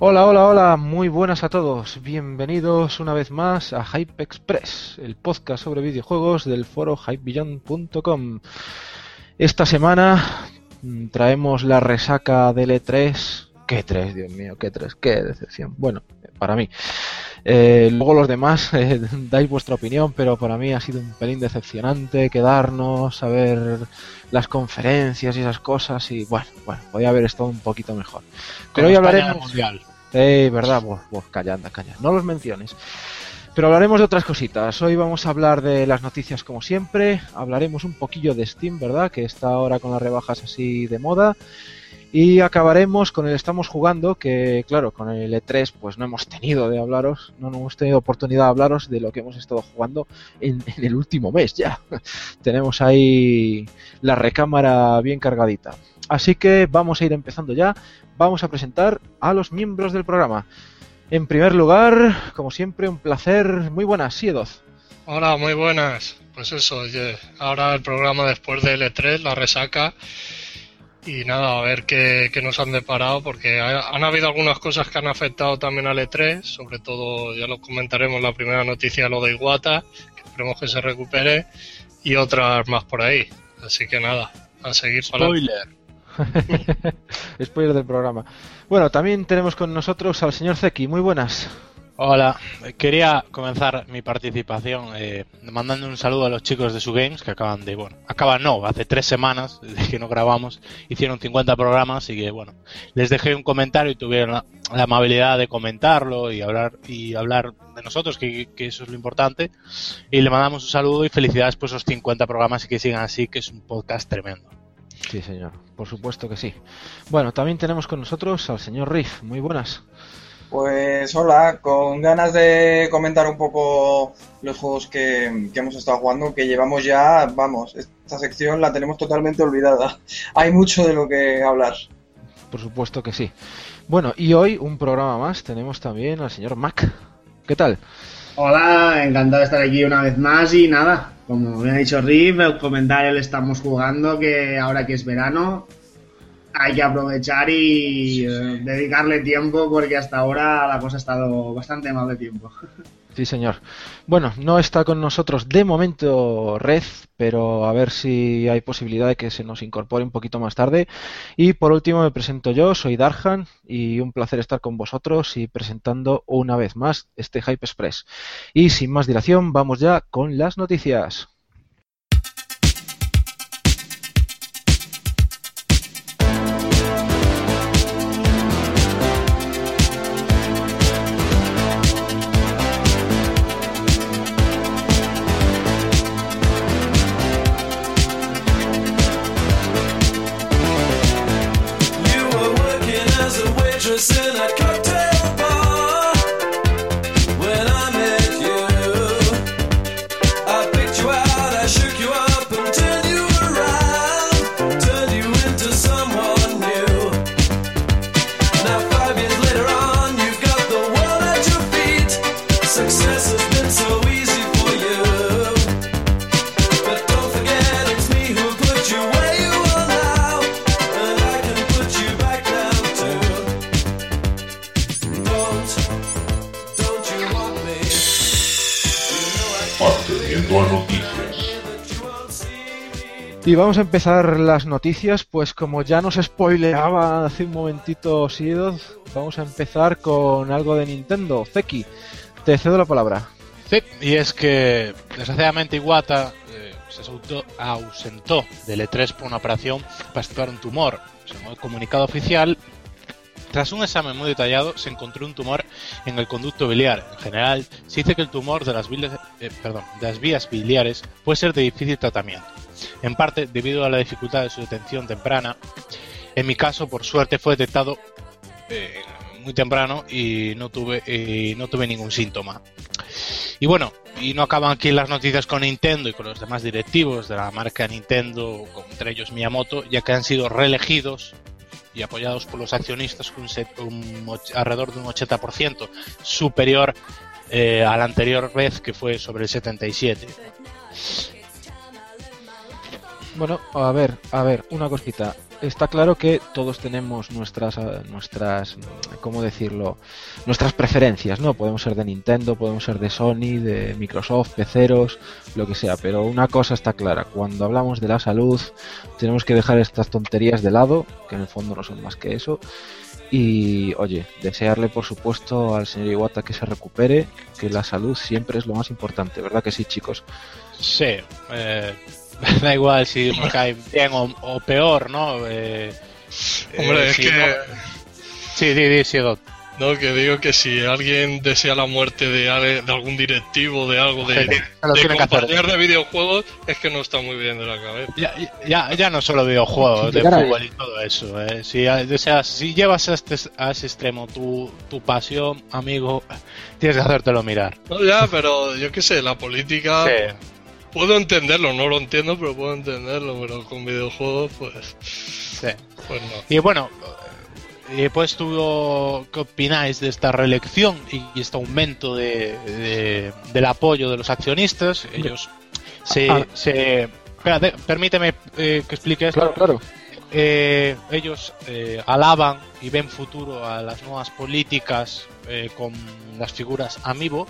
Hola, hola, hola, muy buenas a todos. Bienvenidos una vez más a Hype Express, el podcast sobre videojuegos del foro hypebeyond.com. Esta semana mm, traemos la resaca del E3. ¿Qué 3, Dios mío? ¿Qué 3? ¿Qué decepción? Bueno, para mí. Eh, luego los demás eh, dais vuestra opinión, pero para mí ha sido un pelín decepcionante quedarnos a ver las conferencias y esas cosas y bueno, bueno, podía haber estado un poquito mejor. Pero hoy hablaremos... Eh, verdad, vos, vos, calla, anda, calla, no los menciones. Pero hablaremos de otras cositas. Hoy vamos a hablar de las noticias como siempre. Hablaremos un poquillo de Steam, ¿verdad? Que está ahora con las rebajas así de moda. Y acabaremos con el estamos jugando, que claro, con el E3 pues no hemos tenido de hablaros, no hemos tenido oportunidad de hablaros de lo que hemos estado jugando en, en el último mes ya. Tenemos ahí la recámara bien cargadita. Así que vamos a ir empezando ya. Vamos a presentar a los miembros del programa. En primer lugar, como siempre, un placer. Muy buenas, Siedoz. Hola, muy buenas. Pues eso, ahora el programa después del E3, la resaca. Y nada, a ver qué, qué nos han deparado, porque ha- han habido algunas cosas que han afectado también al E3, sobre todo, ya lo comentaremos, la primera noticia, lo de Iwata, que esperemos que se recupere, y otras más por ahí. Así que nada, a seguir para Spoiler. Spoiler del programa. Bueno, también tenemos con nosotros al señor Zeki. Muy buenas. Hola, quería comenzar mi participación eh, mandando un saludo a los chicos de su Games que acaban de, bueno, acaban no, hace tres semanas desde que no grabamos, hicieron 50 programas y que, bueno, les dejé un comentario y tuvieron la, la amabilidad de comentarlo y hablar y hablar de nosotros, que, que eso es lo importante. Y le mandamos un saludo y felicidades por esos 50 programas y que sigan así, que es un podcast tremendo. Sí, señor. Por supuesto que sí. Bueno, también tenemos con nosotros al señor Riff. Muy buenas. Pues hola, con ganas de comentar un poco los juegos que, que hemos estado jugando, que llevamos ya, vamos, esta sección la tenemos totalmente olvidada. Hay mucho de lo que hablar. Por supuesto que sí. Bueno, y hoy un programa más tenemos también al señor Mac. ¿Qué tal? Hola, encantado de estar aquí una vez más y nada, como me ha dicho Riff, el comentario le estamos jugando que ahora que es verano hay que aprovechar y eh, dedicarle tiempo porque hasta ahora la cosa ha estado bastante mal de tiempo. Sí, señor. Bueno, no está con nosotros de momento Red, pero a ver si hay posibilidad de que se nos incorpore un poquito más tarde. Y por último me presento yo, soy Darhan y un placer estar con vosotros y presentando una vez más este Hype Express. Y sin más dilación, vamos ya con las noticias. Vamos a empezar las noticias, pues como ya nos spoileaba hace un momentito Siedoz, vamos a empezar con algo de Nintendo. Zeki, te cedo la palabra. Sí, y es que desgraciadamente Iwata eh, se ausentó del E3 por una operación para estudiar un tumor. Según el comunicado oficial, tras un examen muy detallado, se encontró un tumor en el conducto biliar. En general, se dice que el tumor de las, bili- eh, de las vías biliares puede ser de difícil tratamiento, en parte debido a la dificultad de su detención temprana. En mi caso, por suerte, fue detectado eh, muy temprano y no tuve, y no tuve ningún síntoma. Y bueno, y no acaban aquí las noticias con Nintendo y con los demás directivos de la marca Nintendo, entre ellos Miyamoto, ya que han sido reelegidos y apoyados por los accionistas con un set- un alrededor de un 80% superior eh, a la anterior vez que fue sobre el 77. Bueno, a ver, a ver, una cosita. Está claro que todos tenemos nuestras, eh, nuestras, ¿cómo decirlo? Nuestras preferencias, ¿no? Podemos ser de Nintendo, podemos ser de Sony, de Microsoft, peceros, lo que sea. Pero una cosa está clara, cuando hablamos de la salud, tenemos que dejar estas tonterías de lado, que en el fondo no son más que eso. Y, oye, desearle, por supuesto, al señor Iwata que se recupere, que la salud siempre es lo más importante, ¿verdad que sí, chicos? Sí, eh, da igual si nos cae bien o, o peor, ¿no? Eh, Hombre, eh, es si que. no- Sí, di, sí, Dot. No, que digo que si alguien desea la muerte de, ale- de algún directivo, de algo, de, Gente, de, compañías de videojuegos, es que no está muy bien de la cabeza. Ya, ya, ya no solo videojuegos, de fútbol y todo eso. eh. Si, deseas, si llevas a, este, a ese extremo tu, tu pasión, amigo, tienes que hacértelo mirar. No, ya, pero yo qué sé, la política. Sí. Puedo entenderlo, no lo entiendo, pero puedo entenderlo. Pero con videojuegos, pues. Sí. Pues no. Y bueno, eh, pues tú, ¿qué opináis de esta reelección y este aumento de, de- del apoyo de los accionistas? Ellos se... Ah. se espérate, permíteme eh, que explique esto. Claro, claro. Eh, ellos eh, alaban y ven futuro a las nuevas políticas eh, con las figuras Amiibo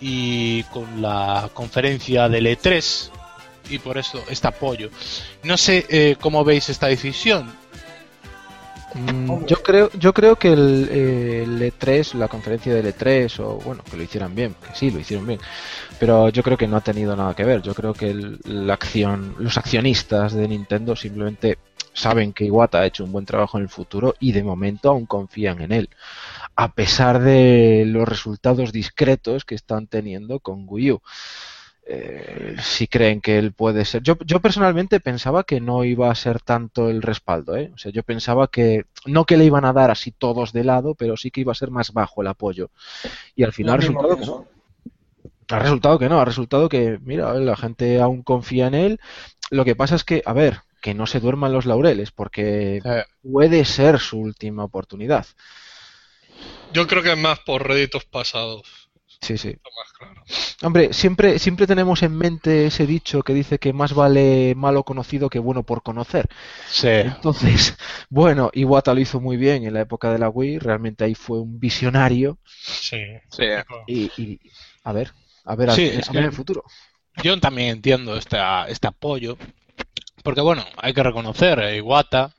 y con la conferencia del E3 y por eso este apoyo. No sé eh, cómo veis esta decisión. Mm, yo creo yo creo que el, eh, el E3 la conferencia del E3 o bueno que lo hicieran bien que sí lo hicieron bien pero yo creo que no ha tenido nada que ver yo creo que el- la acción los accionistas de Nintendo simplemente saben que Iwata ha hecho un buen trabajo en el futuro y de momento aún confían en él a pesar de los resultados discretos que están teniendo con Wii U eh, si creen que él puede ser. Yo, yo personalmente pensaba que no iba a ser tanto el respaldo, ¿eh? O sea, yo pensaba que no que le iban a dar así todos de lado, pero sí que iba a ser más bajo el apoyo. Y al final ha resultado que no. Ha resultado que no, ha resultado que, mira, la gente aún confía en él. Lo que pasa es que, a ver, que no se duerman los laureles, porque puede ser su última oportunidad. Yo creo que es más por réditos pasados. Sí, sí. Está más claro. Hombre, siempre, siempre tenemos en mente ese dicho que dice que más vale malo conocido que bueno por conocer. sí. Entonces, bueno, Iwata lo hizo muy bien en la época de la Wii, realmente ahí fue un visionario Sí. Sí. y, y a ver, a ver, Sí, a- es a ver el futuro. Yo también entiendo este, este apoyo, porque bueno, hay que reconocer, eh, Iwata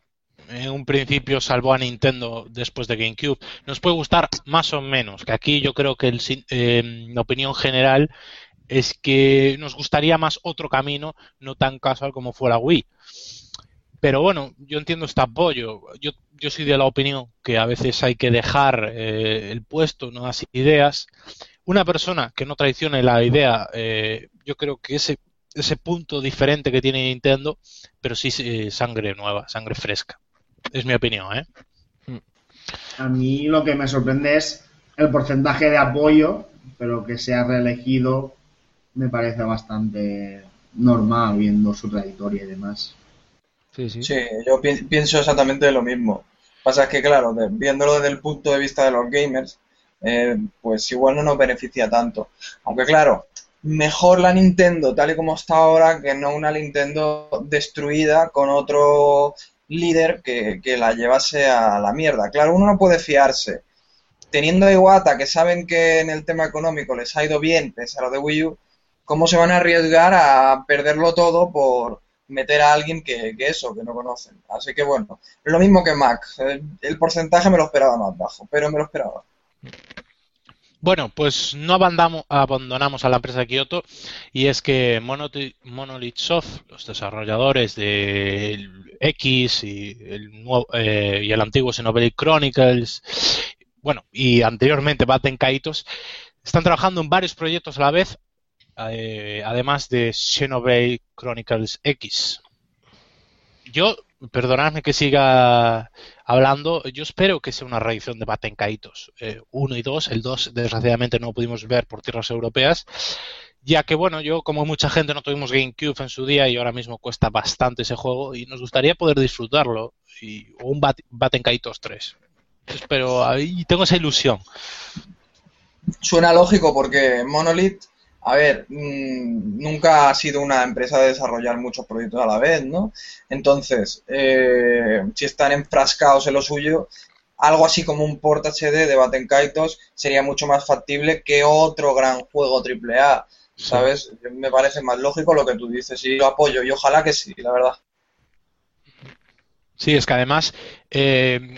en un principio salvó a Nintendo después de GameCube. Nos puede gustar más o menos, que aquí yo creo que el eh, la opinión general es que nos gustaría más otro camino, no tan casual como fue la Wii. Pero bueno, yo entiendo este apoyo. Yo, yo soy de la opinión que a veces hay que dejar eh, el puesto, nuevas ideas. Una persona que no traicione la idea, eh, yo creo que ese, ese punto diferente que tiene Nintendo, pero sí eh, sangre nueva, sangre fresca. Es mi opinión, ¿eh? A mí lo que me sorprende es el porcentaje de apoyo, pero que sea reelegido me parece bastante normal viendo su trayectoria y demás. Sí, sí. Sí, yo pi- pienso exactamente lo mismo. Pasa es que, claro, de- viéndolo desde el punto de vista de los gamers, eh, pues igual no nos beneficia tanto. Aunque, claro, mejor la Nintendo tal y como está ahora que no una Nintendo destruida con otro líder que, que la llevase a la mierda. Claro, uno no puede fiarse. Teniendo a Iwata, que saben que en el tema económico les ha ido bien, pese a lo de Wii U, ¿cómo se van a arriesgar a perderlo todo por meter a alguien que, que eso, que no conocen? Así que bueno, lo mismo que Mac. El, el porcentaje me lo esperaba más bajo, pero me lo esperaba. Bueno, pues no abandonamos a la empresa de Kyoto y es que Monolith, Soft, los desarrolladores del X y el, nuevo, eh, y el antiguo Xenoblade Chronicles, bueno, y anteriormente Batten Kaitos, están trabajando en varios proyectos a la vez, eh, además de Xenoblade Chronicles X. Yo, perdonadme que siga hablando, yo espero que sea una reedición de Batten Kaitos 1 y 2. El 2, desgraciadamente, no lo pudimos ver por tierras europeas, ya que, bueno, yo, como mucha gente, no tuvimos GameCube en su día y ahora mismo cuesta bastante ese juego y nos gustaría poder disfrutarlo. Y, o un Bat- Batten Kaitos 3. Espero, ahí tengo esa ilusión. Suena lógico porque Monolith a ver, mm, nunca ha sido una empresa de desarrollar muchos proyectos a la vez, ¿no? Entonces, eh, si están enfrascados en lo suyo, algo así como un port HD de Batten Kaitos sería mucho más factible que otro gran juego AAA, ¿sabes? Me parece más lógico lo que tú dices y lo apoyo y ojalá que sí, la verdad. Sí, es que además eh,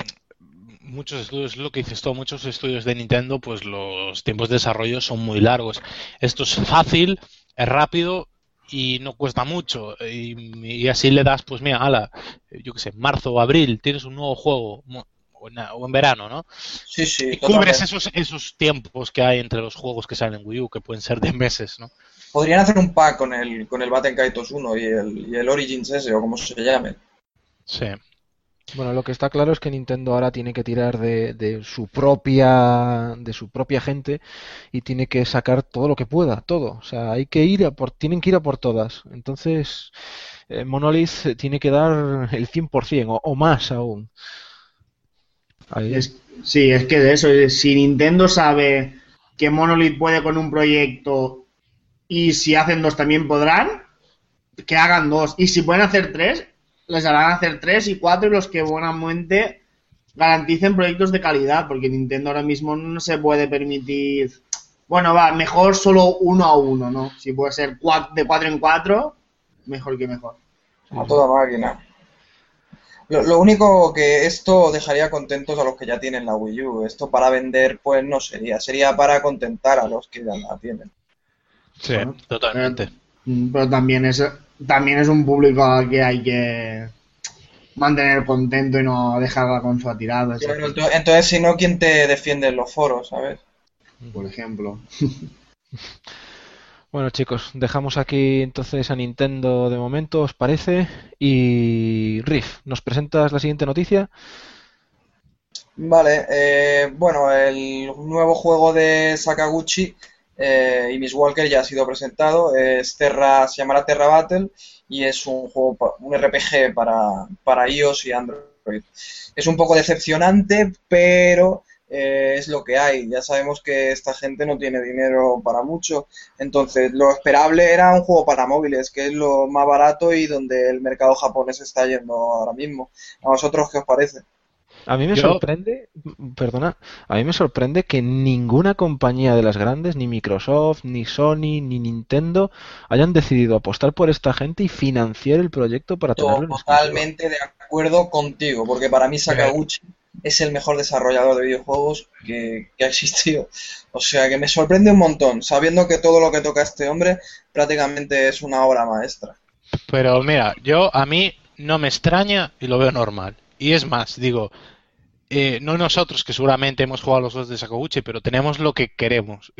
muchos estudios, lo que dices tú, muchos estudios de Nintendo, pues los tiempos de desarrollo son muy largos. Esto es fácil, es rápido y no cuesta mucho. Y, y así le das, pues mira, ala, yo qué sé, marzo o abril, tienes un nuevo juego, o en, o en verano, ¿no? Sí, sí, Y cubres esos, esos tiempos que hay entre los juegos que salen en Wii U, que pueden ser de meses, ¿no? Podrían hacer un pack con el, con el Batten Kaitos 1 y el, y el Origins ese, o como se llame. Sí. Bueno, lo que está claro es que Nintendo ahora tiene que tirar de, de su propia de su propia gente y tiene que sacar todo lo que pueda, todo. O sea, hay que ir a por, tienen que ir a por todas. Entonces, eh, Monolith tiene que dar el 100% o, o más aún. Ahí. Sí, es que de eso, eh, si Nintendo sabe que Monolith puede con un proyecto y si hacen dos también podrán, que hagan dos. Y si pueden hacer tres, les harán hacer tres y cuatro y los que buenamente garanticen proyectos de calidad, porque Nintendo ahora mismo no se puede permitir... Bueno, va, mejor solo uno a uno, ¿no? Si puede ser de cuatro en cuatro, mejor que mejor. A toda máquina. Lo, lo único que esto dejaría contentos a los que ya tienen la Wii U. Esto para vender, pues no sería. Sería para contentar a los que ya la tienen. Sí, Bueno, totalmente. Mm, Pero también es, también es un público al que hay que mantener contento y no dejar la consola tirada, ese- Claro, ento- entonces, si no, ¿quién te defiende en los foros, sabes? por ejemplo. Bueno, chicos, dejamos aquí entonces a Nintendo de momento, ¿os parece? Y Riff, ¿nos presentas la siguiente noticia? Vale, eh, bueno, el nuevo juego de Sakaguchi eh, y Miss Walker ya ha sido presentado. Es Terra, se llamará Terra Battle y es un juego, un RPG para, para iOS y Android. Es un poco decepcionante, pero eh, es lo que hay. Ya sabemos que esta gente no tiene dinero para mucho. Entonces, lo esperable era un juego para móviles, que es lo más barato y donde el mercado japonés está yendo ahora mismo. ¿A vosotros qué os parece? A mí me Yo- sorprende, perdona, a mí me sorprende que ninguna compañía de las grandes, ni Microsoft, ni Sony, ni Nintendo, hayan decidido apostar por esta gente y financiar el proyecto para tenerlo en exclusiva. Totalmente de acuerdo contigo, porque para mí Sakaguchi es el mejor desarrollador de videojuegos que, que ha existido. O sea que me sorprende un montón, sabiendo que todo lo que toca este hombre prácticamente es una obra maestra. Pero mira, yo a mí no me extraña y lo veo normal. Y es más, digo, eh, no nosotros que seguramente hemos jugado los dos de Sakaguchi, pero tenemos lo que queremos.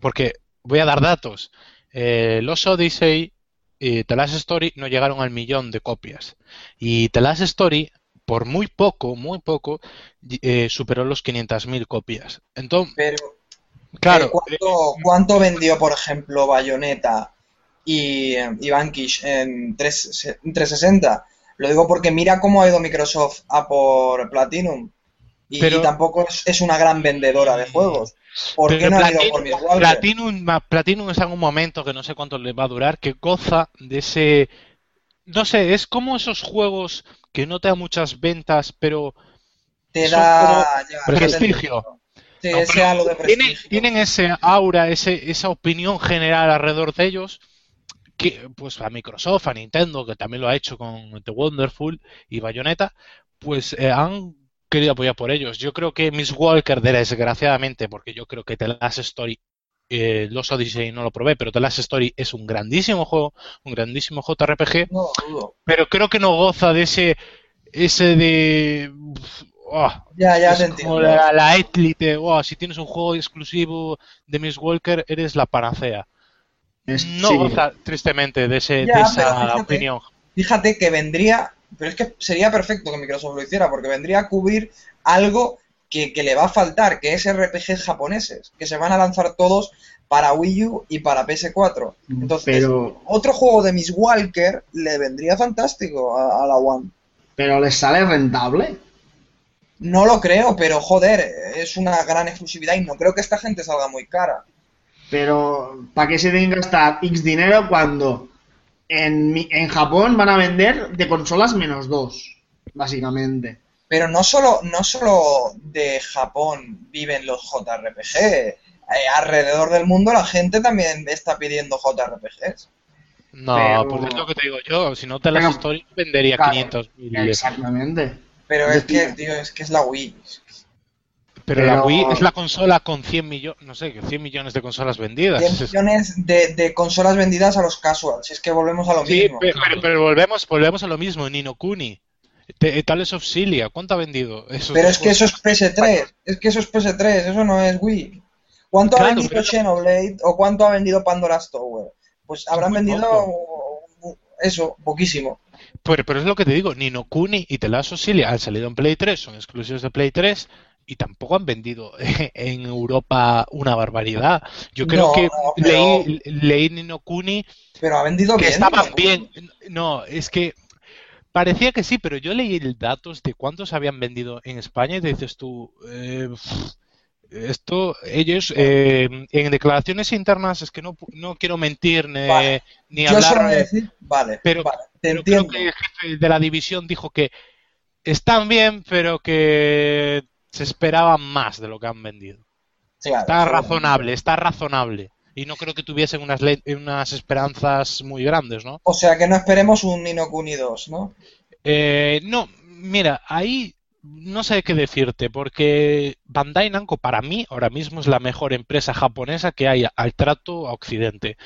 Porque voy a dar datos. Eh, los Odyssey y The Last Story no llegaron al millón de copias. Y The Last Story, por muy poco, muy poco, eh, superó los 500.000 copias. Entonces, Pero, claro, eh, ¿cuánto, cuánto vendió, por ejemplo, Bayonetta y, eh, y Vanquish en, 3, en 360? Lo digo porque mira cómo ha ido Microsoft a por Platinum. Y, Pero- y tampoco es, es una gran vendedora de juegos. ¿Por qué no ha ido por Miss? Platinum, Platinum en un momento que no sé cuánto le va a durar, que goza de ese... No sé, es como esos juegos que no te dan muchas ventas, pero Te da ya, prestigio. Sí, No, ese tienen, ese aura, ese, esa opinión general alrededor de ellos, pues a Microsoft, a Nintendo, que también lo ha hecho con The Wonderful y Bayonetta, pues eh, han querido apoyar por ellos. Yo creo que Miss Walker, desgraciadamente, porque yo creo que The Last Story, eh, los Odyssey no lo probé, pero The Last Story es un grandísimo juego, un grandísimo JRPG, No dudo. pero creo que no goza de ese, ese de... ah, Ya, ya te como entiendo. la, la élite, si tienes un juego exclusivo de Miss Walker, eres la panacea. Es- No sí. goza tristemente de, ese, Ya, de pero esa fíjate. opinión. Fíjate que vendría, pero es que sería perfecto que Microsoft lo hiciera, porque vendría a cubrir algo que, que le va a faltar, que es RPGs japoneses, que se van a lanzar todos para Wii U y para PS4. Entonces, Pero, otro juego de Miss Walker le vendría fantástico a, a la One. pero les sale rentable. No lo creo, pero joder, es una gran exclusividad y no creo que esta gente salga muy cara. Pero, ¿para qué se tienen que gastar X dinero cuando en, en Japón van a vender de consolas menos dos, básicamente? Pero no solo, no solo de Japón viven los JRPG. Eh, alrededor del mundo la gente también está pidiendo JRPGs. No, Pero- porque es lo que te digo yo. Si no te las Pero- historias, vendería Claro, 500 mil. Exactamente. Pero Es que, tío, es que es la Wii. Pero, la pero- Wii es la consola con 100 millones, no sé, 100 millones de consolas vendidas. 100 millones de, de consolas vendidas a los casuals. Es que volvemos a lo Sí, mismo. pe- pero, pero volvemos, volvemos a lo mismo. Nino Kuni, Tales of Cilia, ¿cuánto ha vendido? Esos Pero es que eso es juegos? PS3. Es que eso es PS3. Eso no es Wii. ¿Cuánto ha Claro, vendido pero- Xenoblade o cuánto ha vendido Pandora's Tower? Pues habrán vendido poco. eso, poquísimo. Pero, pero es lo que te digo, Nino Kuni y of Cilia han salido en Play 3, son exclusivos de Play 3 y tampoco han vendido en Europa una barbaridad. Yo creo No, que pero- leí, leí Nino Kuni Pero ha vendido que bien. estaban ¿no? bien. No, es que parecía que sí, pero yo leí datos de cuántos habían vendido en España y te dices tú, eh, esto, ellos eh, en declaraciones internas es que no, no quiero mentir ni, Vale. ni Yo hablar. decir, vale, Pero- vale, te pero creo que el jefe de la división dijo que están bien, pero que se esperaban más de lo que han vendido. Claro, Está razonable, está razonable. Y no creo que tuviesen unas, unas esperanzas muy grandes, ¿no? O sea que no esperemos un Nino Kuni 2, ¿no? Eh, no, mira, ahí no sé qué decirte, porque Bandai Namco para mí ahora mismo es la mejor empresa japonesa que hay al trato a Occidente.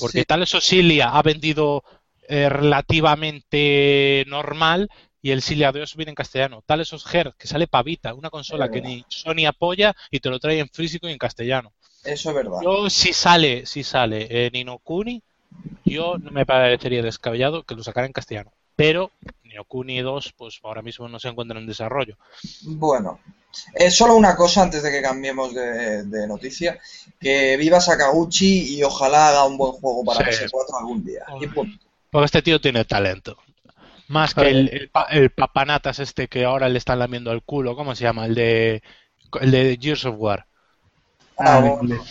Porque Sí. Tales of Cilia ha vendido eh, relativamente normal y el Cilia 2 viene en castellano. Tales of Her, que sale pavita, una consola que ni Sony apoya y te lo trae en físico y en castellano. Eso es verdad. Yo si sale, si sale eh, Nino Kuni, yo no me parecería descabellado que lo sacara en castellano. Pero Nino Kuni 2, pues ahora mismo no se encuentra en desarrollo. Bueno, eh, solo una cosa antes de que cambiemos de, de noticia, que viva Sakaguchi y ojalá haga un buen juego para Sí. PS4 algún día. Y punto. Porque este tío tiene talento. Más que el, el, pa- el papanatas este que ahora le están lamiendo el culo, ¿cómo se llama? El de el de Gears of War. Ah, Ah, bueno.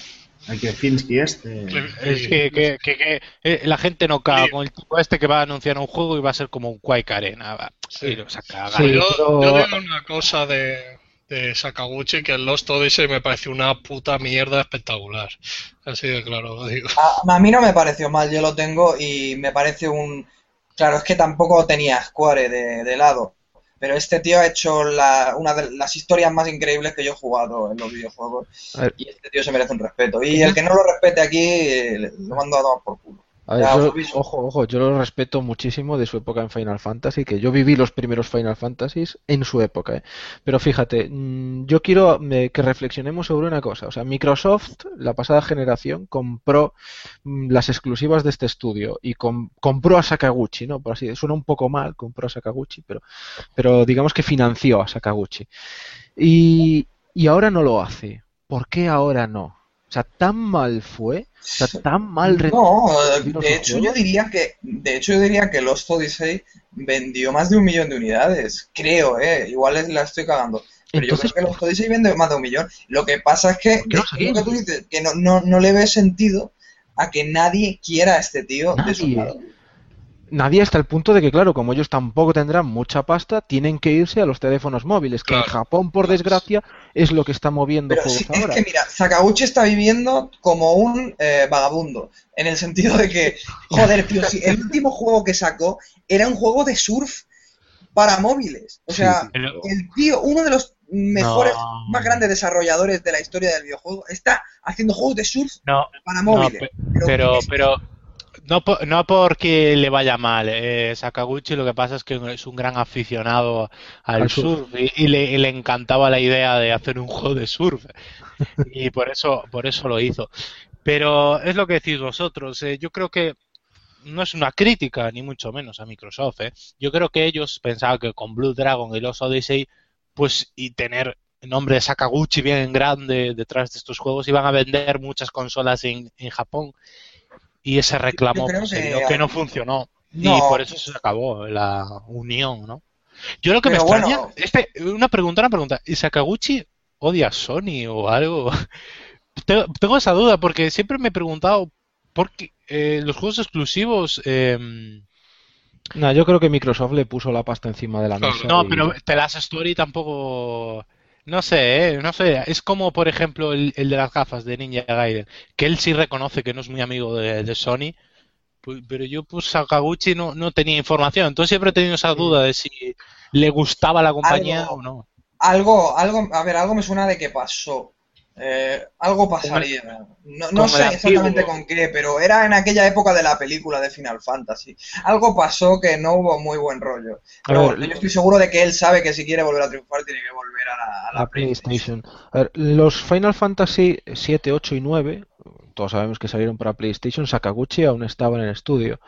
el que Finsky este. Es que, que- que- que, eh, la gente no caga con el tipo este que va a anunciar un juego y va a ser como un Quake Arena. Va, Sí. iros a cagar. Sí, yo, pero- yo digo una cosa de, de Sakaguchi, que el Lost Odyssey me pareció una puta mierda espectacular. Así de claro lo digo. A, a mí no me pareció mal, yo lo tengo y me parece un... Claro, es que tampoco tenía Square de, de lado, pero este tío ha hecho la- una de las historias más increíbles que yo he jugado en los videojuegos y este tío se merece un respeto. Y el que no lo respete aquí, eh, lo mando a tomar por culo. A ver, Ya, yo- ojo, ojo, yo lo respeto muchísimo de su época en Final Fantasy, que yo viví los primeros Final Fantasies en su época, ¿eh? Pero fíjate, mm, yo quiero que reflexionemos sobre una cosa. O sea, Microsoft, la pasada generación, compró mm, las exclusivas de este estudio y com- compró a Sakaguchi, ¿no? Por así, suena un poco mal, compró a Sakaguchi, pero, pero digamos que financió a Sakaguchi. Y, y ahora no lo hace. ¿Por qué ahora no? O sea, tan mal fue, o sea, tan mal No, de hecho yo diría que, de hecho yo diría que Lost Odyssey vendió más de un millón de unidades, creo, eh, igual la estoy cagando, pero Entonces, yo creo que Lost Odyssey vende más de un millón. Lo que pasa es que, ¿Por qué no lo que seguimos? tú dices, que no, no, no le ve sentido a que nadie quiera a este tío de su lado. Nadie hasta el punto de que, claro, como ellos tampoco tendrán mucha pasta, tienen que irse a los teléfonos móviles, que en Claro. Japón, por desgracia, es lo que está moviendo Pero juegos sí, es ahora. que mira, Sakaguchi está viviendo como un eh, vagabundo, en el sentido de que, joder, tío, si el último juego que sacó era un juego de surf para móviles. O sea, Pero- el tío, uno de los mejores, No. más grandes desarrolladores de la historia del videojuego, está haciendo juegos de surf No, para no, móviles. pe- Pero- pero, pero no, po- no porque le vaya mal. Eh, Sakaguchi lo que pasa es que es un gran aficionado al Al surf. surf y, y le, y le encantaba la idea de hacer un juego de surf y por eso, por eso lo hizo. Pero es lo que decís vosotros. eh, yo creo que no es una crítica, ni mucho menos a Microsoft. eh. Yo creo que ellos pensaban que con Blue Dragon y los Odyssey, pues y tener el nombre de Sakaguchi bien grande detrás de estos juegos, iban a vender muchas consolas en, en Japón. Y ese reclamo creo que- no funcionó. No. Y por eso se acabó la unión, ¿no? Yo lo que me extraña, este, una pregunta, una pregunta. ¿Y Sakaguchi odia a Sony o algo? tengo, esa duda porque siempre me he preguntado por qué eh, los juegos exclusivos. eh, No, yo creo que Microsoft le puso la pasta encima de la mesa. no, y- pero The Last Story tampoco. No sé, eh, no sé. Es como, por ejemplo, el, el de las gafas de Ninja Gaiden, que él sí reconoce que no es muy amigo de, de Sony. Pu- Pero yo, pues, Sakaguchi no, no tenía información. Entonces siempre he tenido esa duda de si le gustaba la compañía Algo- o no. Algo, algo, a ver, algo me suena de que pasó. Eh, algo pasaría. No, no sé exactamente con qué, pero era en aquella época de la película de Final Fantasy. Algo pasó que no hubo muy buen rollo. Pero ver, yo estoy seguro de que él sabe que si quiere volver a triunfar tiene que volver a la, a la la PlayStation. A ver, los Final Fantasy 7, 8 y 9, todos sabemos que salieron para PlayStation, Sakaguchi aún estaba en el estudio.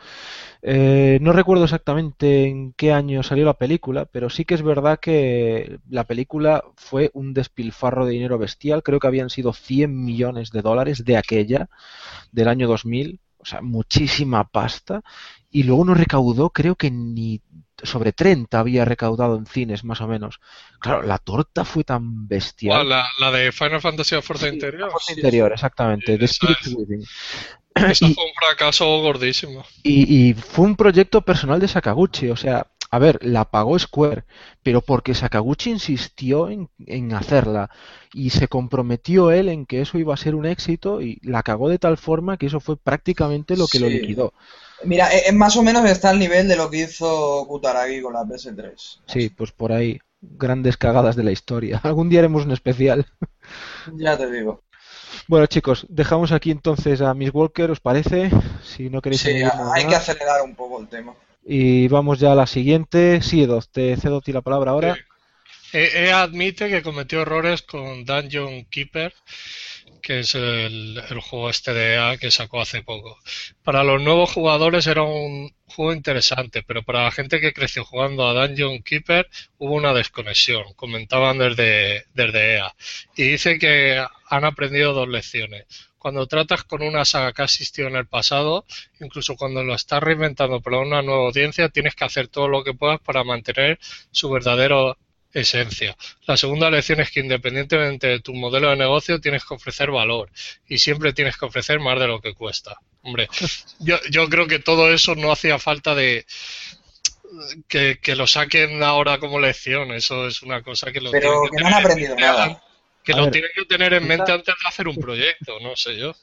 Eh, no recuerdo exactamente en qué año salió la película, pero sí que es verdad que la película fue un despilfarro de dinero bestial. Creo que habían sido 100 millones de dólares de aquella, del año 2000. O sea, muchísima pasta. Y luego no recaudó, creo que ni sobre 30 había recaudado en cines, más o menos. Claro, la torta fue tan bestial. La, la de Final Fantasy Fuerza Interior. Fuerza Interior, exactamente, de Spirit. Eso fue un fracaso gordísimo. Y, y fue un proyecto personal de Sakaguchi, o sea, a ver, la pagó Square, pero porque Sakaguchi insistió en, en hacerla y se comprometió él en que eso iba a ser un éxito y la cagó de tal forma que eso fue prácticamente lo que lo liquidó. Mira, eh, eh, más o menos está al nivel de lo que hizo Kutaragi con la PS3. Sí, pues por ahí, grandes cagadas de la historia. Algún día haremos un especial. Ya te digo. Bueno, chicos, dejamos aquí entonces a Miss Walker, ¿os parece? Si no queréis Sí, hay que acelerar un poco el tema. Y vamos ya a la siguiente. Sí, Edoz, te cedo a ti la palabra ahora. Sí. E- EA admite que cometió errores con Dungeon Keeper, que es el, juego este de EA que sacó hace poco. Para los nuevos jugadores era un juego interesante, pero para la gente que creció jugando a Dungeon Keeper hubo una desconexión, comentaban desde, desde EA. Y dice que han aprendido dos lecciones. Cuando tratas con una saga que ha existido en el pasado, incluso cuando lo estás reinventando para una nueva audiencia, tienes que hacer todo lo que puedas para mantener su verdadero esencia. La segunda lección es que independientemente de tu modelo de negocio tienes que ofrecer valor y siempre tienes que ofrecer más de lo que cuesta. Hombre, yo, yo creo que todo eso no hacía falta de que, que lo saquen ahora como lección. Eso es una cosa que lo Pero tienen que no han tener en aprendido mente nada. Que A lo ver, tienen que tener en mente antes de hacer un proyecto, no sé yo.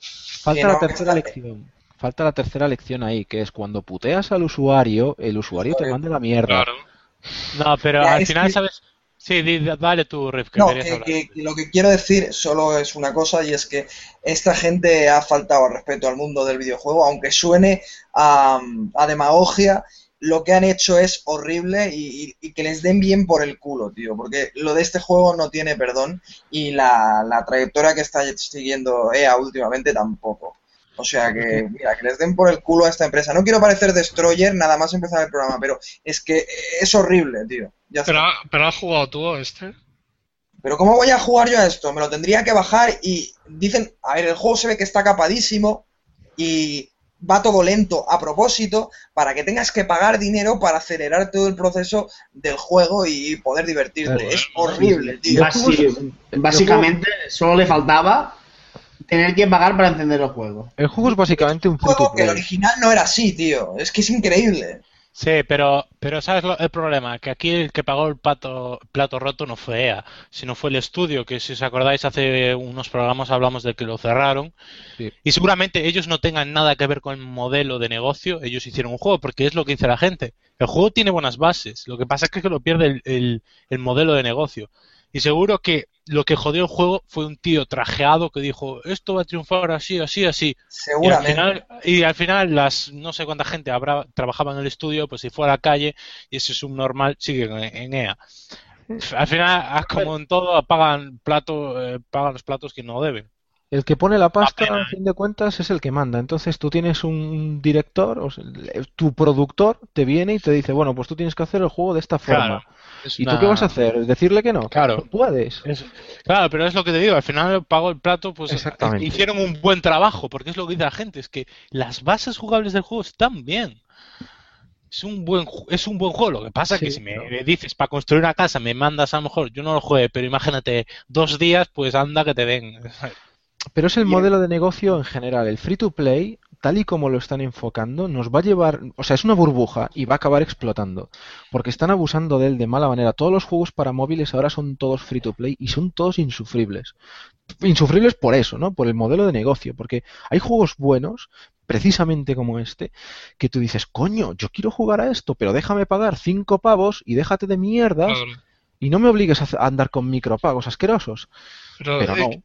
Falta la tercera lección. Falta la tercera lección ahí, que es cuando puteas al usuario, el usuario te manda la mierda. Claro. No, pero Ya, al final, que- ¿sabes? Sí, dale tú, Riff, que No, que- que lo que quiero decir solo es una cosa y es que esta gente ha faltado al respeto al mundo del videojuego, aunque suene a, a demagogia, lo que han hecho es horrible y, y- y que les den bien por el culo, tío, porque lo de este juego no tiene perdón y la, la trayectoria que está siguiendo EA últimamente tampoco. O sea que, mira, que les den por el culo a esta empresa. No quiero parecer Destroyer nada más empezar el programa, pero es que es horrible, tío. Ya. Pero, pero has jugado tú a este. Pero ¿cómo voy a jugar yo a esto? Me lo tendría que bajar y dicen, a ver, el juego se ve que está capadísimo y va todo lento a propósito para que tengas que pagar dinero para acelerar todo el proceso del juego y poder divertirte. Claro. Es horrible, tío. Básicamente, solo le faltaba tener que pagar para encender el juego. El juego es básicamente un juego que el original no era así, tío. Es que es increíble. Sí, pero, pero ¿sabes lo- el problema? Que aquí el que pagó el pato, plato roto no fue EA, sino fue el estudio, que si os acordáis hace unos programas hablamos de que lo cerraron. Sí. Y seguramente ellos no tengan nada que ver con el modelo de negocio, ellos hicieron un juego, porque es lo que dice la gente. El juego tiene buenas bases, lo que pasa es que lo pierde el, el- el modelo de negocio. Y seguro que lo que jodió el juego fue un tío trajeado que dijo, esto va a triunfar así, así, así. Y al Seguramente. final, y al final las no sé cuánta gente habrá trabajaba en el estudio, pues si fue a la calle y ese subnormal sigue en, en EA. Al final, como en todo, pagan plato, eh, pagan los platos que no deben. El que pone la pasta, a fin de cuentas, es el que manda. Entonces tú tienes un director, o sea, tu productor te viene y te dice, bueno, pues tú tienes que hacer el juego de esta forma. Es ¿Y tú una- qué vas a hacer? ¿Decirle que no? Claro. No puedes. Es- claro, pero es lo que te digo, al final pago el plato, pues Exactamente. hicieron un buen trabajo, porque es lo que dice la gente, es que las bases jugables del juego están bien. Es un buen es un buen juego. Lo que pasa es que si me dices para construir una casa, me mandas a lo mejor, yo no lo juegue, pero imagínate dos días, pues anda que te den. Pero es el modelo de negocio en general. El free to play, tal y como lo están enfocando, nos va a llevar, o sea, es una burbuja y va a acabar explotando. Porque están abusando de él de mala manera. Todos los juegos para móviles ahora son todos free to play y son todos insufribles. Insufribles por eso, ¿no? Por el modelo de negocio. Porque hay juegos buenos, precisamente como este, que tú dices, coño, yo quiero jugar a esto, pero déjame pagar cinco pavos y déjate de mierdas Claro. y no me obligues a andar con micropagos asquerosos. Pero, Pero eh, no.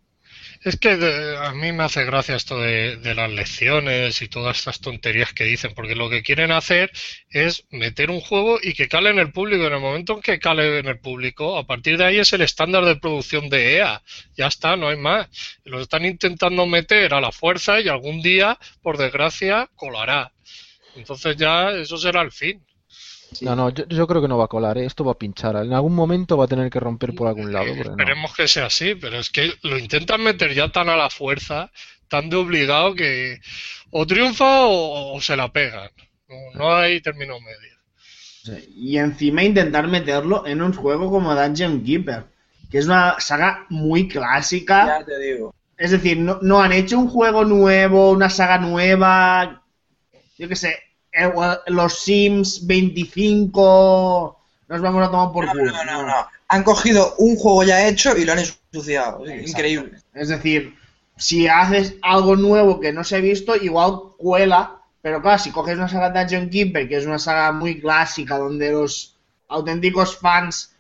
Es que de- a mí me hace gracia esto de, de las lecciones y todas estas tonterías que dicen, porque lo que quieren hacer es meter un juego y que cale en el público. En el momento en que cale en el público, a partir de ahí es el estándar de producción de EA. Ya está, no hay más. Lo están intentando meter a la fuerza y algún día, por desgracia, colará. Entonces ya eso será el fin. No, no, yo, yo creo que no va a colar, ¿eh? esto va a pinchar. En algún momento va a tener que romper por algún lado. no. Esperemos que sea así, pero es que lo intentan meter ya tan a la fuerza, tan de obligado que o triunfa o, o se la pegan. No, no hay término medio. Y encima intentar meterlo en un juego como Dungeon Keeper, que es una saga muy clásica. Ya te digo. Es decir, no, no han hecho un juego nuevo, una saga nueva. Yo qué sé, los Sims 25. Nos vamos a tomar por No, culo. no, no, no. Han cogido un juego ya hecho y lo han ensuciado. Es Increíble. Es decir, si haces algo nuevo que no se ha visto, igual cuela. Pero claro, si coges una saga de Dungeon Keeper, que es una saga muy clásica, donde los auténticos fans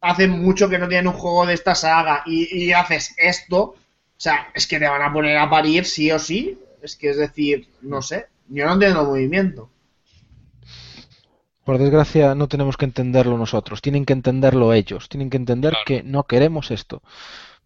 hacen mucho que no tienen un juego de esta saga, y, y haces esto, o sea, es que te van a poner a parir sí o sí. Es que es decir, no sé, yo no entiendo el movimiento. Por desgracia, no tenemos que entenderlo nosotros, tienen que entenderlo ellos, tienen que entender Claro. que no queremos esto.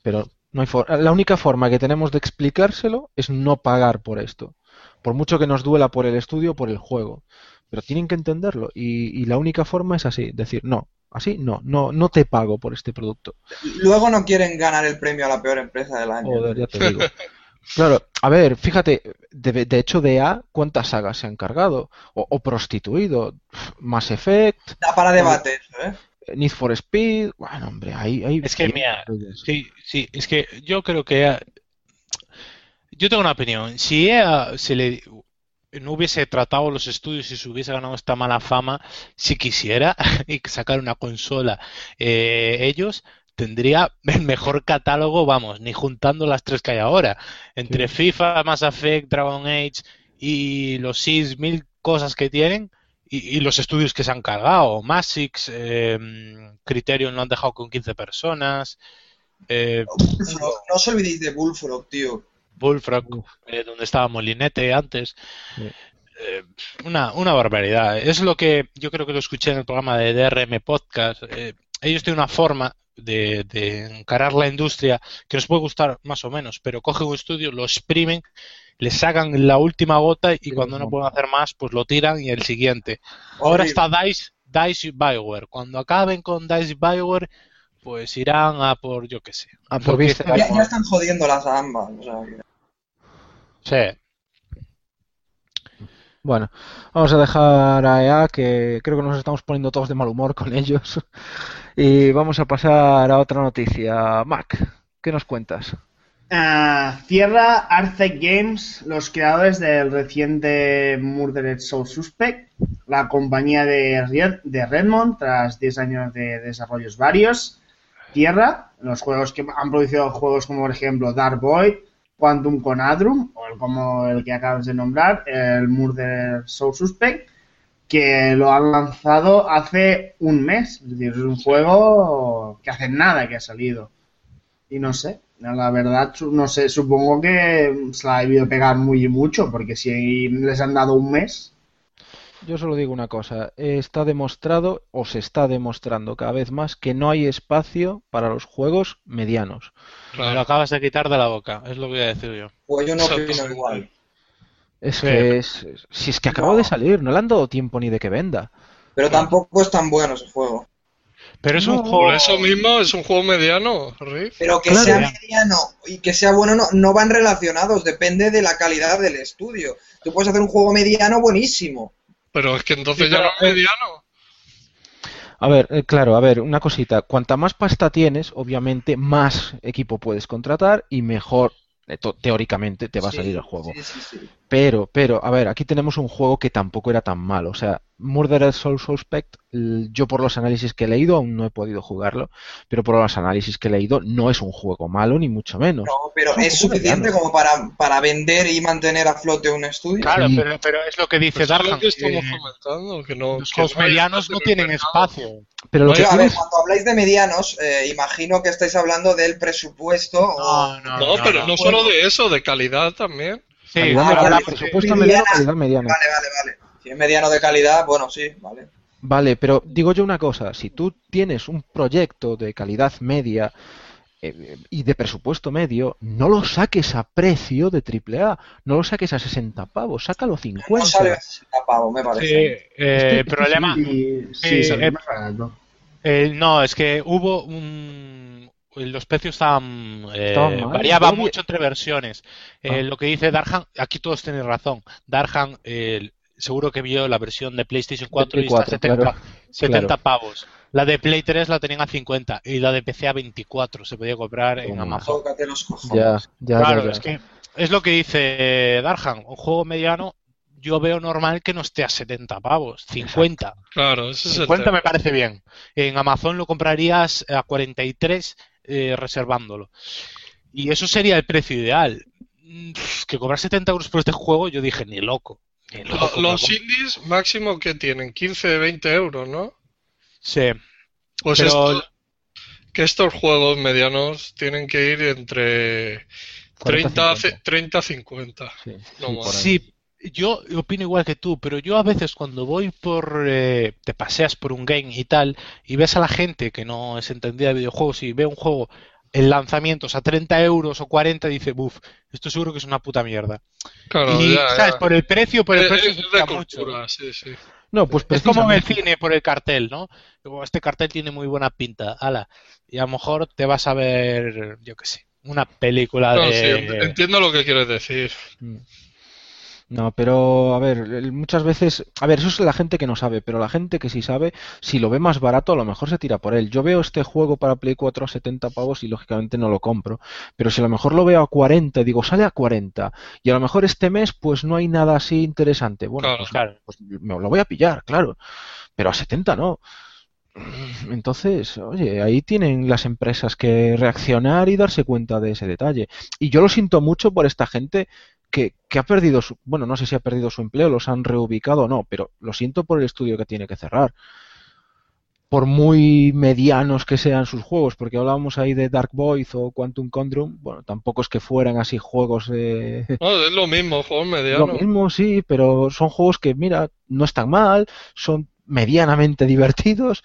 Pero no hay for- la única forma que tenemos de explicárselo es no pagar por esto. Por mucho que nos duela por el estudio o por el juego. Pero tienen que entenderlo y, y la única forma es así, decir, no, así no, no, no te pago por este producto. Luego no quieren ganar el premio a la peor empresa del año. Joder, ya te digo. Claro, a ver, fíjate, de, de hecho de A, ¿cuántas sagas se han cargado? O, o prostituido, Mass Effect, Da para debate eso, ¿eh? Need for Speed, bueno, hombre, hay... hay Es que, mira, Sí, sí, es que yo creo que EA- yo tengo una opinión. Si EA se le no hubiese tratado los estudios y se hubiese ganado esta mala fama, si quisiera y sacar una consola, eh, ellos tendría el mejor catálogo, vamos, ni juntando las tres que hay ahora. Entre FIFA, Mass Effect, Dragon Age y los Sims, mil cosas que tienen. Y, y los estudios que se han cargado, Masix, eh, Criterion lo han dejado con 15 personas, eh, Bullfrog, no os olvidéis de Bullfrog, tío. Bullfrog, eh, donde estaba Molinete antes. Sí. Eh, una, una barbaridad. Es lo que yo creo que lo escuché en el programa de DRM Podcast. Eh, ellos tienen una forma de, de encarar la industria que nos puede gustar más o menos, pero cogen un estudio, lo exprimen, le sacan la última gota y cuando no pueden hacer más, pues lo tiran y el siguiente. Ahora está DICE, DICE y Bioware. Cuando acaben con DICE y Bioware, pues irán a por, yo qué sé. A por Ya, ya están jodiéndolas a ambas. O sea, que- Sí. Bueno, vamos a dejar a EA, que creo que nos estamos poniendo todos de mal humor con ellos. Y vamos a pasar a otra noticia. Mac, ¿qué nos cuentas? Ah, cierra Arctic Games, los creadores del reciente Murdered Soul Suspect, la compañía de, Red- de Redmond, tras 10 años de desarrollos varios. Cierra los juegos que han producido juegos como, por ejemplo, Dark Void, Quantum Conadrum, o el, como el que acabas de nombrar, el Murdered Soul Suspect, que lo han lanzado hace un mes. Es decir, es un juego que hace nada que ha salido. Y no sé, la verdad, no sé, supongo que se la ha debido pegar muy y mucho, porque si les han dado un mes, Yo solo digo una cosa, está demostrado o se está demostrando cada vez más que no hay espacio para los juegos medianos. Me lo acabas de quitar de la boca, es lo que voy a decir yo. Pues yo no opino igual. Es que es, si es que acaba de salir, no le han dado tiempo ni de que venda. Pero tampoco es tan bueno ese juego. Pero es No. un juego. Por eso mismo es un juego mediano, Riff. Pero que Claro. sea mediano y que sea bueno no, no van relacionados, depende de la calidad del estudio. Tú puedes hacer un juego mediano buenísimo. Pero es que entonces Sí, ya no es mediano. A ver, eh, claro, a ver, una cosita. Cuanta más pasta tienes, obviamente, más equipo puedes contratar y mejor eh, teóricamente te va a salir el juego. Sí, sí, sí. Pero, pero, a ver, aquí tenemos un juego que tampoco era tan malo. O sea, Murdered Soul Suspect, yo por los análisis que he leído, aún no he podido jugarlo, pero por los análisis que he leído, no es un juego malo, ni mucho menos. No, pero Es suficiente como para, para vender y mantener a flote un estudio. Claro, Sí. pero, pero es lo que dice Pues es Darhan. lo que estamos comentando, que no, los que no hay medianos no tienen mercado. espacio. Pero lo Oye, que a ver, cuando habláis de medianos, eh, imagino que estáis hablando del presupuesto o... No, pero no solo de eso, de calidad también. Sí, calidad mediana, vale, presupuesto mediano, calidad mediana. Vale, vale, vale. Si es mediano de calidad, bueno, sí, vale. Vale, pero digo yo una cosa, si tú tienes un proyecto de calidad media eh, y de presupuesto medio, no lo saques a precio de AAA, no lo saques a 60 pavos, sácalo a No 50. sale a 60 pavos, me parece. Sí, eh, Este- el problema. Sí, sí, Eh, sale eh, eh, no, es que hubo un. Los precios estaban. eh, variaban yo vi- mucho entre versiones. Eh, Ah. Lo que dice Darhan, aquí todos tienen razón. Darhan, eh, seguro que vio la versión de PlayStation 4 y está a 4, 70, claro. 70 Claro. pavos. La de Play 3 la tenían a 50 y la de PC a 24. Se podía comprar en Toma. Amazon. Los cojones. Ya, ya, Claro, ya, ya. es que es lo que dice Darhan. Un juego mediano, yo veo normal que no esté a 70 pavos, 50. Claro, ese es el 50 tema. me parece bien. En Amazon lo comprarías a 43 eh, reservándolo. Y eso sería el precio ideal. Mm, Que cobrar 70 euros por este juego, yo dije, ni loco. Ni Lo- loco, Los loco. indies máximo que tienen 15, 20 euros, ¿no? Sí, Pues Pero- esto- que estos juegos medianos tienen que ir entre 30, 40, 30 50. Sí, No sí, yo opino igual que tú, pero yo a veces cuando voy por, eh, te paseas por un game y tal, y ves a la gente que no es entendida de videojuegos y ve un juego en lanzamientos a 30 euros o 40, dice, buf, esto seguro que es una puta mierda. Claro, y, ya, ¿sabes? ya. Por el precio, por el Es- precio es se de nota mucho. cultura, sí, sí. No, pues Es como en el cine por el cartel, ¿no? Como este cartel tiene muy buena pinta, ala. Y a lo mejor te vas a ver, yo qué sé, una película No, de... sí, entiendo lo que quieres decir. Mm. No, pero a ver, muchas veces, a ver, eso es la gente que no sabe, pero la gente que sí sabe, si lo ve más barato, a lo mejor se tira por él. Yo veo este juego para Play 4 a 70 pavos y lógicamente no lo compro, pero si a lo mejor lo veo a 40, digo, sale a 40, y a lo mejor este mes pues no hay nada así interesante. Bueno, Claro, pues, claro. pues me lo voy a pillar, claro, pero a 70 no. Entonces, oye, ahí tienen las empresas que reaccionar y darse cuenta de ese detalle. Y yo lo siento mucho por esta gente que, que ha perdido su, bueno, no sé si ha perdido su empleo, los han reubicado o no, pero lo siento por el estudio que tiene que cerrar. Por muy medianos que sean sus juegos, porque hablábamos ahí de Dark Void o Quantum Condrum, bueno, tampoco es que fueran así juegos de... No, es lo mismo, juegos Lo medianos. mismo, sí, pero son juegos que, mira, no están mal, son medianamente divertidos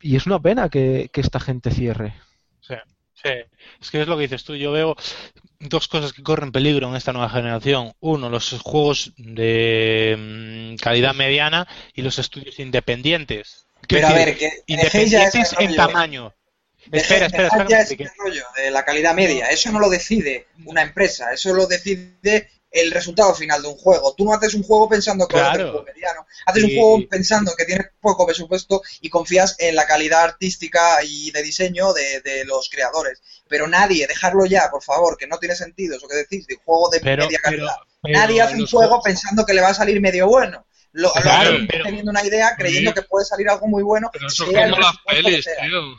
y es una pena que, que esta gente cierre. Sí, es que es lo que dices tú. Yo veo dos cosas que corren peligro en esta nueva generación. Uno, los juegos de mm, calidad mediana y los estudios independientes. Pero a ver, que independientes en rollo. tamaño. Espera, espera, espera. que rollo de la calidad media. Eso no lo decide una empresa, eso lo decide el resultado final de un juego. Tú no haces un juego pensando que Claro. juego mediano. Haces un juego pensando que tiene poco presupuesto y confías en la calidad artística y de diseño de, de los creadores. Pero nadie, dejarlo ya, por favor, que no tiene sentido eso que decís de un juego de Pero, media calidad. pero nadie hace un juego juegos- pensando que le va a salir medio bueno. Lo, Claro, pero- teniendo una idea, creyendo Sí. que puede salir algo muy bueno. Pero eso es como las pelis, tío.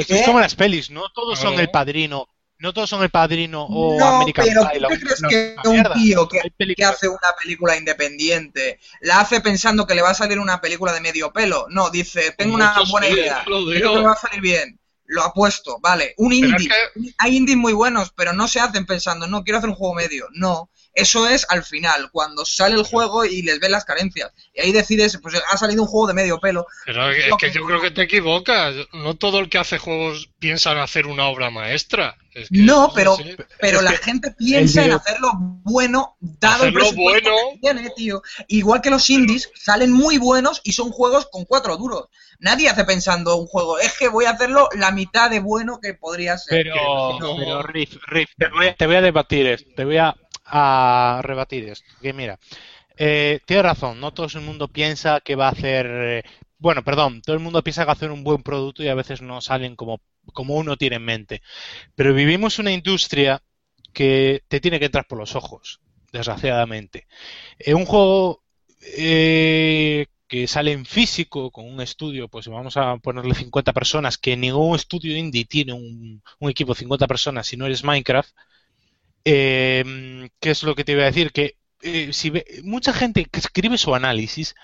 Esto es como las pelis, no todos son el padrino, no todos son el padrino o no, American pero Pie. ¿tú la- te crees que un mierda. tío que, hace una película independiente la hace pensando que le va a salir una película de medio pelo? No, dice, tengo una buena idea, creo que va a salir bien. Lo apuesto, vale. Un indie. es Hay indies muy buenos, pero no se hacen pensando, no, quiero hacer un juego medio. No. Eso es al final, cuando sale el juego y les ven las carencias. Y ahí decides, pues ha salido un juego de medio pelo. Pero es que yo creo que te equivocas. No todo el que hace juegos piensa en hacer una obra maestra. Es que No, pero, pero la gente piensa en hacerlo bueno, dado el Hacerlo presupuesto bueno. que tiene, tío. Igual que los indies, salen muy buenos y son juegos con cuatro duros. Nadie hace pensando un juego, es que voy a hacerlo la mitad de bueno que podría ser. Pero, no. pero Riff, Riff, te voy, a- te voy a debatir esto, te voy a, a rebatir esto. Que mira, eh, tienes razón, no todo el mundo piensa que va a hacer. eh, bueno, perdón, todo el mundo piensa que va a hacer un buen producto y a veces no salen como, como uno tiene en mente. Pero vivimos una industria que te tiene que entrar por los ojos, desgraciadamente. Eh, un juego eh, que sale en físico con un estudio, pues vamos a ponerle 50 personas, que ningún estudio indie tiene un, un equipo de 50 personas si no eres Minecraft. Eh, ¿Qué es lo que te iba a decir? Que eh, si ve- mucha gente que escribe su análisis,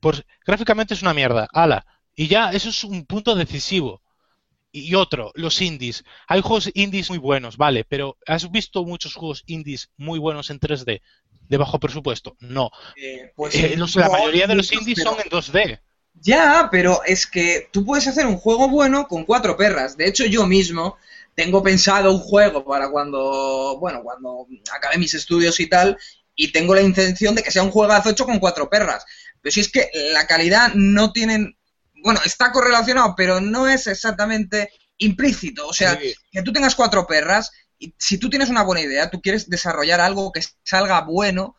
pues gráficamente es una mierda, ala, y ya eso es un punto decisivo. Y otro, los indies. Hay juegos indies muy buenos, vale, pero ¿has visto muchos juegos indies muy buenos en 3D de bajo presupuesto? No. Eh, pues Eh, los- la no, mayoría de los indies pero- son en 2D. Ya, pero es que tú puedes hacer un juego bueno con cuatro perras. De hecho, yo mismo tengo pensado un juego para cuando, bueno, cuando acabe mis estudios y tal, y tengo la intención de que sea un juegazo hecho con cuatro perras. Pero si es que la calidad no tienen, bueno, está correlacionado, pero no es exactamente implícito. O sea, Sí. que tú tengas cuatro perras, y si tú tienes una buena idea, tú quieres desarrollar algo que salga bueno,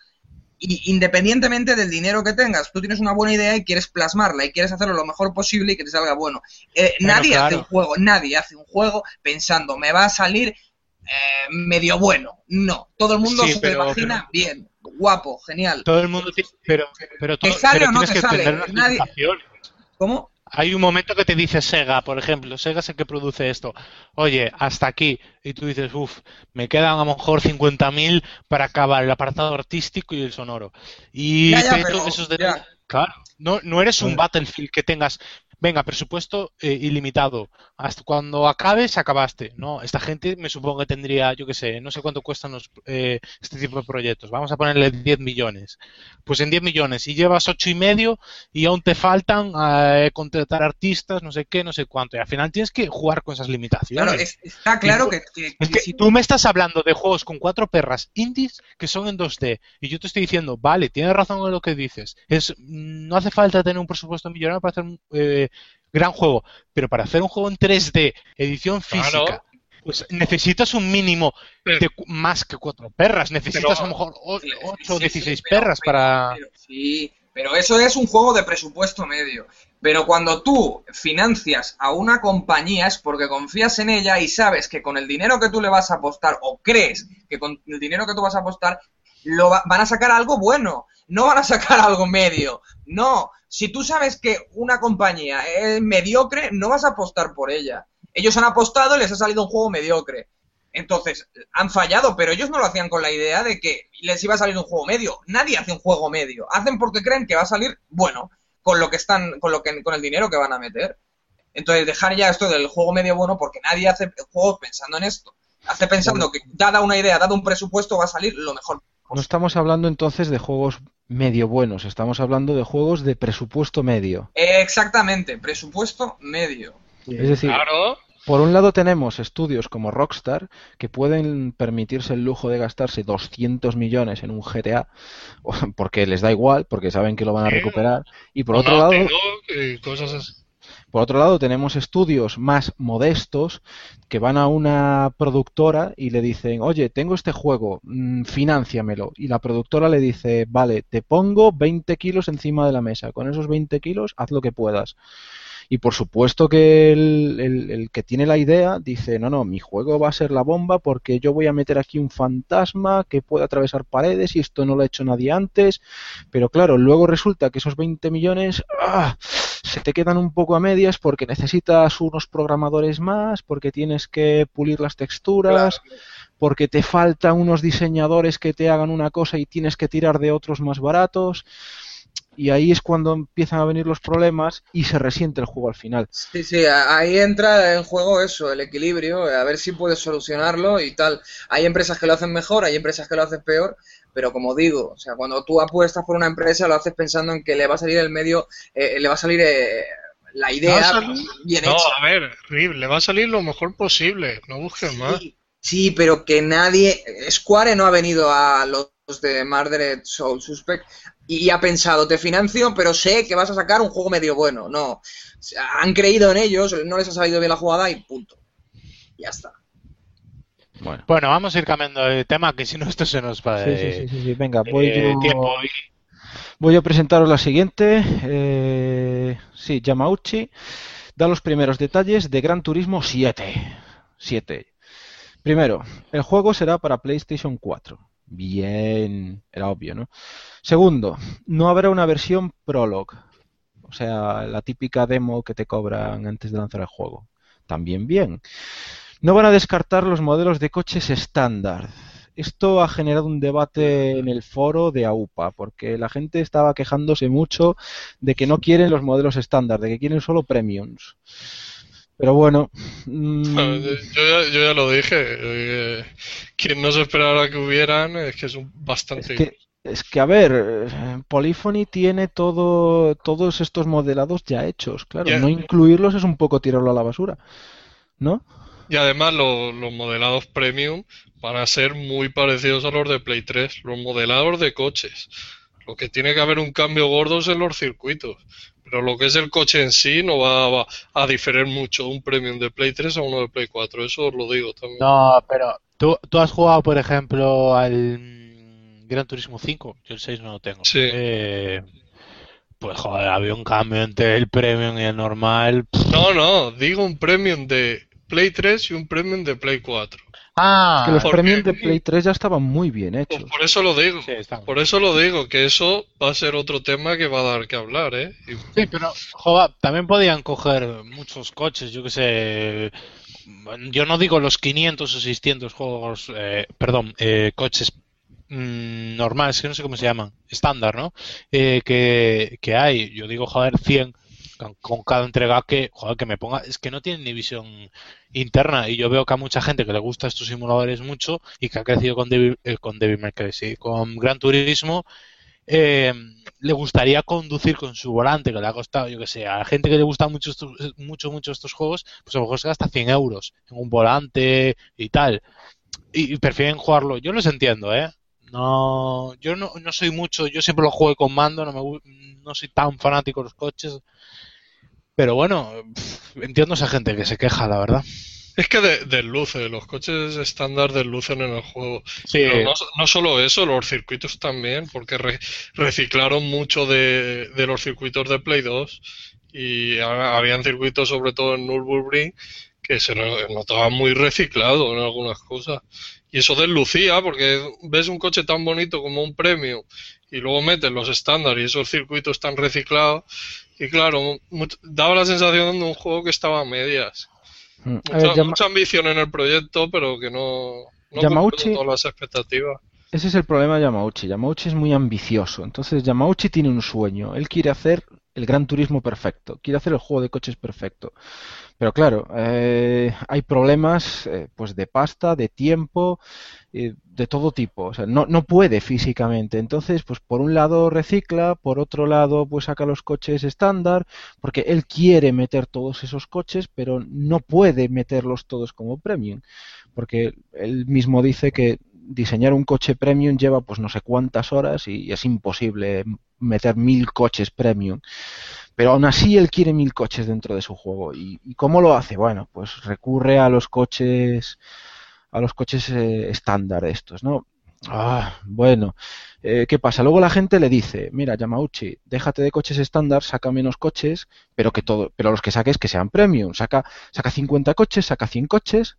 y independientemente del dinero que tengas, tú tienes una buena idea y quieres plasmarla y quieres hacerlo lo mejor posible y que te salga bueno. Eh, Bueno, nadie hace un juego, nadie hace un juego pensando, me va a salir eh, medio bueno. No, todo el mundo Sí, se pero- lo imagina bien, guapo, genial. Todo el mundo tiene, pero, pero, todo- ¿Te sale pero o no tienes te que sale? entender las Nadie- limitaciones. ¿Cómo? Hay un momento que te dice Sega, por ejemplo, Sega es el que produce esto. Oye, hasta aquí. Y tú dices, uff, me quedan a lo mejor 50.000 para acabar el apartado artístico y el sonoro. Y Ya, ya, te- pero- esos de-. Claro, no, no eres un. Battlefield que tengas, venga, presupuesto eh, ilimitado. Hasta cuando acabes, acabaste. No, esta gente me supongo que tendría, yo qué sé, no sé cuánto cuestan los, eh, este tipo de proyectos. Vamos a ponerle 10 millones. Pues en 10 millones, y llevas ocho y medio y aún te faltan eh, contratar artistas, no sé qué, no sé cuánto. Y al final tienes que jugar con esas limitaciones. Claro, es- está claro que, que- Es que que si tú me estás hablando de juegos con cuatro perras indies que son en 2D y yo te estoy diciendo, vale, tienes razón en lo que dices. Es no hace falta tener un presupuesto millonario para hacer eh, gran juego, pero para hacer un juego en 3D, edición Claro. física, pues necesitas un mínimo de más que cuatro perras. Necesitas Pero- a lo mejor o- Sí, 8 sí, o sí, 16 pero- perras pero- para. pero- sí, pero eso es un juego de presupuesto medio. Pero cuando tú financias a una compañía es porque confías en ella y sabes que con el dinero que tú le vas a apostar, o crees que con el dinero que tú vas a apostar, lo va- van a sacar algo bueno. No van a sacar algo medio. No. Si tú sabes que una compañía es mediocre, no vas a apostar por ella. Ellos han apostado y les ha salido un juego mediocre. Entonces, han fallado, pero ellos no lo hacían con la idea de que les iba a salir un juego medio. Nadie hace un juego medio. Hacen porque creen que va a salir bueno con lo que están, con lo que, con el dinero que van a meter. Entonces, dejar ya esto del juego medio bueno porque nadie hace juegos pensando en esto. Hace pensando que dada una idea, dado un presupuesto, va a salir lo mejor. No estamos hablando entonces de juegos medio buenos, estamos hablando de juegos de presupuesto medio. Exactamente, presupuesto medio. Es decir, Claro. por un lado tenemos estudios como Rockstar que pueden permitirse el lujo de gastarse 200 millones en un GTA porque les da igual, porque saben que lo van a recuperar. Y por otro lado, cosas así. Por otro lado tenemos estudios más modestos que van a una productora y le dicen, oye, tengo este juego, mm, finánciamelo. Y la productora le dice, vale, te pongo 20 kilos encima de la mesa. Con esos 20 kilos, haz lo que puedas. Y por supuesto que el, el- el que tiene la idea dice, no, no, mi juego va a ser la bomba porque yo voy a meter aquí un fantasma que puede atravesar paredes y esto no lo ha hecho nadie antes. Pero claro, luego resulta que esos 20 millones ¡ah! Se te quedan un poco a medias porque necesitas unos programadores más, porque tienes que pulir las texturas, porque te faltan unos diseñadores que te hagan una cosa y tienes que tirar de otros más baratos. Y ahí es cuando empiezan a venir los problemas y se resiente el juego al final. Sí, sí, ahí entra en juego eso, el equilibrio, a ver si puedes solucionarlo y tal. Hay empresas que lo hacen mejor, hay empresas que lo hacen peor, pero como digo, o sea, cuando tú apuestas por una empresa lo haces pensando en que le va a salir el medio, eh, le va a salir eh, la idea salir- bien No, hecha. a ver, Rib, le va a salir lo mejor posible. No busques más. Sí, pero que nadie, Square no ha venido a los de Murdered Soul Suspect y ha pensado, te financio, pero sé que vas a sacar un juego medio bueno. No, han creído en ellos, no les ha salido bien la jugada y punto. Ya está. Bueno, Bueno, vamos a ir cambiando de tema, que si no esto se nos va sí, de, sí, sí, sí, sí, venga, voy de yo- tiempo. Voy a presentaros la siguiente. Eh, sí, Yamauchi da los primeros detalles de Gran Turismo 7. 7. Primero, el juego será para PlayStation 4. Bien, era obvio, ¿no? Segundo, no habrá una versión Prologue, o sea, la típica demo que te cobran antes de lanzar el juego. También bien. No van a descartar los modelos de coches estándar. Esto ha generado un debate en el foro de AUPA, porque la gente estaba quejándose mucho de que no quieren los modelos estándar, de que quieren solo premiums. Pero bueno. mm, Yo ya, yo ya lo dije. eh, quien no se esperara que hubieran es que es un bastante. Es que, es que, a ver, eh, Polyphony tiene todo, todos estos modelados ya hechos, claro. No incluirlos es un poco tirarlo a la basura, ¿no? Y además lo- los modelados premium van a ser muy parecidos a los de Play 3, los modelados de coches. Lo que tiene que haber un cambio gordo es en los circuitos. Pero lo que es el coche en sí no va, va a diferir mucho un premium de Play 3 a uno de Play 4. Eso os lo digo también. No, pero ¿tú, tú has jugado, por ejemplo, al Gran Turismo 5. Yo el 6 no lo tengo. Sí. Eh, pues joder, había un cambio entre el Premium y el normal. No, no, digo un premium de Play 3 y un premium de Play 4. Ah, Que los premios de Play 3 ya estaban muy bien Pues hechos. por eso lo digo. sí. Por eso lo digo, que eso va a ser otro tema que va a dar que hablar, ¿eh? Y- Sí, pero joder, también podían coger muchos coches, yo que sé. Yo no digo los 500 o 600 juegos, eh, perdón, eh, coches mm, normales, que no sé cómo se llaman, estándar, ¿no? Eh, que, que hay. Yo digo, joder, 100 con, cada entrega que, joder, que me ponga. Es que no tienen ni visión interna. Y yo veo que a mucha gente que le gusta estos simuladores mucho y que ha crecido con Devil, eh, con May Cry, sí, con Gran Turismo eh, le gustaría conducir con su volante, que le ha costado, yo que sé, a la gente que le gusta mucho estos, mucho, mucho estos juegos, pues a lo mejor se gasta 100 euros en un volante y tal. Y, y prefieren jugarlo. Yo los entiendo, ¿eh? No, yo no, no soy mucho, yo siempre lo juego con mando, no, me, no soy tan fanático de los coches. Pero bueno, entiendo a esa gente que se queja, la verdad. Es que de- desluce, los coches estándar deslucen en el juego. Sí, Pero no, no solo eso, los circuitos también, porque re- reciclaron mucho de, de los circuitos de Play 2 y ha- habían circuitos, sobre todo en Nürburgring, que se no- notaban muy reciclado en algunas cosas. Y eso deslucía, porque ves un coche tan bonito como un premio y luego metes los estándar y esos circuitos tan reciclados. Y claro, daba la sensación de un juego que estaba a medias. Mm. A ver, Mucha, Yama- mucha ambición en el proyecto, pero que no, no Yamauchi- todas las expectativas. Ese es el problema de Yamauchi. Yamauchi es muy ambicioso. Entonces, Yamauchi tiene un sueño. Él quiere hacer el gran turismo perfecto. Quiere hacer el juego de coches perfecto. Pero claro, eh, hay problemas eh, pues de pasta, de tiempo, eh, de todo tipo. O sea, no, no puede físicamente. Entonces, pues por un lado recicla, por otro lado pues saca los coches estándar, porque él quiere meter todos esos coches, pero no puede meterlos todos como premium. Porque él mismo dice que diseñar un coche premium lleva pues no sé cuántas horas y es imposible meter mil coches premium. Pero aún así él quiere mil coches dentro de su juego. ¿Y, cómo lo hace? Bueno, pues recurre a los coches a los coches eh, estándar estos, ¿no? Ah, bueno, eh, ¿qué pasa? Luego la gente le dice, mira, Yamauchi, déjate de coches estándar, saca menos coches, pero que todo, pero los que saques que sean premium, saca, saca 50 coches, saca 100 coches,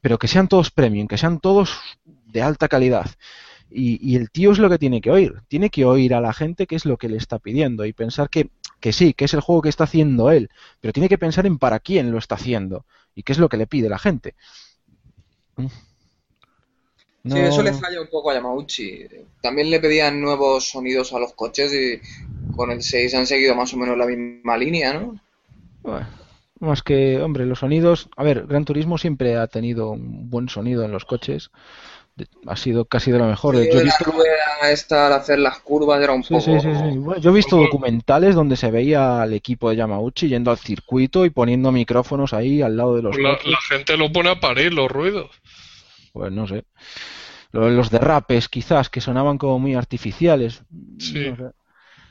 pero que sean todos premium, que sean todos de alta calidad. Y, y el tío es lo que tiene que oír, tiene que oír a la gente qué es lo que le está pidiendo y pensar que, que sí, que es el juego que está haciendo él, pero tiene que pensar en para quién lo está haciendo y qué es lo que le pide la gente. Sí, eso le falla un poco a Yamauchi. También le pedían nuevos sonidos a los coches y con el 6 han seguido más o menos la misma línea, ¿no? Bueno, más que, hombre, los sonidos. A ver, Gran Turismo siempre ha tenido un buen sonido en los coches. Ha sido casi de lo mejor. Sí, Yo he visto, esta al hacer las curvas era un sí, poco... sí, sí, sí. Bueno, yo he visto documentales donde se veía al equipo de Yamauchi yendo al circuito y poniendo micrófonos ahí al lado de los Pues la, coches. la gente lo pone a parir los ruidos. Pues no sé. Lo- Los derrapes, quizás, que sonaban como muy artificiales. Sí. No sé.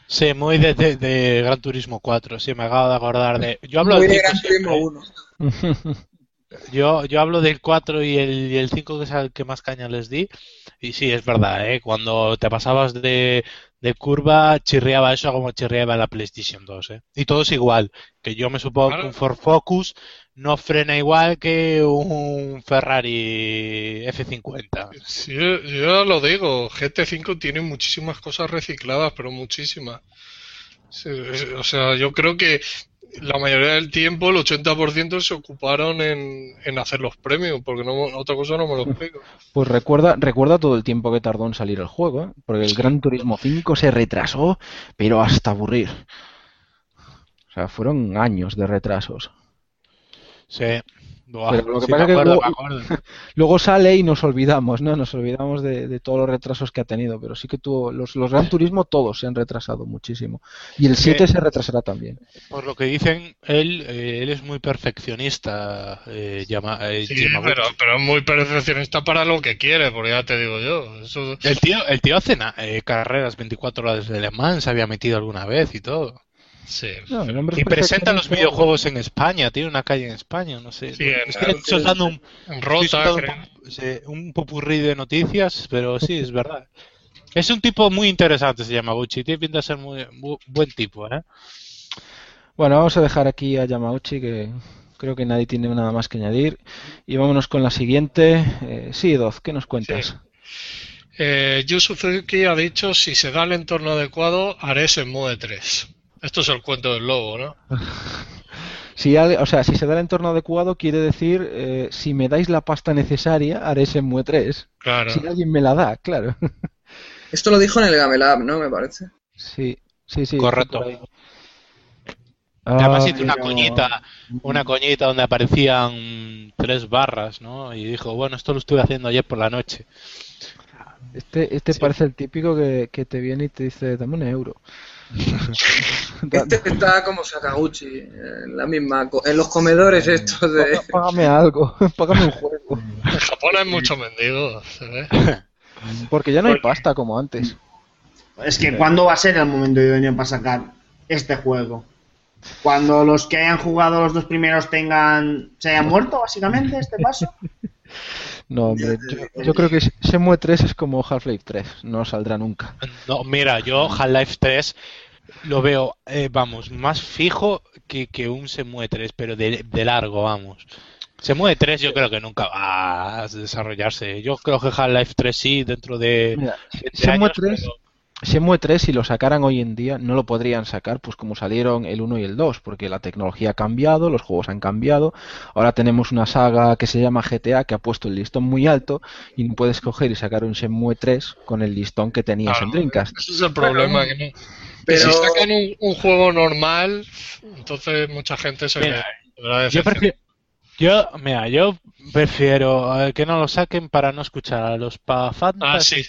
Sí, muy de, de- de Gran Turismo 4, sí, me acabo de acordar de... Yo hablo Muy del de 5 Gran. Turismo 1. Yo, yo hablo del 4 y el, y el 5 que es el que más caña les di. Y sí, es verdad, ¿eh? Cuando te pasabas de, de curva, chirriaba eso como chirriaba la PlayStation 2, ¿eh? Y todo es igual. Que yo me supongo Claro. que un Ford Focus no frena igual que un Ferrari F50. Sí, yo, lo digo, GT5 tiene muchísimas cosas recicladas, pero muchísimas. O sea, yo creo que la mayoría del tiempo, el 80% se ocuparon en, en hacer los premios, porque no, otra cosa no me lo explico. Pues recuerda, recuerda todo el tiempo que tardó en salir el juego, ¿eh? porque el Gran Turismo 5 se retrasó, pero hasta aburrir. O sea, fueron años de retrasos. Sí. Buah, Pero lo que sí, pasa me que acuerdo, luego- sale y nos olvidamos, ¿no? Nos olvidamos de, de todos los retrasos que ha tenido, pero sí que tuvo, los, los Gran Turismo todos se han retrasado muchísimo. Y el 7 se retrasará también. Por lo que dicen, él, eh, él es muy perfeccionista, eh, llama, eh, Sí, pero, pero es muy perfeccionista para lo que quiere, porque ya te digo yo. Eso, El tío, el tío hace eh, carreras 24 horas de Le Mans, se había metido alguna vez y todo. Sí. No, Y presenta los videojuegos en España, tiene una calle en España, no sé. Sí, en- un, En estoy Rota, soltando un, sí, un popurrí de noticias, pero sí, es verdad. Es un tipo muy interesante, se llama Gucci, tiene pinta de ser muy, bu- buen tipo, ¿eh? Bueno, vamos a dejar aquí a Yamauchi, que creo que nadie tiene nada más que añadir. Y vámonos con la siguiente. Eh, sí, Doz, ¿qué nos cuentas? Eh, Yu Suzuki ha dicho, si se da el entorno adecuado, haré Shenmue 3. Esto es el cuento del lobo, ¿no? Si, o sea, si se da el entorno adecuado, quiere decir, eh, si me dais la pasta necesaria, haré Shenmue 3. Claro. Si alguien me la da, claro. Esto lo dijo en el Gamelab, ¿no? Me parece. Sí, sí, sí. Correcto. Además Ah, hizo una coñita, una coñita donde aparecían tres barras, ¿no? Y dijo, bueno, esto lo estuve haciendo ayer por la noche. este este Sí. parece el típico que, que te viene y te dice, dame un euro. Este está como Sakaguchi, en la misma, en los comedores estos de... Págame algo, págame un juego. En Japón hay mucho mendigo, se ve. Porque ya no hay pasta como antes. Es que ¿cuándo va a ser el momento idóneo para sacar este juego? Cuando los que hayan jugado los dos primeros tengan se hayan muerto, básicamente, este paso. No, hombre, yo, yo creo que Shenmue 3 es como Half-Life 3, no saldrá nunca. No, mira, yo Half-Life 3 lo veo, eh, vamos, más fijo que, que un Semue 3, pero de, de largo, vamos. Semue 3 yo creo que nunca va a desarrollarse. Yo creo que Half-Life 3 sí, dentro de... Mira, de Shenmue años, 3 pero- Shenmue 3, si lo sacaran hoy en día, no lo podrían sacar pues como salieron el 1 y el 2, porque la tecnología ha cambiado, los juegos han cambiado. Ahora tenemos una saga que se llama GTA que ha puesto el listón muy alto y no puedes coger y sacar un Shenmue 3 con el listón que tenías Claro, en Dreamcast. Ese es el problema. Que no, Pero- si sacan un, un juego normal, entonces mucha gente se Mira, quedará Yo prefiero, yo, mira, yo prefiero eh, que no lo saquen para no escuchar a los pafantas Ah, sí.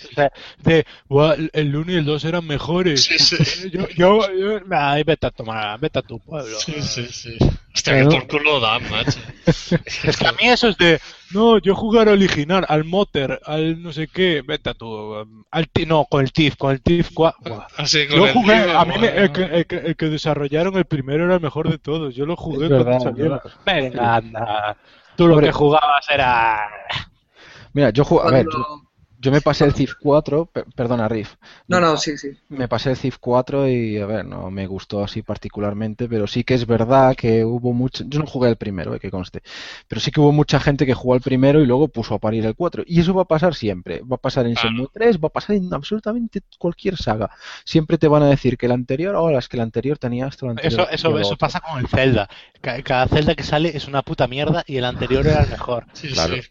de, "Buah, el 1 y el 2 eran mejores. Sí, sí. Yo, yo, yo- ay, vete a tomar, vete a tu pueblo. Sí, sí, sí. Hostia, Claro. que por culo dan, macho. Es que a mí eso es de, no, yo jugar al original, al Motor, al no sé qué, vete a tu, um, al ti- no, con el TIF, con el TIF, cua-. Así con Yo el jugué, tío, a mí me- bueno. el, que, el que- el que desarrollaron el primero era el mejor de todos, yo lo jugué Es cuando es Venga, anda. Tú lo Hombre. que jugabas era... Mira, yo ju- a ver, yo, yo me pasé el Civ 4, per- perdona Riff, No, no, sí, sí. me pasé el Civ 4 y a ver, no me gustó así particularmente, pero sí que es verdad que hubo mucho, yo no jugué el primero, eh, que conste, pero sí que hubo mucha gente que jugó el primero y luego puso a parir el 4 y eso va a pasar siempre, va a pasar en Claro. Shenmue 3, va a pasar en absolutamente cualquier saga, siempre te van a decir que el anterior, ahora es que el anterior tenía esto, el anterior Eso, eso, eso pasa con el Zelda. Ca- Cada Zelda que sale es una puta mierda y el anterior era el mejor. Sí, Claro. sí.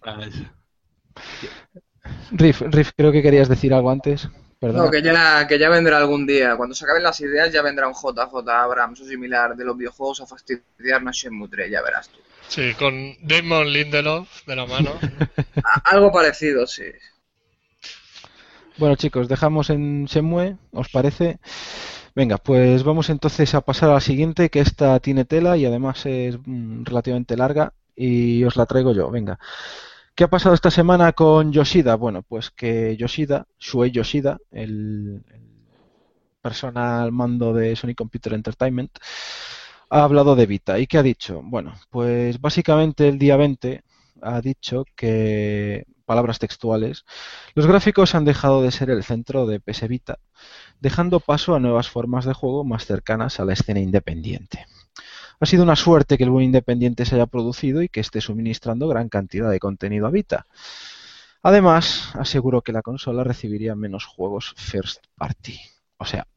Riff, Riff, creo que querías decir algo antes, perdona. No, que ya, que ya vendrá algún día. Cuando se acaben las ideas ya vendrá un JJ Abrams o similar de los videojuegos a fastidiarnos Shenmue 3, ya verás tú. Sí, con Damon Lindelof de la mano. A- algo parecido, sí. Bueno chicos, dejamos en Shenmue, ¿os parece? Venga, pues vamos entonces a pasar a la siguiente, que esta tiene tela y además es mm, relativamente larga y os la traigo yo, venga. ¿Qué ha pasado esta semana con Yoshida? Bueno, pues que Yoshida, Shuei Yoshida, el, el persona al mando de Sony Computer Entertainment, ha hablado de Vita. ¿Y qué ha dicho? Bueno, pues básicamente el día 20 ha dicho que, palabras textuales, los gráficos han dejado de ser el centro de PS Vita, dejando paso a nuevas formas de juego más cercanas a la escena independiente. Ha sido una suerte que el buen independiente se haya producido y que esté suministrando gran cantidad de contenido a Vita. Además, aseguró que la consola recibiría menos juegos first party. O sea,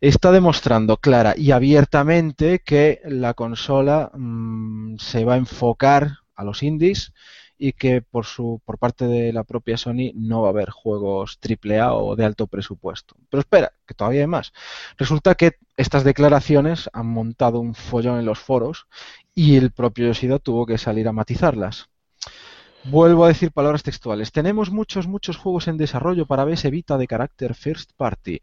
está demostrando clara y abiertamente que la consola mm, se va a enfocar a los indies y que por su por parte de la propia Sony no va a haber juegos AAA o de alto presupuesto. Pero espera, que todavía hay más. Resulta que estas declaraciones han montado un follón en los foros y el propio Yoshida tuvo que salir a matizarlas. Vuelvo a decir palabras textuales. Tenemos muchos, muchos juegos en desarrollo para PS Vita de carácter first party.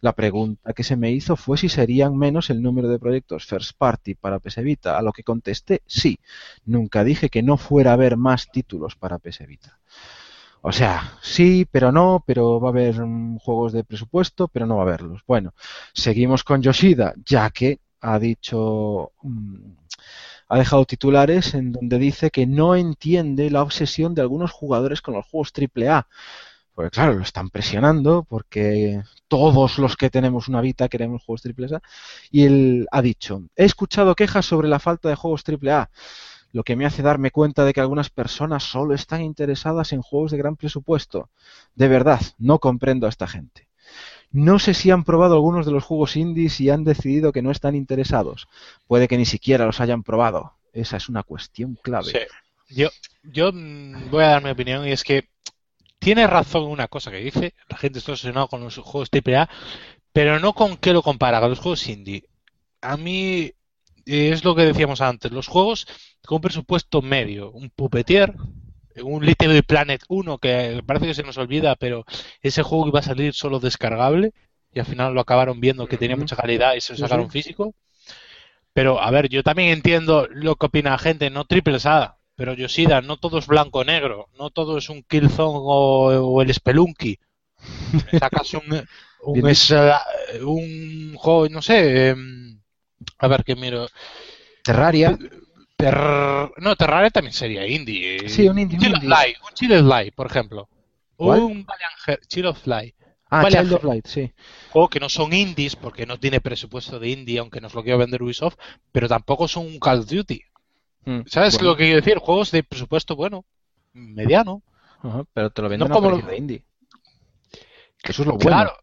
La pregunta que se me hizo fue si serían menos el número de proyectos first party para PS Vita, a lo que contesté sí. Nunca dije que no fuera a haber más títulos para PS Vita. O sea, sí, pero no, pero va a haber mm, juegos de presupuesto, pero no va a haberlos. Bueno, seguimos con Yoshida, ya que ha dicho, mm, ha dejado titulares en donde dice que no entiende la obsesión de algunos jugadores con los juegos AAA. Porque claro, lo están presionando porque todos los que tenemos una Vita queremos juegos AAA. Y él ha dicho, he escuchado quejas sobre la falta de juegos AAA, lo que me hace darme cuenta de que algunas personas solo están interesadas en juegos de gran presupuesto. De verdad, no comprendo a esta gente. No sé si han probado algunos de los juegos indies y han decidido que no están interesados. Puede que ni siquiera los hayan probado. Esa es una cuestión clave. Yo, mm, voy a dar mi opinión y es que tiene razón una cosa que dice. La gente está obsesionada con los juegos AAA, pero no con qué lo compara, con los juegos indie. A mí eh, es lo que decíamos antes. Los juegos con un presupuesto medio, un Puppeteer, un Little Planet 1 que parece que se nos olvida, pero ese juego iba a salir solo descargable y al final lo acabaron viendo que tenía mucha calidad y se lo sacaron físico. Pero a ver, yo también entiendo lo que opina la gente, no triple A, pero Yoshida, no todo es blanco o negro, no todo es un Killzone o, o el Spelunky. Sacas un, un, es, un juego, no sé, em, a ver que miro. Terraria, No, Terraria también sería indie. eh. Sí, un indie, un Chill of. Light, un Chill of Light, por ejemplo. ¿Cuál? Un Valiant Chill of Light. ah, Child of Light, sí. Juego que no son indies porque no tiene presupuesto de indie, aunque nos lo quiera vender Ubisoft, pero tampoco son un Call of Duty. Mm, ¿Sabes bueno, lo que quiero decir? Juegos de presupuesto bueno, mediano. pero te lo venden como a lo- de indie. Eso es lo bueno. Claro.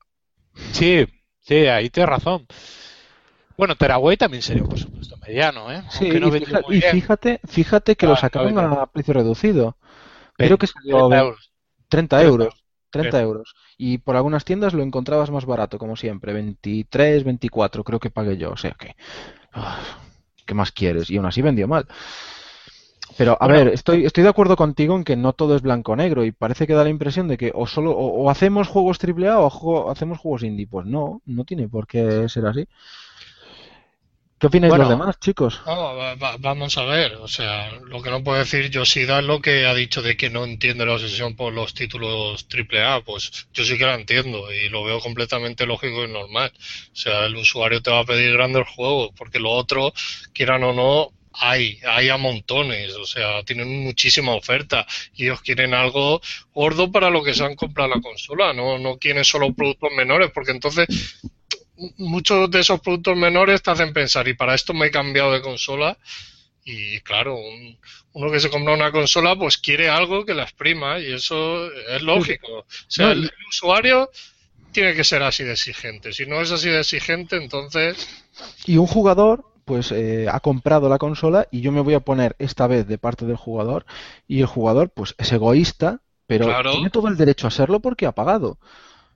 Sí, sí, ahí tienes razón. Bueno, Teraway también sería un presupuesto mediano, ¿eh? Sí, no y, fíjate, fíjate que Ah, lo no sacaron a precio reducido. Creo que salió 30 euros. 30 30 euros. 30 Sí. euros. Y por algunas tiendas lo encontrabas más barato, como siempre. 23, 24, creo que pagué yo. O sea que. ah, ¿Qué más quieres? Y aún así vendió mal. Pero, a Bueno. ver, estoy, estoy de acuerdo contigo en que no todo es blanco-negro y parece que da la impresión de que o solo o, o hacemos juegos AAA o hacemos juegos indie. Pues no, no tiene por qué ser así. ¿Qué opináis Bueno. los demás, chicos? No, va- va- vamos a ver, o sea, lo que no puede decir Yoshida es lo que ha dicho de que no entiende la obsesión por los títulos AAA, pues yo sí que la entiendo y lo veo completamente lógico y normal. O sea, el usuario te va a pedir grandes juegos, porque lo otro, quieran o no, hay, hay a montones, o sea, tienen muchísima oferta y ellos quieren algo gordo para lo que se han comprado la consola, no, no quieren solo productos menores, porque entonces muchos de esos productos menores te hacen pensar, y para esto me he cambiado de consola. Y claro, un- uno que se compra una consola, pues quiere algo que la exprima, y eso es lógico. O sea, No, el, usuario tiene que ser así de exigente. Si no es así de exigente, entonces. Y un jugador, pues eh, ha comprado la consola y yo me voy a poner esta vez de parte del jugador y el jugador, pues es egoísta, pero Claro. tiene todo el derecho a serlo porque ha pagado.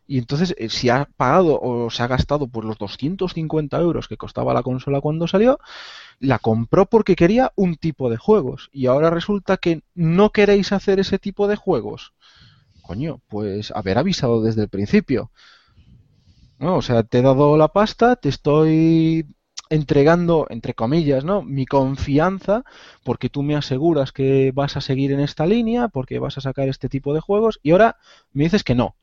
Y entonces, eh, si ha pagado o se ha gastado por los 250 euros que costaba la consola cuando salió, la compró porque quería un tipo de juegos. Y ahora resulta que no queréis hacer ese tipo de juegos. Coño, pues haber avisado desde el principio. ¿no? O sea, te he dado la pasta, te estoy entregando, entre comillas, ¿no? Mi confianza, porque tú me aseguras que vas a seguir en esta línea, porque vas a sacar este tipo de juegos, y ahora me dices que no,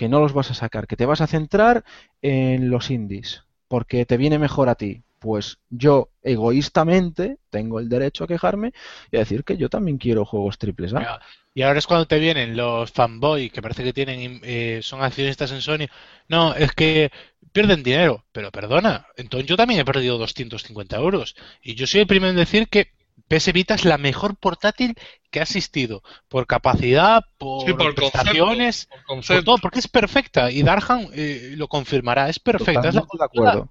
que no los vas a sacar, que te vas a centrar en los indies, porque te viene mejor a ti. pues yo egoístamente tengo el derecho a quejarme y a decir que yo también quiero juegos triples A. Y ahora es cuando te vienen los fanboy que parece que tienen eh, son accionistas en Sony. No, es que pierden dinero. Pero perdona, entonces yo también he perdido 250 euros. Y yo soy el primero en decir que PS Vita es la mejor portátil que ha existido. Por capacidad, por, Sí, por prestaciones, Por por concepto. todo, porque es perfecta. Y Darhan eh, lo confirmará, es perfecta. Es la de acuerdo.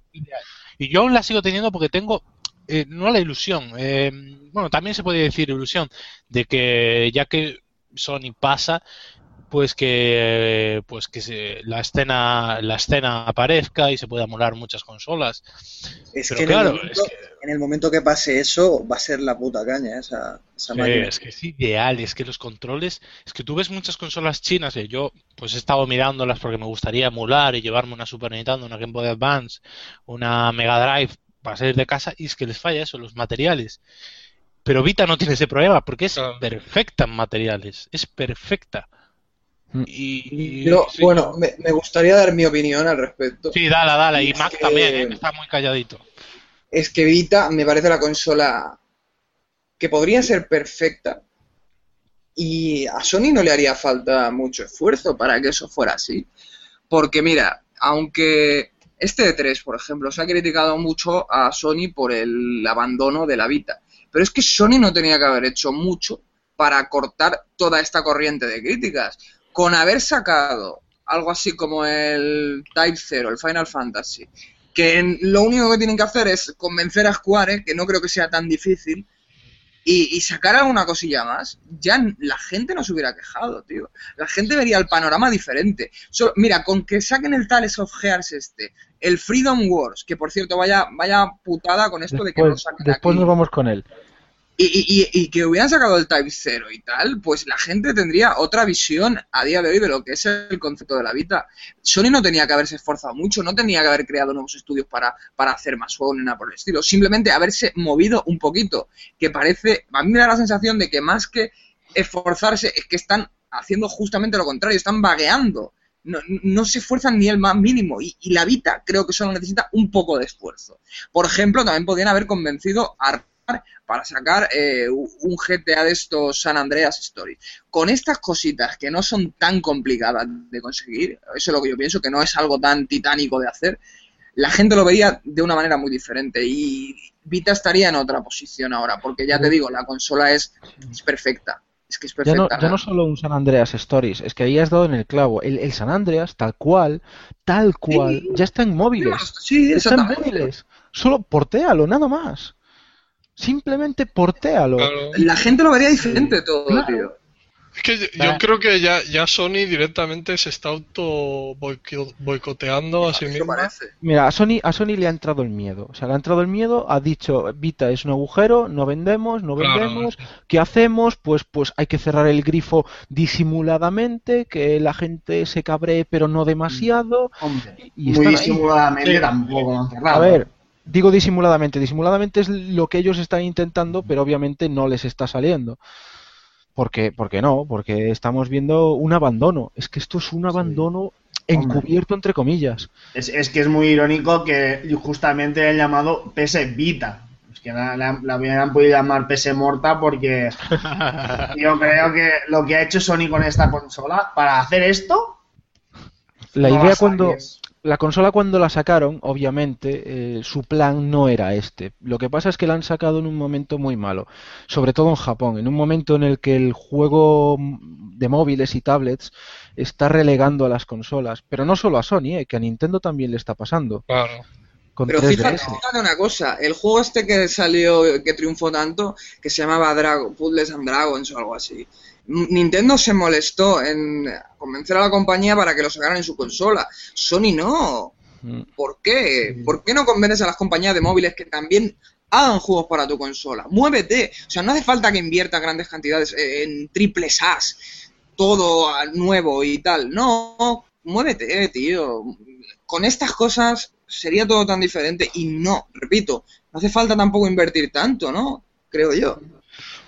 Y yo aún la sigo teniendo porque tengo, eh, no la ilusión, eh, bueno, también se puede decir ilusión, de que ya que Sony pasa, pues que pues que se- la escena la escena aparezca y se pueda emular muchas consolas. Es Pero que, claro, momento, es que- en el momento que pase eso, va a ser la puta caña esa, esa Sí, máquina. es que es ideal, es que los controles, es que tú ves muchas consolas chinas, y yo pues he estado mirándolas porque me gustaría emular y llevarme una Super Nintendo, una Game Boy Advance, una Mega Drive para salir de casa, y es que les falla eso, los materiales. Pero Vita no tiene ese problema porque es Claro. perfecta en materiales, es perfecta. Mm. Y, y- Yo, sí, bueno, me, me gustaría dar mi opinión al respecto. sí, dala, dala, y es Mac que- también, ¿eh? que está muy calladito. Es que Vita me parece la consola que podría ser perfecta y a Sony no le haría falta mucho esfuerzo para que eso fuera así. Porque mira, aunque este E3, por ejemplo, se ha criticado mucho a Sony por el abandono de la Vita, pero es que Sony no tenía que haber hecho mucho para cortar toda esta corriente de críticas. Con haber sacado algo así como el Type 0, el Final Fantasy, que en- lo único que tienen que hacer es convencer a Square, que no creo que sea tan difícil, y, y sacar alguna cosilla más, ya la gente no se hubiera quejado, tío. La gente vería el panorama diferente. So- mira, con que saquen el Tales of Gears este, el Freedom Wars, que por cierto, vaya, vaya putada con esto de que lo Después, saquen después aquí. nos vamos con él. Y, y- que hubieran sacado el Type 0 y tal, pues la gente tendría otra visión a día de hoy de lo que es el concepto de la Vita. Sony no tenía que haberse esforzado mucho, no tenía que haber creado nuevos estudios para, para hacer más juegos ni nada por el estilo. Simplemente haberse movido un poquito, que parece, a mí me da la sensación de que más que esforzarse es que están haciendo justamente lo contrario, están vagueando. No, no se esfuerzan ni el más mínimo. Y, y la Vita creo que solo necesita un poco de esfuerzo. Por ejemplo, también podrían haber convencido a para sacar eh, un GTA de estos San Andreas Stories. Con estas cositas que no son tan complicadas de conseguir, eso es lo que yo pienso, que no es algo tan titánico de hacer, la gente lo vería de una manera muy diferente y Vita estaría en otra posición ahora, porque ya te digo, la consola es, es perfecta. Es que es Ya no, perfecta. ya no solo un San Andreas Stories, es que ahí has dado en el clavo. El, el San Andreas, tal cual, tal cual, ya está en móviles. Sí, Está en móviles. Solo portéalo, nada más. Simplemente portéalo. Claro. La gente lo vería diferente todo, Claro. tío. Es que yo, creo que ya, ya Sony directamente se está auto boico- boicoteando a sí Eso misma. parece. Mira, a Sony, a Sony le ha entrado el miedo. O sea, le ha entrado el miedo, ha dicho, Vita es un agujero, no vendemos, no Claro, vendemos. ¿Qué hacemos? Pues, pues hay que cerrar el grifo disimuladamente, que la gente se cabree, pero no demasiado. Hombre, Y muy ahí. disimuladamente Sí. tampoco lo han cerrado. A ver, digo disimuladamente. Disimuladamente es lo que ellos están intentando, pero obviamente no les está saliendo. Porque, porque no, porque estamos viendo un abandono. Es que esto es un abandono encubierto entre comillas. Es, es que es muy irónico que justamente el llamado PS Vita. Es que la, la, la hubieran podido llamar PS Morta porque yo creo que lo que ha hecho Sony con esta consola para hacer esto. La no idea cuando. La consola cuando la sacaron, obviamente, eh, su plan no era este. Lo que pasa es que la han sacado en un momento muy malo, sobre todo en Japón, en un momento en el que el juego de móviles y tablets está relegando a las consolas, pero no solo a Sony, eh, que a Nintendo también le está pasando Claro. con Pero 3DS. fíjate, fíjate una cosa, el juego este que salió, que triunfó tanto, que se llamaba Dragon, Puzzles and Dragons o algo así. Nintendo se molestó en convencer a la compañía para que lo sacaran en su consola. Sony no. Mm. ¿Por qué? ¿Por qué no convences a las compañías de móviles que también hagan juegos para tu consola? Muévete. O sea, no hace falta que inviertas grandes cantidades eh, en triples As, todo nuevo y tal. No, muévete, tío. Con estas cosas sería todo tan diferente y no, repito, no hace falta tampoco invertir tanto, ¿no? Creo yo.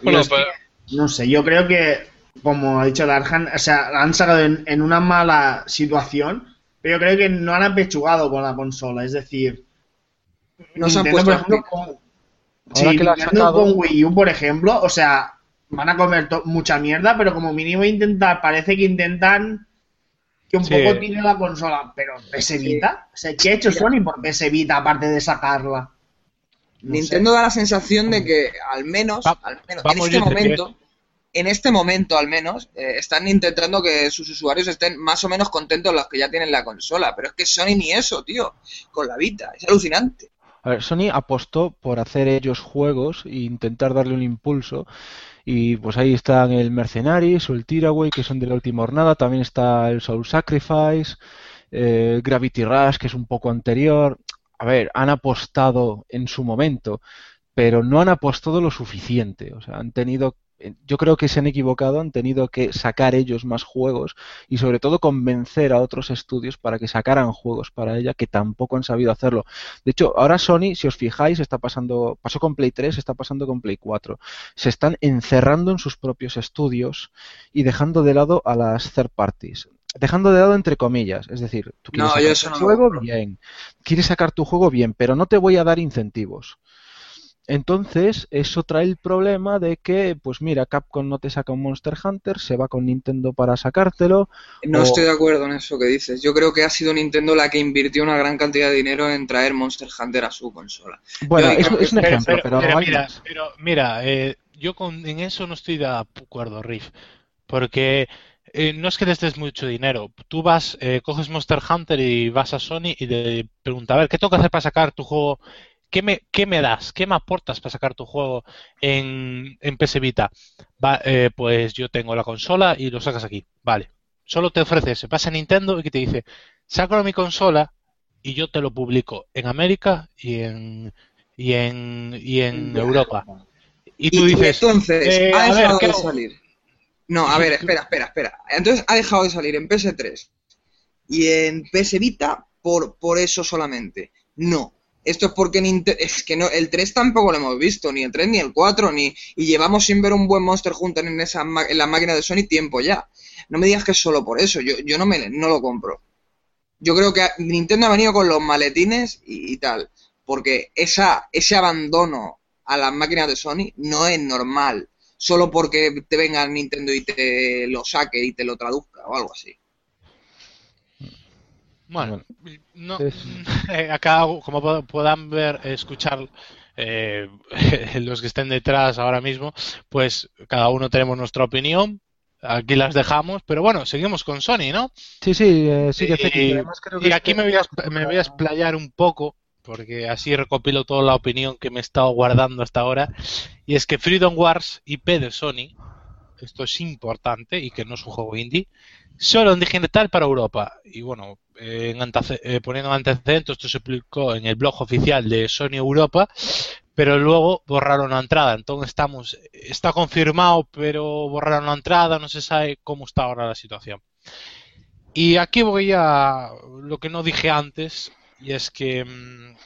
Bueno, pero No sé, yo creo que, como ha dicho Darhan, o sea, la han sacado en, en una mala situación, pero yo creo que no han apechugado con la consola. Es decir, No se han Nintendo, puesto por ejemplo, con, Ahora sí, que la ha Nintendo sacado- con Wii U, por ejemplo, o sea, van a comer mucha mierda, pero como mínimo intentar, parece que intentan que un Sí. poco tire la consola, pero PS Vita, o sea, ¿qué ha hecho Sony por PS Vita aparte de sacarla? No Nintendo da la sensación de que al menos, Va- al menos en este momento, en este momento al menos, eh, están intentando que sus usuarios estén más o menos contentos los que ya tienen la consola. Pero es que Sony ni eso, tío, con la Vita. Es alucinante. A ver, Sony apostó por hacer ellos juegos e intentar darle un impulso. Y pues ahí están el Mercenaries o el Tiraway, que son de la última jornada. También está el Soul Sacrifice, eh, Gravity Rush, que es un poco anterior. A ver, han apostado en su momento, pero no han apostado lo suficiente. O sea, han tenido, eh, yo creo que se han equivocado, han tenido que sacar ellos más juegos y sobre todo convencer a otros estudios para que sacaran juegos para ella que tampoco han sabido hacerlo. De hecho, ahora Sony, si os fijáis, está pasando, pasó con Play 3, está pasando con Play 4. Se están encerrando en sus propios estudios y dejando de lado a las third parties. Dejando de lado entre comillas, es decir, tú quieres No, sacar tu no juego bien, quieres sacar tu juego bien, pero no te voy a dar incentivos. Entonces, eso trae el problema de que, pues mira, Capcom no te saca un Monster Hunter, se va con Nintendo para sacártelo. No O- estoy de acuerdo en eso que dices. Yo creo que ha sido Nintendo la que invirtió una gran cantidad de dinero en traer Monster Hunter a su consola. Bueno, es, es un ejemplo, pero- pero, mira, pero mira, eh, yo con, en eso no estoy de acuerdo, Riff, porque eh, no es que les des mucho dinero. Tú vas, eh, coges Monster Hunter y vas a Sony y le preguntas, a ver, ¿qué tengo que hacer para sacar tu juego? ¿Qué me, qué me das? ¿Qué me aportas para sacar tu juego en, en PS Vita? Va, eh, pues yo tengo la consola y lo sacas aquí. Vale. Solo te ofrece, se pasa a Nintendo y que te dice, sácalo a mi consola y yo te lo publico en América y en, y en, y en Europa. Y tú dices, entonces, eh, ha a ver, ¿qué salir. No, a ver, espera, espera, espera. Entonces ha dejado de salir en PS3 y en PS Vita por, por eso solamente. No. Esto es porque es que no, el 3 tampoco lo hemos visto, ni el 3 ni el 4, ni, y llevamos sin ver un buen Monster Hunter en esa en la máquina de Sony tiempo ya. No me digas que es solo por eso, yo, yo no me no lo compro. Yo creo que Nintendo ha venido con los maletines y, y tal, porque esa, ese abandono a las máquinas de Sony no es normal, solo porque te venga Nintendo y te lo saque y te lo traduzca o algo así. Bueno, no, Es- eh, acá, como puedan ver, escuchar eh, los que estén detrás ahora mismo, pues cada uno tenemos nuestra opinión. Aquí las dejamos, pero bueno, seguimos con Sony, ¿no? Sí, sí, eh, sí que Y- creo que Y aquí me voy, a, esp- me voy a explayar un poco, porque así recopilo toda la opinión que me he estado guardando hasta ahora. Y es que Freedom Wars, IP de Sony, esto es importante y que no es un juego indie, solo en digital para Europa. Y bueno, en eh, poniendo en antecedentes, esto se publicó en el blog oficial de Sony Europa, pero luego borraron la entrada. Entonces estamos, está confirmado, pero borraron la entrada, no se sabe cómo está ahora la situación. Y aquí voy a lo que no dije antes, y es que mm,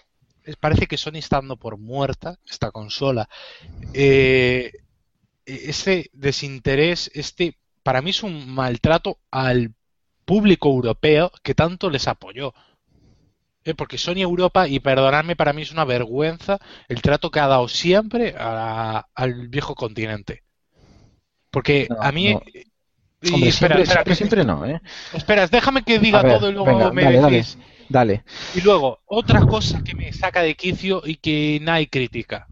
parece que Sony está dando por muerta esta consola. Eh, este desinterés, este, para mí es un maltrato al público europeo que tanto les apoyó. Eh, porque Sony Europa, y perdonadme, para mí es una vergüenza el trato que ha dado siempre a- al viejo continente. Porque No, a mí... no. y Hombre, espera, siempre, espera, siempre, que- siempre no, ¿eh? Espera, déjame que diga ver, todo y luego venga, me dale. decís. Dale. Y luego, otra cosa que me saca de quicio y que nadie critica.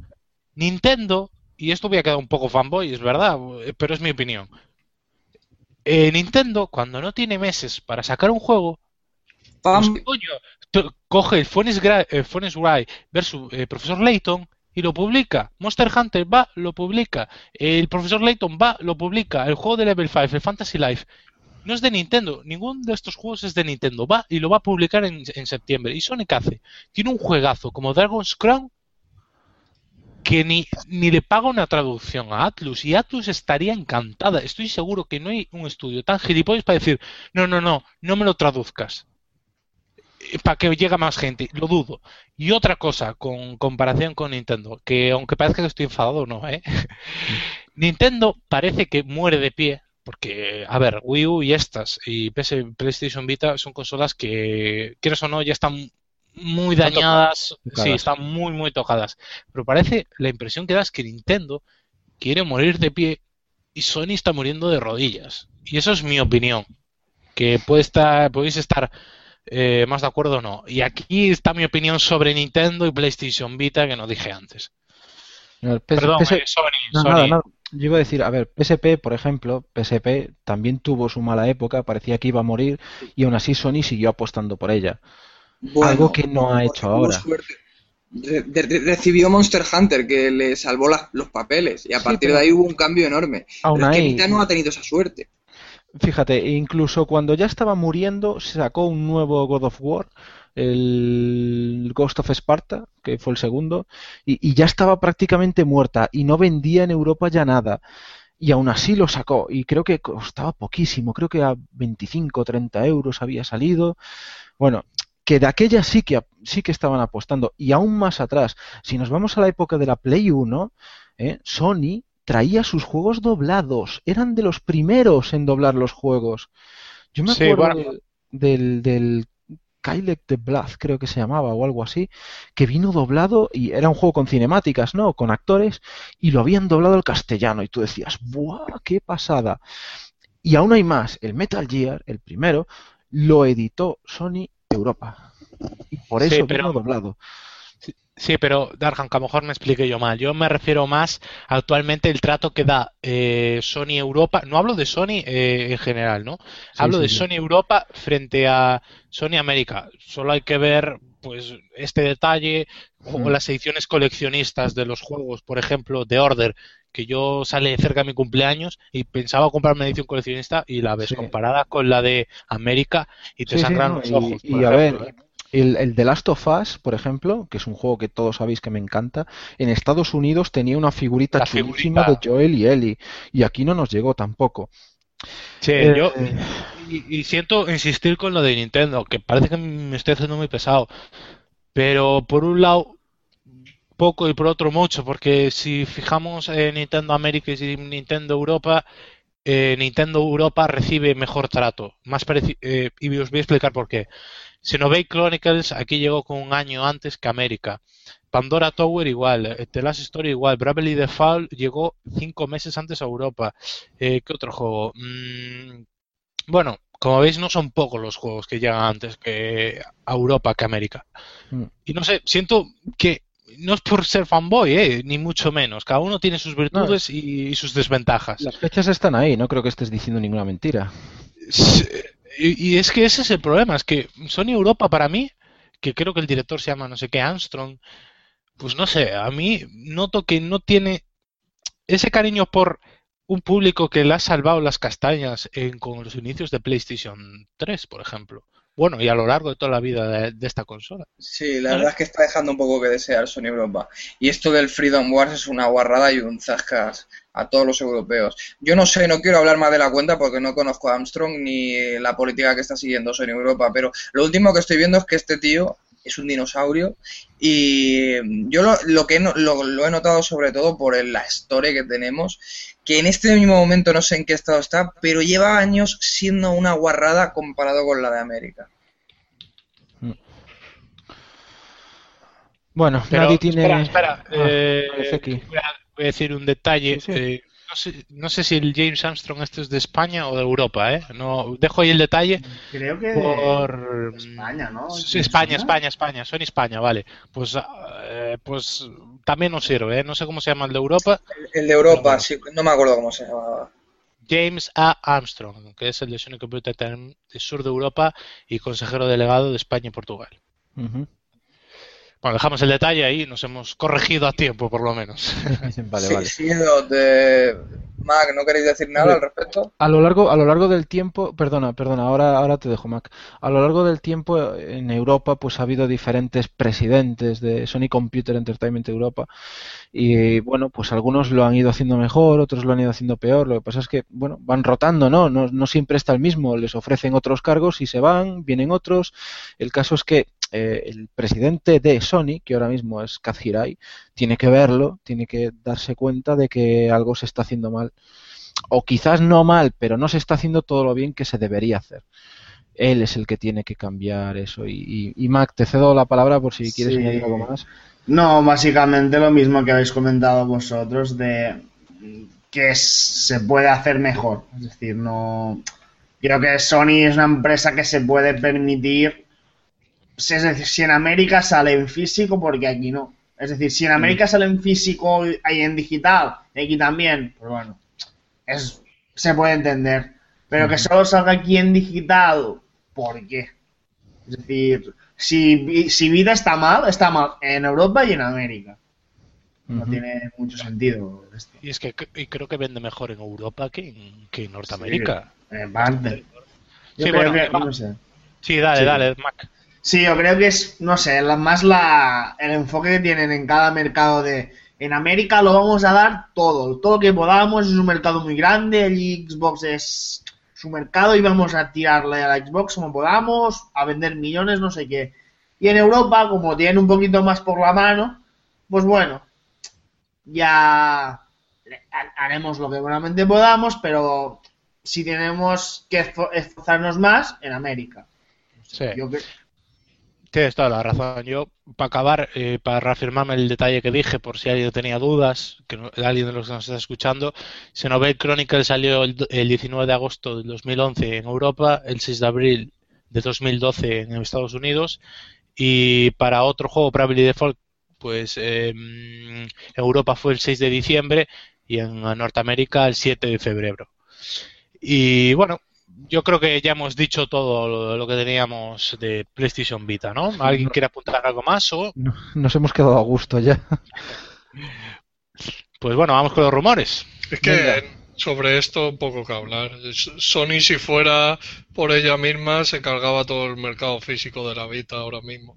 Nintendo, y esto voy a quedar un poco fanboy, es verdad, pero es mi opinión. Eh, Nintendo, cuando no tiene meses para sacar un juego, pues, coño, coge el Phoenix, eh, Phoenix Wright versus eh, Profesor Layton y lo publica. Monster Hunter va, lo publica. El Profesor Layton va, lo publica. El juego de Level 5, el Fantasy Life. No es de Nintendo, ninguno de estos juegos es de Nintendo. Va y lo va a publicar en, septiembre. ¿Y Sonic hace? Tiene un juegazo como Dragon's Crown que ni, ni le paga una traducción a Atlus. Y Atlus estaría encantada. Estoy seguro que no hay un estudio tan gilipollas para decir, no, no, no, no me lo traduzcas para que llegue más gente, lo dudo. Y otra cosa, con comparación con Nintendo, que aunque parezca que estoy enfadado, no, ¿eh? Nintendo parece que muere de pie, porque, a ver, Wii U y estas, y PS, PlayStation Vita son consolas que, quieras o no, ya están muy Están dañadas, tocadas. sí, están muy, muy tocadas. Pero parece, la impresión que da es que Nintendo quiere morir de pie y Sony está muriendo de rodillas. Y eso es mi opinión. Que puede estar, podéis estar eh, más de acuerdo o no. Y aquí está mi opinión sobre Nintendo y PlayStation Vita que no dije antes. El PS- Perdón, PS eh, Sony, No, Sony. nada, nada. Yo iba a decir, a ver, PSP, por ejemplo, PSP también tuvo su mala época, parecía que iba a morir y aún así Sony siguió apostando por ella. Bueno, Algo que no ha pues hecho ahora. Re- re- recibió Monster Hunter que le salvó la- los papeles y a Sí, partir pero- de ahí hubo un cambio enorme. Aún Pero es que Vita no ha tenido esa suerte. Fíjate, incluso cuando ya estaba muriendo, sacó un nuevo God of War, el Ghost of Sparta, que fue el segundo, y, y ya estaba prácticamente muerta y no vendía en Europa ya nada. Y aún así lo sacó, y creo que costaba poquísimo, creo que a 25 o 30 euros había salido. Bueno, que de aquella sí que, sí que estaban apostando, y aún más atrás, si nos vamos a la época de la Play 1, ¿eh? Sony traía sus juegos doblados, eran de los primeros en doblar los juegos. Yo me Sí, acuerdo bueno. del, del, del Kylek de Blood, creo que se llamaba, o algo así, que vino doblado y era un juego con cinemáticas, ¿no? Con actores, y lo habían doblado al castellano, y tú decías, ¡buah, qué pasada! Y aún hay más, el Metal Gear, el primero, lo editó Sony Europa. Y por Sí, eso pero- vino doblado. Sí, pero Darhan, que a lo mejor me expliqué yo mal. Yo me refiero más actualmente el trato que da eh, Sony Europa. No hablo de Sony eh, en general, ¿no? Hablo sí, de sí. Sony Europa frente a Sony América. Solo hay que ver, pues, este detalle o las ediciones coleccionistas de los juegos, por ejemplo, de Order, que yo sale cerca de mi cumpleaños y pensaba comprarme una edición coleccionista y la ves comparada con la de América y te sangran no, los y- ojos. y por a ejemplo, ver, ¿eh? El, el The Last of Us, por ejemplo, que es un juego que todos sabéis que me encanta, en Estados Unidos tenía una figurita La chulísima figurita. de Joel y Ellie, y aquí no nos llegó tampoco. Sí, Eh, yo y, y siento insistir con lo de Nintendo, que parece que me estoy haciendo muy pesado, pero por un lado poco y por otro mucho, porque si fijamos en Nintendo América y Nintendo Europa, eh, Nintendo Europa recibe mejor trato, más eh, y os voy a explicar por qué. Xenoblade Chronicles aquí llegó con un año antes que América. Pandora Tower igual, The Last Story igual, Bravely Default llegó cinco meses antes a Europa. Eh, ¿qué otro juego? Mm, bueno, como veis no son pocos los juegos que llegan antes que a Europa que a América. Mm. Y no sé, siento que no es por ser fanboy, eh, ni mucho menos. Cada uno tiene sus virtudes y, y sus desventajas. Las fechas están ahí, no creo que estés diciendo ninguna mentira. Sí, Y, es que ese es el problema, es que Sony Europa para mí, que creo que el director se llama no sé qué, Armstrong, pues no sé, a mí noto que no tiene ese cariño por un público que le ha salvado las castañas en- con los inicios de PlayStation 3, por ejemplo. Bueno, y a lo largo de toda la vida de, de esta consola. Sí, la verdad es que está dejando un poco que desear Sony Europa. Y esto del Freedom Wars es una guarrada y un zascas a todos los europeos. Yo no sé, no quiero hablar más de la cuenta porque no conozco a Armstrong ni la política que está siguiendo Sony Europa, pero lo último que estoy viendo es que este tío es un dinosaurio y yo lo, lo que no- lo, lo he notado sobre todo por el- la historia que tenemos, que en este mismo momento no sé en qué estado está, pero lleva años siendo una guarrada comparado con la de América. Bueno, Pero, nadie tiene... espera, espera, Ah, eh, voy, a, voy a decir un detalle. Sí, sí. eh, no, sé, no sé si el James Armstrong este es de España o de Europa, ¿eh? No, dejo ahí el detalle Creo que por... de España, ¿no? Sí, España, España, España, son España, vale. Pues, eh, pues también nos sirve, ¿eh? No sé cómo se llama el de Europa. El de Europa, sí, no me acuerdo cómo se llamaba. James A. Armstrong, que es el de Sony Computer Time del sur de Europa y consejero delegado de España y Portugal. Bueno, dejamos el detalle ahí, nos hemos corregido a tiempo por lo menos. Vale, Sí, vale. sí, lo de... Mac, ¿no queréis decir nada al respecto? A lo largo, a lo largo del tiempo, perdona, perdona, ahora, ahora te dejo, Mac. A lo largo del tiempo en Europa, pues ha habido diferentes presidentes de Sony Computer Entertainment Europa y bueno, pues algunos lo han ido haciendo mejor, otros lo han ido haciendo peor. Lo que pasa es que, bueno, van rotando, ¿no? No, no siempre está el mismo. Les ofrecen otros cargos y se van, vienen otros. El caso es que eh, el presidente de Sony, que ahora mismo es Kaz Hirai, tiene que verlo, tiene que darse cuenta de que algo se está haciendo mal. O quizás no mal, pero no se está haciendo todo lo bien que se debería hacer. él es el que tiene que cambiar eso. Y, y, y Mac, te cedo la palabra por si quieres Sí. añadir algo más. No, básicamente lo mismo que habéis comentado vosotros de que es- se puede hacer mejor. Es decir, no. Creo que Sony es una empresa que se puede permitir. Es decir, si en América sale en físico, porque aquí no. Es decir, si en América sale en físico y en digital, y aquí también, pues bueno, es, se puede entender. Pero que solo salga aquí en digital, ¿por qué? Es decir, si, Vi- si Vida está mal, está mal en Europa y en América. No tiene mucho sentido esto. Y es que y creo que vende mejor en Europa que en, que en Norteamérica. En parte. Yo Sí, bueno, que, no sé. Sí, dale, Sí. dale, Mac. Sí, yo creo que es, no sé, más la, el enfoque que tienen en cada mercado de... En América lo vamos a dar todo, todo lo que podamos, es un mercado muy grande, el Xbox es su mercado y vamos a tirarle a la Xbox como podamos, a vender millones, no sé qué. Y en Europa, como tienen un poquito más por la mano, pues bueno, ya haremos lo que buenamente podamos, pero si tenemos que esfo- esforzarnos más, en América. Sí. Yo cre- Tienes toda la razón. Yo, para acabar, eh, para reafirmarme el detalle que dije, por si alguien tenía dudas, que no- alguien de los que nos está escuchando, Xenoblade Chronicle salió el, el 19 de agosto del 2011 en Europa, el 6 de abril de 2012 en Estados Unidos, y para otro juego, Bravely Default, pues en Europa fue el 6 de diciembre y en Norteamérica el 7 de febrero. Y bueno, yo creo que ya hemos dicho todo lo, que teníamos de PlayStation Vita, ¿no? ¿Alguien quiere apuntar algo más? O, No- Nos hemos quedado a gusto ya. pues bueno, vamos con los rumores. Es que Venga. sobre esto poco que hablar. Sony si fuera por ella misma se cargaba todo el mercado físico de la Vita ahora mismo.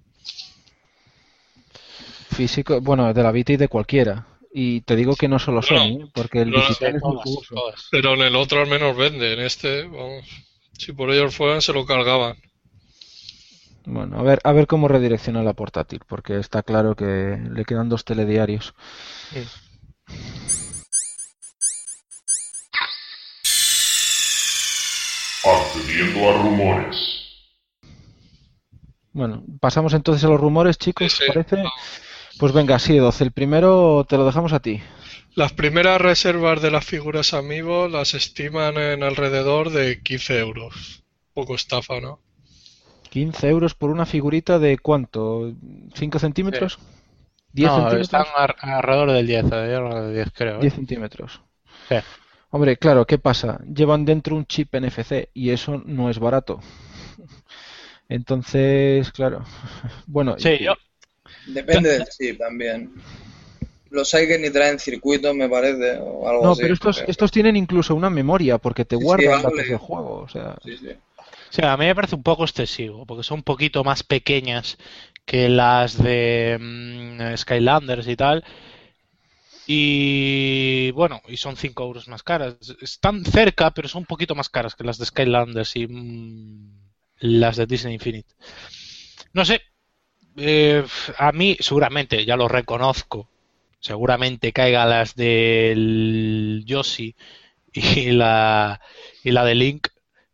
Físico, bueno, de la Vita y de cualquiera. Y te digo que no solo Bueno, Sony, ¿eh? porque el no, digital es muy jugoso. Pero en el otro al menos vende, en este, vamos, si por ellos fueran se lo cargaban. Bueno, a ver, a ver cómo redirecciona la portátil, porque está claro que le quedan dos telediarios. Accediendo a rumores. Bueno, pasamos entonces a los rumores, chicos, Sí, ¿os sí, parece? Pues venga, sí, 12. El primero te lo dejamos a ti. Las primeras reservas de las figuras Amiibo las estiman en alrededor de 15 euros. Poco estafa, ¿no? 15 euros por una figurita de cuánto? ¿5 centímetros? ¿10 No, centímetros? están alrededor del 10, alrededor del 10 creo. ¿eh? 10 centímetros. Sí. Hombre, claro, ¿qué pasa? Llevan dentro un chip NFC y eso no es barato. Entonces, claro. Bueno, Sí, yo, Depende del chip también. Los hay que ni traen circuitos, me parece, o algo no, así. pero estos, estos tienen incluso una memoria porque te Sí, sí, guardan vale. datos de juego. O sea, Sí, sí. O sea, a mí me parece un poco excesivo, porque son un poquito más pequeñas que las de mm, Skylanders y tal. Y bueno, y son 5 euros más caras. Están cerca, pero son un poquito más caras que las de Skylanders y mm, las de Disney Infinite. No sé, eh, a mí seguramente, ya lo reconozco, seguramente caiga las del Yoshi y la, y la de Link.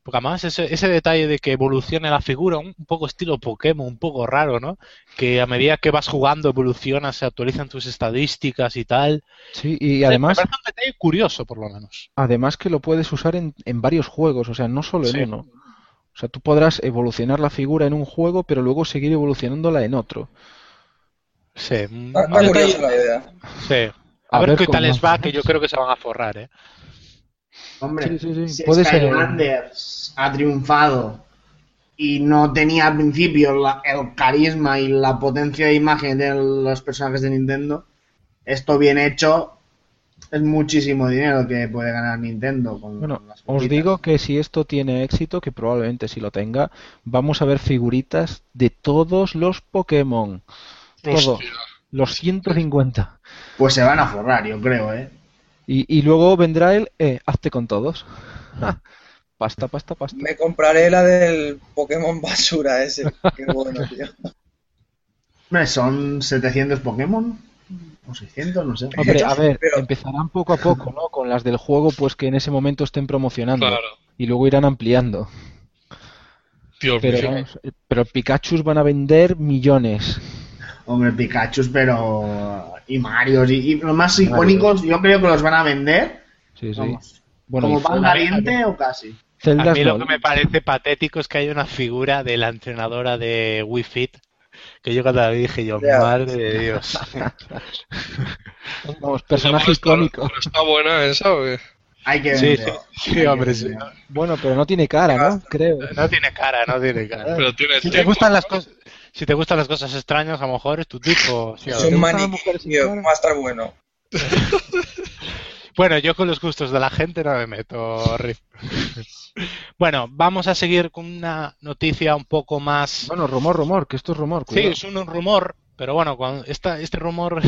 Porque además ese, ese detalle de que evolucione la figura, un, un poco estilo Pokémon, un poco raro, ¿no? Que a medida que vas jugando evolucionas, se actualizan tus estadísticas y tal. sí, y además, me parece un detalle curioso, por lo menos. además que lo puedes usar en, en varios juegos, o sea, no solo en Sí. uno. O sea, tú podrás evolucionar la figura en un juego, pero luego seguir evolucionándola en otro. Sí, Está, curiosa la idea. sí. A A ver ver qué tal les va, que yo creo que se van a forrar, ¿eh? Hombre, Sí, sí, sí, si puede ser. Skylanders ha triunfado y no tenía al principio la- el carisma y la potencia de imagen de los personajes de Nintendo, esto bien hecho es muchísimo dinero que puede ganar Nintendo con Bueno, las os digo que si esto tiene éxito, que probablemente si lo tenga, vamos a ver figuritas de todos los Pokémon. Todo. Hostia. Los 150. Pues se van a forrar, yo creo, ¿eh? Y, y luego vendrá el, eh, hazte con todos. Pasta, pasta, pasta. Me compraré la del Pokémon basura ese. Qué bueno, tío. Hombre, son 700 Pokémon o 600, no sé. Hombre, a ver, Pero- empezarán poco a poco, ¿no? Con las del juego, pues que en ese momento estén promocionando. Claro. Y luego irán ampliando. Dios Pero, mío. eh, pero Pikachu van a vender millones. Hombre, Pikachu, pero. Y Mario. Y, y los más icónicos, yo creo que los van a vender. Sí, sí. Vamos, Bueno, como pan caliente o casi. A mí lo que me parece patético es que hay una figura de la entrenadora de Wii Fit que yo la vi dije yo, Ya. madre de Dios. Vamos, personaje está- icónico. pero Está buena esa, ¿o qué? Hay que Sí, sí, sí, hombre, sí. Bueno, pero no tiene cara, ¿no? Creo. No tiene cara, no tiene cara. Pero tiene Si te tipo. gustan las cosas, si te gustan las cosas extrañas, a lo mejor es tu tipo. Es un a estar bueno. Bueno, yo con los gustos de la gente no me meto, Riff. Bueno, vamos a seguir con una noticia un poco más. Bueno, rumor, rumor, que esto es rumor. Sí, cuidado. es un rumor, pero bueno, cuando esta, este rumor,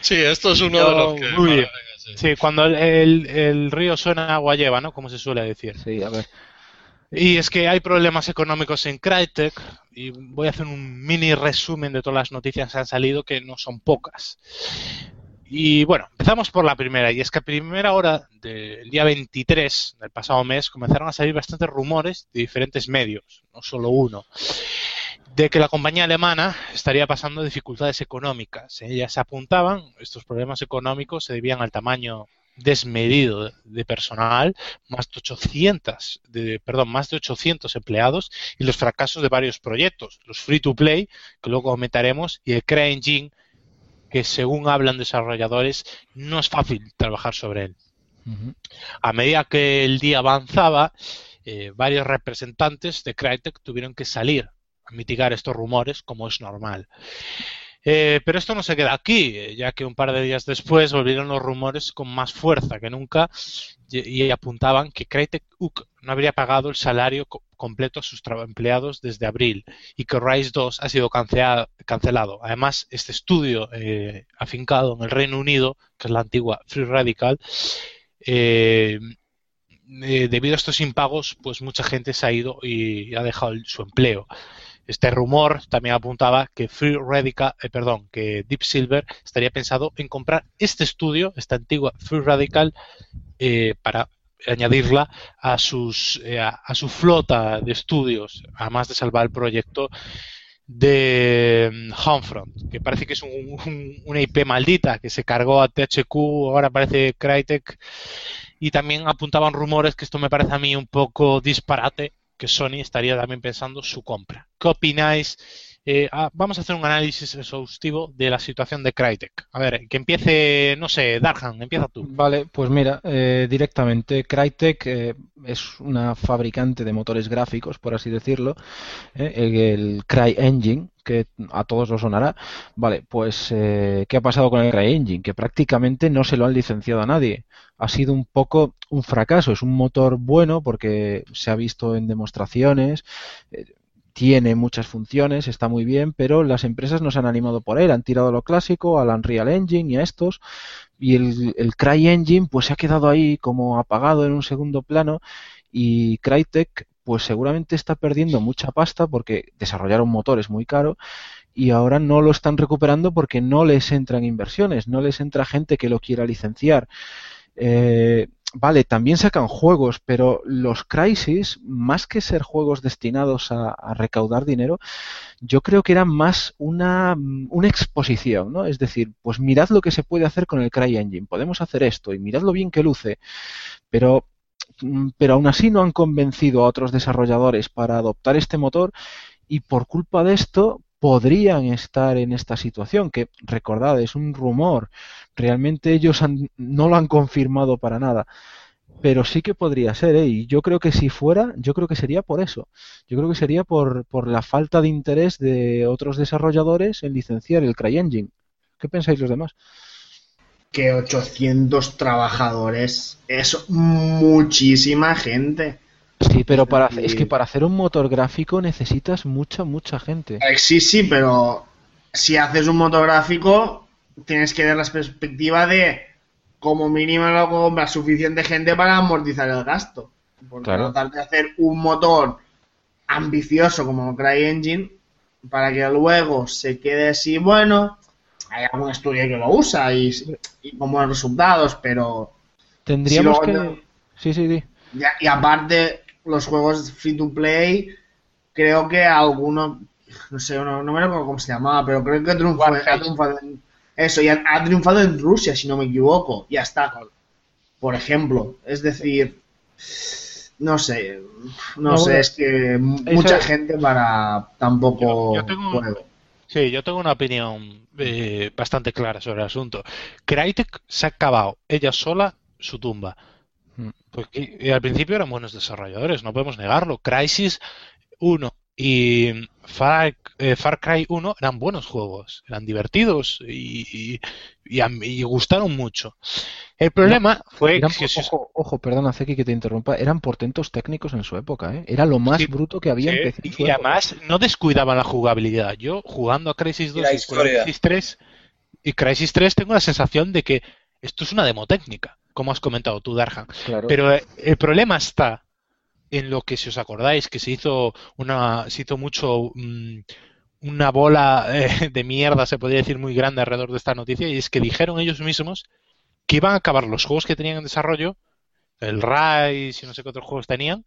Sí, esto es uno Yo- de los que. Uy. sí. sí, cuando el, el- el río suena agua lleva, ¿no? Como se suele decir. Sí, a ver. Y es que hay problemas económicos en Crytek y voy a hacer un mini resumen de todas las noticias que han salido, que no son pocas. Y bueno, empezamos por la primera, y es que a primera hora del día 23 del pasado mes comenzaron a salir bastantes rumores de diferentes medios, no solo uno, de que la compañía alemana estaría pasando dificultades económicas. Ellas apuntaban, estos problemas económicos se debían al tamaño desmedido de- personal, más de 800, de, perdón, más de 800 empleados y los fracasos de varios proyectos, los free to play, que luego comentaremos, y el CryEngine, que según hablan desarrolladores, no es fácil trabajar sobre él. A medida que el día avanzaba, eh, varios representantes de Crytek tuvieron que salir a mitigar estos rumores, como es normal. Eh, pero esto no se queda aquí, eh, ya que un par de días después volvieron los rumores con más fuerza que nunca y, apuntaban que Crytek UK no habría pagado el salario co- completo a sus empleados desde abril y que Rise 2 ha sido cancelado. Además, este estudio eh, afincado en el Reino Unido, que es la antigua Free Radical, eh, eh, debido a estos impagos, pues mucha gente se ha ido y ha dejado su empleo. Este rumor también apuntaba que Free Radical, eh, perdón, que Deep Silver estaría pensado en comprar este estudio, esta antigua Free Radical, eh, para añadirla a sus eh, a, su flota de estudios, además de salvar el proyecto de mm, Homefront, que parece que es un- un- una IP maldita que se cargó a THQ, ahora parece Crytek, y también apuntaban rumores que esto me parece a mí un poco disparate, que Sony estaría también pensando su compra. ¿Qué opináis? Eh, ah, vamos a hacer un análisis exhaustivo de la situación de Crytek. A ver, que empiece, no sé, Darhan, empieza tú. Vale, pues mira, eh, directamente Crytek eh, es una fabricante de motores gráficos, por así decirlo, eh, el, el CryEngine, que a todos os sonará. Vale, pues eh, ¿qué ha pasado con el CryEngine? Que prácticamente no se lo han licenciado a nadie. Ha sido un poco un fracaso. Es un motor bueno porque se ha visto en demostraciones. eh, tiene muchas funciones, está muy bien, pero las empresas no se han animado por él, han tirado a lo clásico, al Unreal Engine y a estos, y el, el CryEngine pues se ha quedado ahí como apagado en un segundo plano y Crytek pues seguramente está perdiendo mucha pasta porque desarrollar un motor es muy caro y ahora no lo están recuperando porque no les entran inversiones, no les entra gente que lo quiera licenciar. Eh, vale, también sacan juegos, pero los Crisis, más que ser juegos destinados a, recaudar dinero, yo creo que eran más una, una exposición, ¿no? Es decir, pues mirad lo que se puede hacer con el CryEngine, podemos hacer esto y mirad lo bien que luce, pero mm, pero aún así no han convencido a otros desarrolladores para adoptar este motor y por culpa de esto podrían estar en esta situación, que recordad, es un rumor, realmente ellos no lo han confirmado para nada, pero sí que podría ser, ¿eh? y yo creo que si fuera, yo creo que sería por eso, yo creo que sería por, por la falta de interés de otros desarrolladores en licenciar el CryEngine. ¿Qué pensáis los demás? Que 800 trabajadores es muchísima gente. Sí, pero para, es que para hacer un motor gráfico necesitas mucha, mucha gente. Sí, sí, pero si haces un motográfico, tienes que ver la perspectiva de como mínimo lo compras suficiente gente para amortizar el gasto. Porque Claro. tratar de hacer un motor ambicioso como CryEngine para que luego se quede así, bueno, hay algún estudio que lo usa y, y con buenos resultados, pero Tendríamos Si que... no- Sí, sí, sí. y aparte los juegos free to play creo que alguno, no sé, no, no me acuerdo cómo se llamaba, pero creo que ha triunfado, ha triunfado en, eso, y ha, ha triunfado en Rusia, si no me equivoco, ya está. Por ejemplo, es decir, no sé, no, No, sé, bueno, es que mucha gente para tampoco Yo- yo tengo- puede. Sí, yo tengo una opinión eh, bastante clara sobre el asunto. Crytek se ha acabado ella sola su tumba. Mm. Porque eh, al principio eran buenos desarrolladores, no podemos negarlo. Crysis 1 y Far, eh, Far Cry 1 eran buenos juegos, eran divertidos y, y- y y gustaron mucho. El problema fue Eran que ojo, ojo, perdona, Zeki, que te interrumpa. Eran portentos técnicos en su época, ¿eh? Era lo más Sí, bruto que había Sí, en PC en su y época. además no descuidaban la jugabilidad. Yo jugando a Crisis 2 la y. Crisis 3 y Crisis 3 tengo la sensación de que esto es una demo técnica, como has comentado tú, Darhan. Claro. Pero eh, el problema está en lo que si os acordáis que se hizo una se hizo mucho mm, una bola eh, de mierda, se podría decir muy grande alrededor de esta noticia y es que dijeron ellos mismos que iban a acabar los juegos que tenían en desarrollo, el Rise y no sé qué otros juegos tenían,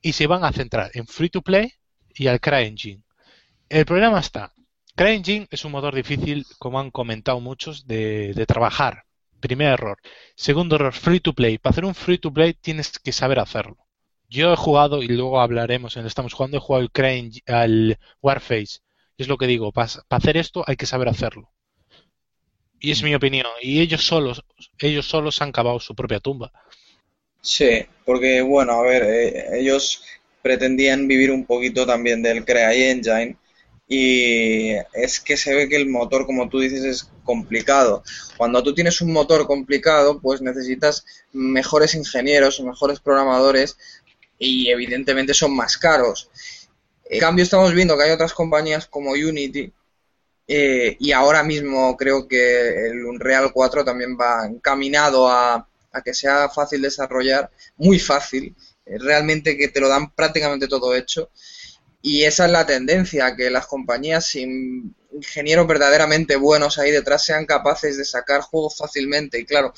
y se iban a centrar en Free to Play y al CryEngine. El problema está, CryEngine es un motor difícil, como han comentado muchos, de, de trabajar. Primer error. Segundo error, Free to Play. Para hacer un Free to Play tienes que saber hacerlo. Yo he jugado, y luego hablaremos en el estamos jugando, he jugado el CryEngine, al Warface. Y es lo que digo, para hacer esto hay que saber hacerlo. Y es mi opinión. Y ellos solos, ellos solos han cavado su propia tumba. Sí, porque bueno, a ver, eh, ellos pretendían vivir un poquito también del CryEngine y es que se ve que el motor, como tú dices, es complicado. Cuando tú tienes un motor complicado, pues necesitas mejores ingenieros, mejores programadores y evidentemente son más caros. En cambio, estamos viendo que hay otras compañías como Unity eh, y ahora mismo creo que el Unreal 4 también va encaminado a, a que sea fácil desarrollar, muy fácil, eh, realmente que te lo dan prácticamente todo hecho. Y esa es la tendencia, que las compañías sin ingenieros verdaderamente buenos ahí detrás sean capaces de sacar juegos fácilmente. Y claro,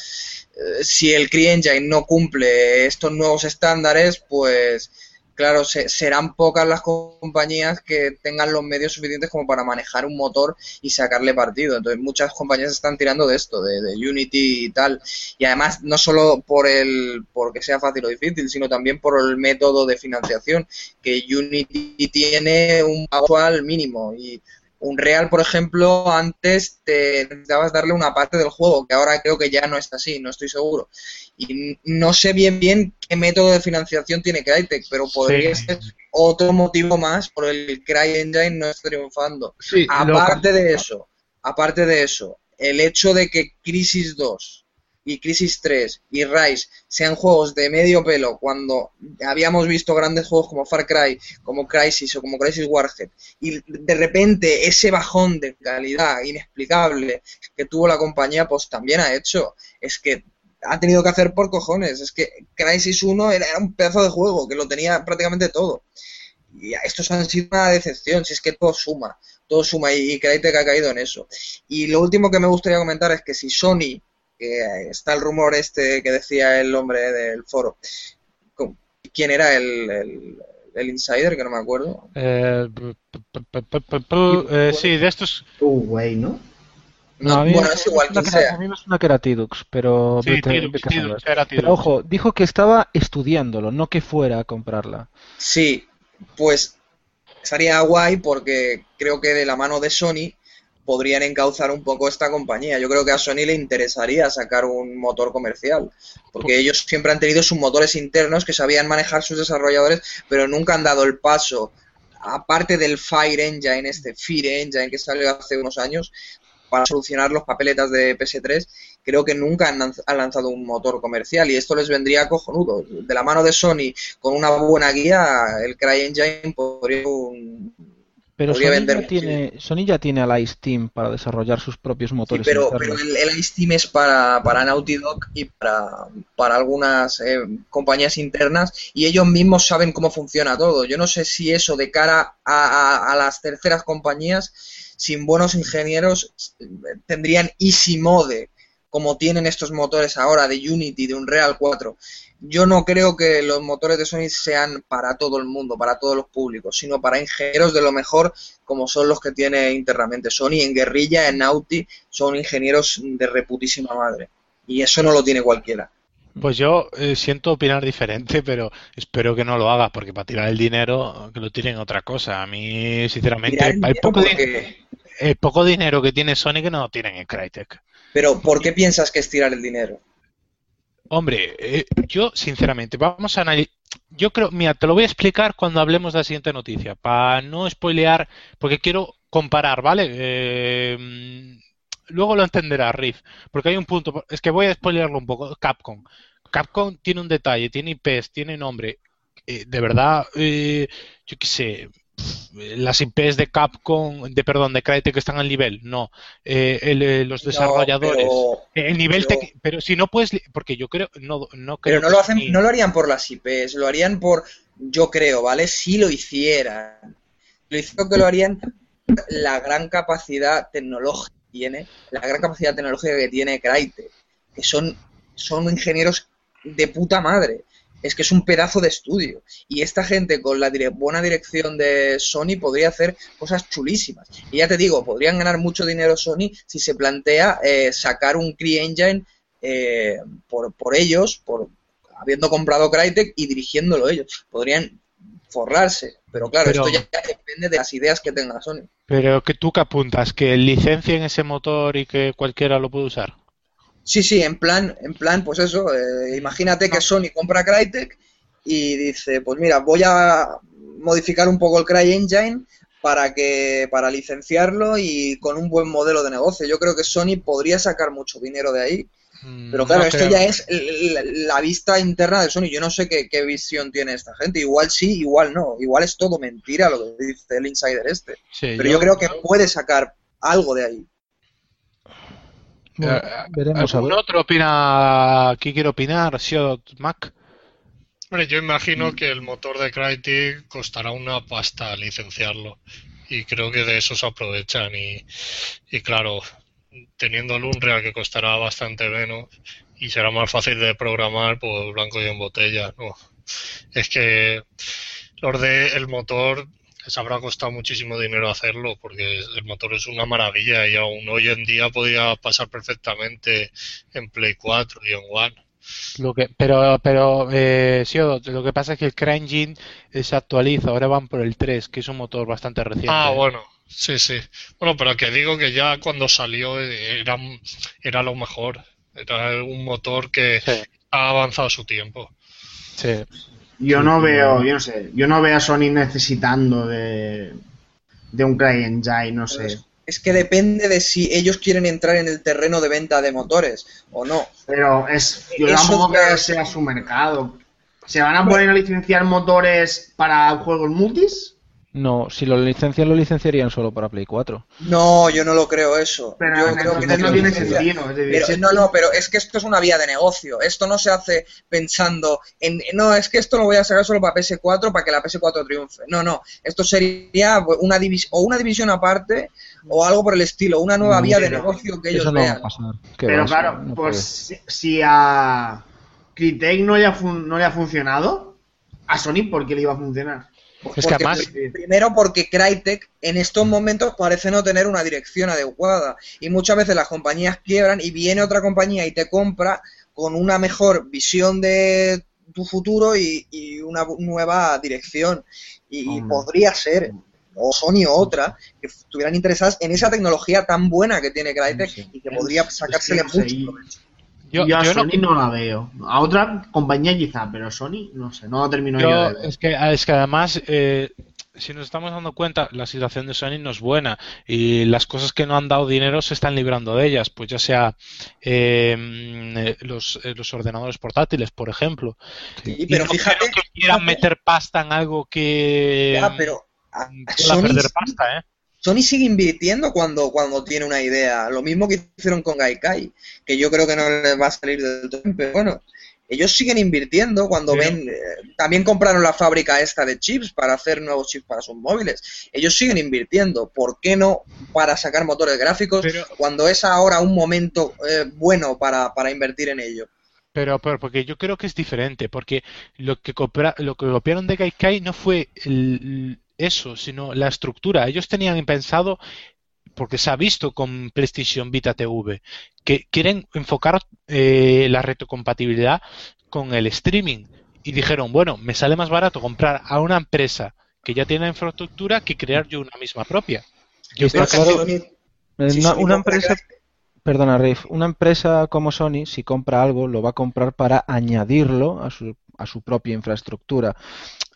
eh, si el CryEngine no cumple estos nuevos estándares, pues claro, se- serán pocas las compañías que tengan los medios suficientes como para manejar un motor y sacarle partido. Entonces muchas compañías están tirando de esto, de, de Unity y tal. Y además no solo por el porque sea fácil o difícil, sino también por el método de financiación, que Unity tiene un actual mínimo y Unreal, por ejemplo, antes te necesitabas darle una parte del juego, que ahora creo que ya no está así, no estoy seguro. Y no sé bien bien qué método de financiación tiene Crytek, pero podría Sí. ser otro motivo más por el CryEngine no está triunfando. Sí, Aparte de eso, aparte de eso, el hecho de que Crisis 2 y Crisis 3 y Rise sean juegos de medio pelo cuando habíamos visto grandes juegos como Far Cry, como Crisis o como Crisis Warhead y de repente ese bajón de calidad inexplicable que tuvo la compañía pues también ha hecho es que ha tenido que hacer por cojones, es que Crisis 1 era, un pedazo de juego que lo tenía prácticamente todo y estos han sido una decepción, si es que todo suma, todo suma y, y Crytek ha caído en eso. Y lo último que me gustaría comentar es que si Sony, que está el rumor este que decía el hombre del foro, ¿quién era el, el, el insider? Que no me acuerdo. Eh, eh, sí, de estos. Uh, güey, ¿no? No, a mí bueno, es igual quien era- sea. A mí me suena que era Tidux, pero Sí, Tidux, vete a Tidux, era Pero ojo, dijo que estaba estudiándolo, no que fuera a comprarla. Sí, pues estaría guay porque creo que de la mano de Sony podrían encauzar un poco esta compañía. Yo creo que a Sony le interesaría sacar un motor comercial, porque ellos siempre han tenido sus motores internos que sabían manejar sus desarrolladores, pero nunca han dado el paso, aparte del Fire Engine, este Fire Engine que salió hace unos años, para solucionar los papeletas de PS3, creo que nunca han, lanz- han lanzado un motor comercial y esto les vendría cojonudo. De la mano de Sony, con una buena guía, el CryEngine podría un- Pero Sony vender ya, tiene, Sony ya tiene a la Steam para desarrollar sus propios Sí, motores pero, pero el, el Steam es para, para Naughty Dog y para, para algunas eh, compañías internas y ellos mismos saben cómo funciona todo. Yo no sé si eso de cara a, a- a las terceras compañías, sin buenos ingenieros, tendrían Easy Mode como tienen estos motores ahora de Unity, de Unreal 4. Yo no creo que los motores de Sony sean para todo el mundo, para todos los públicos, sino para ingenieros de lo mejor como son los que tiene internamente Sony en Guerrilla, en Nauti, son ingenieros de reputísima madre. Y eso no lo tiene cualquiera. Pues yo eh, siento opinar diferente, pero espero que no lo haga, porque para tirar el dinero, que lo tiren en otra cosa. A mí, sinceramente, el poco, di- porque- el poco dinero que tiene Sony que no lo tienen en Crytek. Pero ¿por qué piensas que es tirar el dinero? Hombre, eh, yo sinceramente, vamos a analizar. Yo creo, mira, te lo voy a explicar cuando hablemos de la siguiente noticia, para no spoilear, porque quiero comparar, ¿vale? Eh, luego lo entenderá Riff, porque hay un punto, es que voy a spoilearlo un poco. Capcom. Capcom tiene un detalle, tiene IPs, tiene nombre. Eh, de verdad, eh, yo qué sé, las IPs de Capcom, de perdón, de Crytek están al nivel, no. Eh, el, eh, los No, desarrolladores. pero- El nivel pero- tec- pero si no puedes, porque yo creo, no, no Pero creo no que lo hacen, no lo harían por las IPs, lo harían por, yo creo, ¿vale? Si lo hicieran. Lo hicieron que lo harían la gran capacidad tecnológica que tiene, la gran capacidad tecnológica que tiene Crytek, que son, son ingenieros de puta madre. Es que es un pedazo de estudio. Y esta gente con la dire- buena dirección de Sony podría hacer cosas chulísimas. Y ya te digo, podrían ganar mucho dinero Sony si se plantea eh, sacar un CreEngine eh, por, por ellos, por habiendo comprado Crytek y dirigiéndolo ellos. Podrían forrarse. Pero claro, Pero- esto ya depende de las ideas que tenga Sony. Pero que tú que apuntas, que licencien ese motor y que cualquiera lo puede usar. Sí, sí, en plan, en plan, pues eso, eh, imagínate que Sony compra Crytek y dice, pues mira, voy a modificar un poco el CryEngine para que para licenciarlo y con un buen modelo de negocio. Yo creo que Sony podría sacar mucho dinero de ahí, pero claro, Mm, No esto creo. ya es la vista interna de Sony. Yo no sé qué, qué visión tiene esta gente. Igual sí, igual no. Igual es todo mentira lo que dice el insider este. Sí, Pero yo creo que puede sacar algo de ahí. Bueno, Eh, a ¿Algún ver. otro opina? ¿Aquí quiere opinar? Siot Mac. Hombre, yo imagino que el motor de Crytek costará una pasta licenciarlo. Y creo que de eso se aprovechan. Y, y claro, teniendo el Unreal que costará bastante menos y será más fácil de programar, pues blanco y en botella. No. Es que los de el motor les habrá costado muchísimo dinero hacerlo porque el motor es una maravilla y aún hoy en día podría pasar perfectamente en Play 4 y en One. Lo que, pero, pero, eh, Siot, lo que pasa es que el CryEngine se actualiza. Ahora van por el 3, que es un motor bastante reciente. Ah, bueno, sí, sí. Bueno, pero que digo que ya cuando salió eh, era, era lo mejor. Era un motor que Sí, ha avanzado su tiempo. sí. Yo no veo, yo no sé, yo no veo a Sony necesitando de, de un CryEngine, no sé. Es que depende de si ellos quieren entrar en el terreno de venta de motores o no. Pero es, yo Eso tampoco creo que sea su mercado. ¿Se van a poner a licenciar motores para juegos multis? No, si lo licencian, lo licenciarían solo para Play 4. No, yo no lo creo eso. Pero yo creo entonces que no tiene sentido. Pero, no, no, pero es que esto es una vía de negocio. Esto no se hace pensando en. No, es que esto lo voy a sacar solo para PS4 para que la PS4 triunfe. No, no. Esto sería una división o una división aparte o algo por el estilo. Una nueva No, vía de negocio que ellos Eso no va vean. a pasar. ¿Qué Pero va claro, No pues si, si a Crytek no le, ha fun- no le ha funcionado, a Sony ¿por qué le iba a funcionar? Es que además, pri- primero porque Crytek en estos momentos parece no tener una dirección adecuada y muchas veces las compañías quiebran y viene otra compañía y te compra con una mejor visión de tu futuro y, y una nueva dirección y, podría ser o Sony o otra que estuvieran interesadas en esa tecnología tan buena que tiene Crytek Sí. y que podría sacársele es que mucho provecho. Yo, Yo a yo no Sony no, la veo. A otra compañía quizá, pero Sony no sé, no lo termino yo, Yo- de ver. es que, es que además, eh, si nos estamos dando cuenta, la situación de Sony no es buena y las cosas que no han dado dinero se están librando de ellas, pues ya sea eh, mm, los, eh, los ordenadores portátiles, por ejemplo. Sí, Y pero no fíjate, creo que quieran fíjate- meter pasta en algo que ya, pero a- mm, a pueda Sony perder pasta, ¿eh? Sony sigue invirtiendo cuando, cuando tiene una idea. Lo mismo que hicieron con Gaikai, que yo creo que no les va a salir del todo pero bueno. Ellos siguen invirtiendo cuando ven, eh, también compraron la fábrica esta de chips para hacer nuevos chips para sus móviles. Ellos siguen invirtiendo, ¿por qué no para sacar motores gráficos Pero- cuando es ahora un momento eh, bueno para, para invertir en ello? Pero, pero porque yo creo que es diferente, porque lo que copra- lo que copiaron de Gaikai no fue el- eso, sino la estructura. Ellos tenían pensado, porque se ha visto con PlayStation Vita TV, que quieren enfocar eh, la retrocompatibilidad con el streaming. Y dijeron, bueno, me sale más barato comprar a una empresa que ya tiene infraestructura que crear yo una misma propia. Yo creo claro. Una, empresa, perdona, Rafe, una empresa como Sony, si compra algo, lo va a comprar para añadirlo a su, a su propia infraestructura.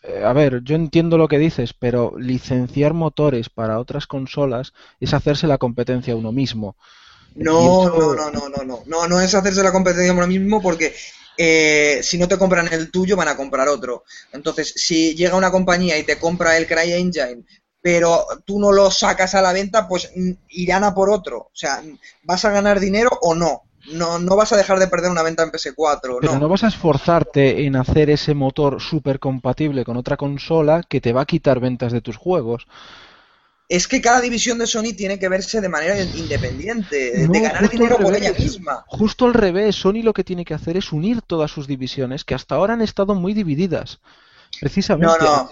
Eh, a ver, yo entiendo lo que dices, pero licenciar motores para otras consolas es hacerse la competencia a uno mismo. No, eso- no, no, no, no, no, no, no es hacerse la competencia uno mismo porque eh, si no te compran el tuyo van a comprar otro. Entonces, si llega una compañía y te compra el CryEngine, pero tú no lo sacas a la venta, pues mm, irán a por otro. O sea, ¿vas a ganar dinero o no? No, no vas a dejar de perder una venta en PS4, Pero no. no vas a esforzarte en hacer ese motor súper compatible con otra consola que te va a quitar ventas de tus juegos. Es que cada división de Sony tiene que verse de manera independiente, de ganar dinero por ella misma. Justo al revés, Sony lo que tiene que hacer es unir todas sus divisiones, que hasta ahora han estado muy divididas. Precisamente. No, no.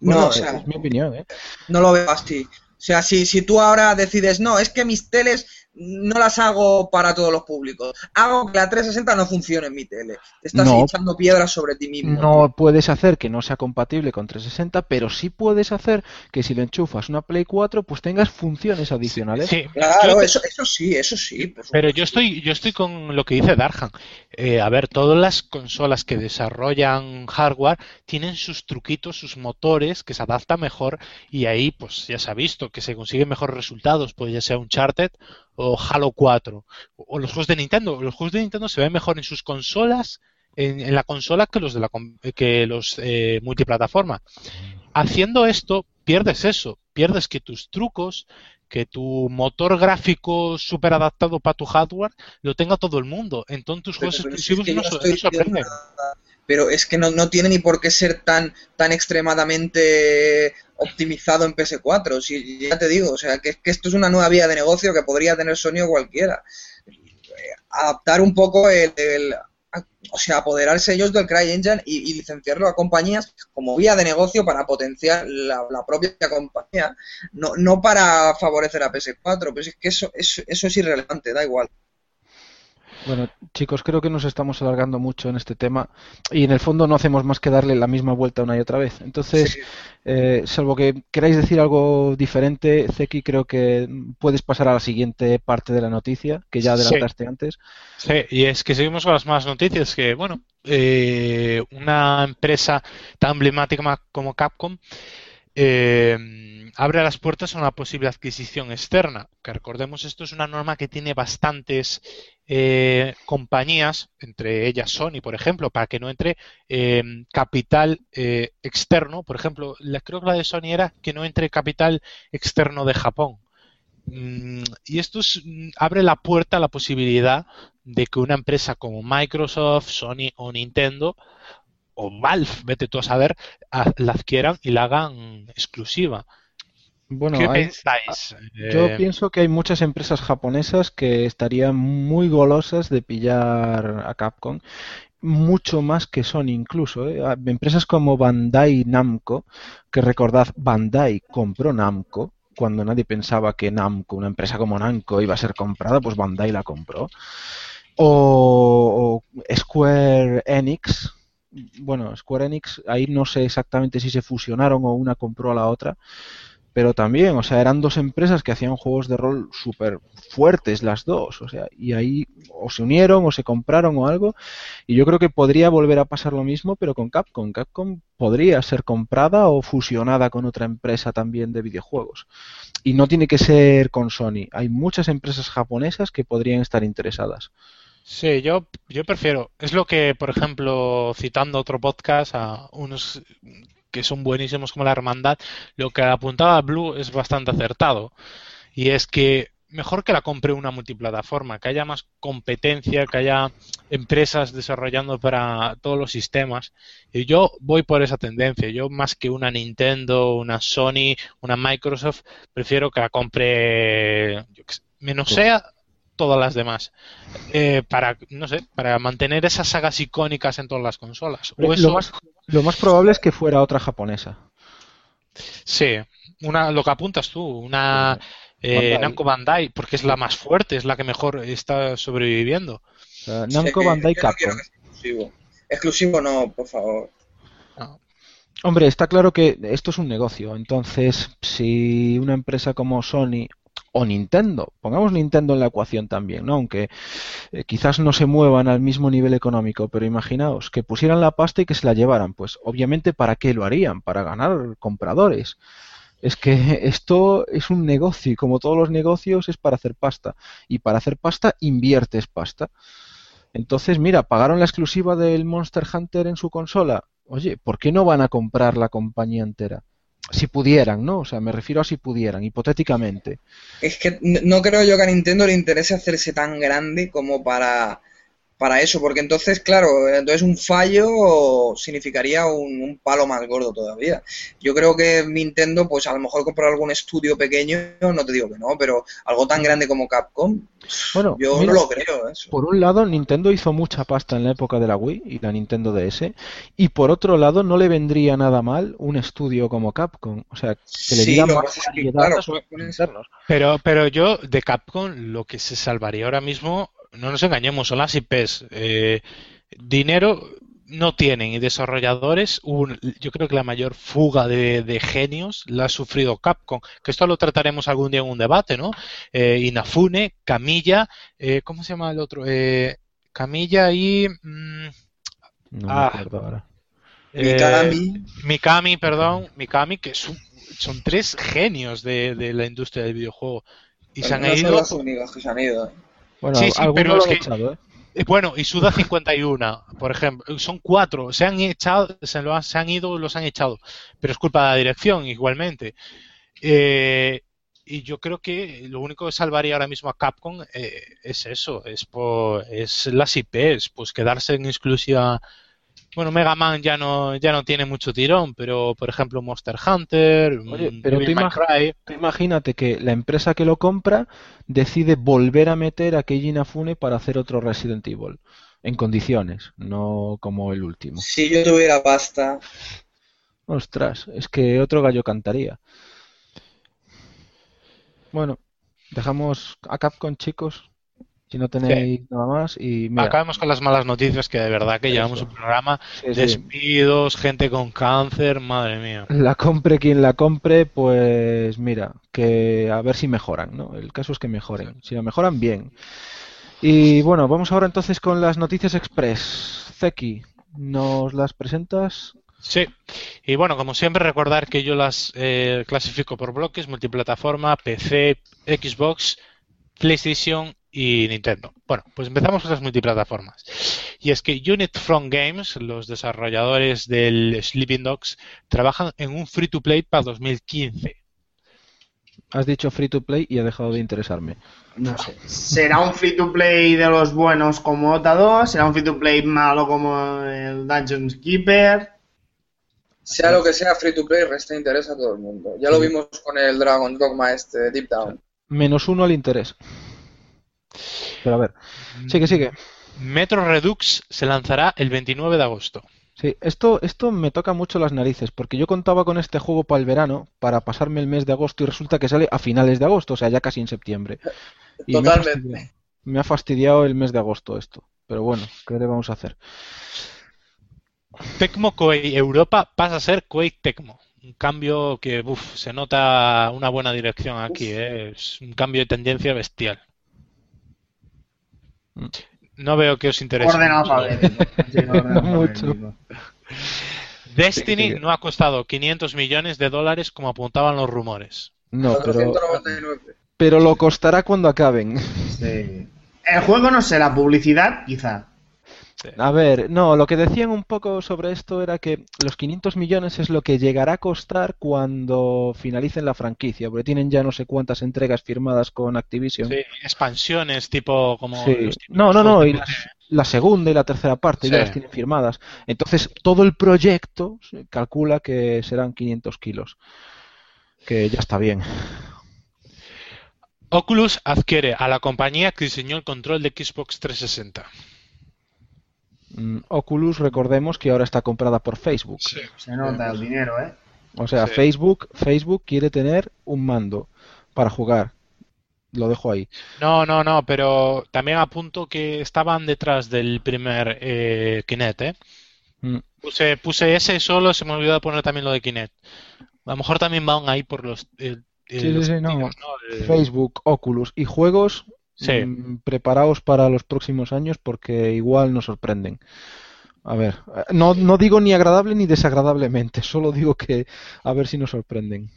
Bueno, no, o sea, es mi opinión, ¿eh? No lo veo así. O sea, si, si tú ahora decides, no, es que mis teles no las hago para todos los públicos. Hago que la 360 no funcione en mi tele. Te estás No. echando piedras sobre ti mismo. No puedes hacer que no sea compatible con 360, pero sí puedes hacer que si le enchufas una Play 4, pues tengas funciones adicionales. Sí, Claro, te- eso, eso sí, eso sí. por Pero yo estoy, yo estoy con lo que dice Darhan. Eh, a ver, todas las consolas que desarrollan hardware tienen sus truquitos, sus motores que se adaptan mejor y ahí pues ya se ha visto que se consiguen mejores resultados, pues ya sea Uncharted o Halo 4 o los juegos de Nintendo. Los juegos de Nintendo se ven mejor en sus consolas, en, en la consola que los de la que los eh, multiplataforma. Haciendo esto pierdes eso, pierdes que tus trucos que tu motor gráfico súper adaptado para tu hardware lo tenga todo el mundo. Entonces tus juegos pero si es exclusivos que no, no no sorprenden. nada. Pero es que no, no tiene ni por qué ser tan, tan extremadamente optimizado en PS4. Si, ya te digo, o sea, que, que esto es una nueva vía de negocio que podría tener Sony o cualquiera. Adaptar un poco el, el- o sea, apoderarse ellos del CryEngine y, y licenciarlo a compañías como vía de negocio para potenciar la, la propia compañía, no, no para favorecer a PS4, pero es que eso, eso, eso es irrelevante, da igual. Bueno, chicos, creo que nos estamos alargando mucho en este tema y en el fondo no hacemos más que darle la misma vuelta una y otra vez. Entonces, Sí. eh, salvo que queráis decir algo diferente, Zeki, creo que puedes pasar a la siguiente parte de la noticia, que ya Sí. adelantaste antes. Sí, y es que seguimos con las más noticias que, bueno, eh, una empresa tan emblemática como Capcom eh, abre las puertas a una posible adquisición externa. Que recordemos, esto es una norma que tiene bastantes eh, compañías, entre ellas Sony, por ejemplo, para que no entre eh, capital eh, externo. Por ejemplo, la, creo que la de Sony era que no entre capital externo de Japón. Mm, Y esto es- mm, abre la puerta a la posibilidad de que una empresa como Microsoft, Sony o Nintendo o Valve, vete tú a saber, a- la adquieran y la hagan exclusiva. Bueno, ¿Qué hay- pensáis? Yo Eh, pienso que hay muchas empresas japonesas que estarían muy golosas de pillar a Capcom, mucho más que Sony incluso. ¿eh? Empresas como Bandai Namco, que recordad, Bandai compró Namco cuando nadie pensaba que Namco, una empresa como Namco, iba a ser comprada, pues Bandai la compró. O, o Square Enix. Bueno, Square Enix, ahí no sé exactamente si se fusionaron o una compró a la otra, pero también, o sea, eran dos empresas que hacían juegos de rol súper fuertes las dos, o sea, y ahí o se unieron o se compraron o algo, y yo creo que podría volver a pasar lo mismo, pero con Capcom. Capcom podría ser comprada o fusionada con otra empresa también de videojuegos. Y no tiene que ser con Sony. Hay muchas empresas japonesas que podrían estar interesadas. Sí, yo, yo prefiero. Es lo que, por ejemplo, citando otro podcast a unos que son buenísimos como la Hermandad, lo que apuntaba Blue es bastante acertado. Y es que mejor que la compre una multiplataforma, que haya más competencia, que haya empresas desarrollando para todos los sistemas. Y yo voy por esa tendencia. Yo más que una Nintendo, una Sony, una Microsoft, prefiero que la compre yo qué sé, menos sea todas las demás. Eh, para, no sé, para mantener esas sagas icónicas en todas las consolas. O Lo eso- más, lo más probable es que fuera otra japonesa. Sí, una, lo que apuntas tú, una eh, Bandai. Namco Bandai, porque es la más fuerte, es la que mejor está sobreviviendo. Sea, Namco, Sí, Bandai, no Capcom. exclusivo. Exclusivo no, por favor. Hombre, está claro que esto es un negocio. Entonces, si una empresa como Sony o Nintendo, pongamos Nintendo en la ecuación también, ¿no? Aunque eh, quizás no se muevan al mismo nivel económico, pero imaginaos que pusieran la pasta y que se la llevaran. Pues obviamente, ¿para qué lo harían? Para ganar compradores. Es que esto es un negocio y como todos los negocios es para hacer pasta. Y para hacer pasta inviertes pasta. Entonces, mira, pagaron la exclusiva del Monster Hunter en su consola. Oye, ¿por qué no van a comprar la compañía entera? Si pudieran, ¿no? O sea, me refiero a si pudieran, hipotéticamente. Es que no creo yo que a Nintendo le interese hacerse tan grande como para, para eso, porque entonces, claro, entonces un fallo significaría un, un palo más gordo todavía. Yo creo que Nintendo, pues a lo mejor comprar algún estudio pequeño, no te digo que no, pero algo tan grande como Capcom, Bueno, yo mira, no lo creo eso. por un lado, Nintendo hizo mucha pasta en la época de la Wii y la Nintendo DS, y por otro lado, no le vendría nada mal un estudio como Capcom. O sea, que le Sí, que más claro. Pero, pero yo, de Capcom, lo que se salvaría ahora mismo, no nos engañemos, son las IPs. Eh, dinero no tienen y desarrolladores, un- yo creo que la mayor fuga de, de genios la ha sufrido Capcom, que esto lo trataremos algún día en un debate, ¿no? Eh, Inafune, Camilla, eh, ¿cómo se llama el otro? Eh, Camilla y... mm, No Ah. me acuerdo ahora. eh, Mikami. Mikami, perdón, Mikami, que son, son tres genios de, de la industria del videojuego. Y se han no son ido los únicos que se han ido. ¿Eh? Bueno, Sí, sí, algunos pero lo es han que- echado, ¿eh? Eh, Bueno, y Suda 51, por ejemplo, son cuatro, se han echado, se, lo han, se han ido, los han echado, pero es culpa de la dirección igualmente. Eh, y yo creo que lo único que salvaría ahora mismo a Capcom eh, es eso, es por, es las IPs, pues quedarse en exclusiva. Bueno, Mega Man ya no, ya no tiene mucho tirón, pero por ejemplo Monster Hunter, Oye, mm, pero tú imag- Cry, Tú imagínate que la empresa que lo compra decide volver a meter a Keiji Inafune para hacer otro Resident Evil. En condiciones, no como el último. Si yo tuviera pasta, Ostras, es que otro gallo cantaría. Bueno, dejamos a Capcom, chicos, si no tenéis nada más. Y mira, acabemos con las malas noticias que de verdad que llevamos un programa sí, sí, Despidos, gente con cáncer, madre mía. la compre quien la compre, pues mira, que a ver si mejoran, ¿no? El caso es que mejoren. Si la mejoran, bien. Y bueno, vamos ahora entonces con las noticias express. Zeki, ¿nos las presentas? Sí, y bueno, como siempre, recordar que yo las eh, clasifico por bloques, multiplataforma, PC, Xbox, PlayStation y Nintendo. Bueno, pues empezamos con las multiplataformas. Y es que Unit Front Games, los desarrolladores del Sleeping Dogs, trabajan en un free to play para 2015. Has dicho free to play y ha dejado de interesarme. No sé. ¿Será un free to play de los buenos como Ota 2? ¿Será un free to play malo como el Dungeon Keeper? sea lo que sea, free to play resta interés a todo el mundo. Ya lo vimos con el Dragon Dogma este, Deep Down. Menos uno al interés. Pero a ver, sigue, sigue. Metro Redux se lanzará el 29 de agosto. Sí, esto, esto me toca mucho las narices, porque yo contaba con este juego para el verano, para pasarme el mes de agosto, y resulta que sale a finales de agosto, o sea, ya casi en septiembre. Y me ha Totalmente. fastidiado, me ha fastidiado el mes de agosto esto. Pero bueno, ¿qué le vamos a hacer? Tecmo Koei Europa pasa a ser Koei Tecmo. Un cambio que uf, se nota una buena dirección aquí. ¿eh? Es un cambio de tendencia bestial. No veo que os interese. Orden mucho. alfabético. Sí, orden Mucho. alfabético. Destiny Sí, sí. no ha costado 500 millones de dólares como apuntaban los rumores. No, pero, 499. pero lo costará cuando acaben. Sí. El juego no será publicidad, quizá. A ver, no, lo que decían un poco sobre esto era que los 500 millones es lo que llegará a costar cuando finalicen la franquicia, porque tienen ya no sé cuántas entregas firmadas con Activision. Sí, expansiones tipo como Sí. los No, no, no, y la, segunda y la tercera parte ya las tienen firmadas. Entonces, todo el proyecto calcula que serán 500 kilos, que ya está bien. Oculus adquiere a la compañía que diseñó el control de Xbox 360. Mm, Oculus, recordemos que ahora está comprada por Facebook. Sí. Se nota el dinero, ¿eh? O sea, Sí. Facebook, Facebook quiere tener un mando para jugar. Lo dejo ahí. No, no, no, pero también apunto que estaban detrás del primer eh, Kinect, ¿eh? Mm. Puse, puse ese solo, se me olvidó de poner también lo de Kinect. A lo mejor también van ahí por los... eh, Sí, sí, los sí, no. tiros, ¿no? El- Facebook, Oculus y juegos, Sí. mm, preparaos para los próximos años porque igual nos sorprenden. A ver, eh, no, no digo ni agradable ni desagradablemente, solo digo que a ver si nos sorprenden.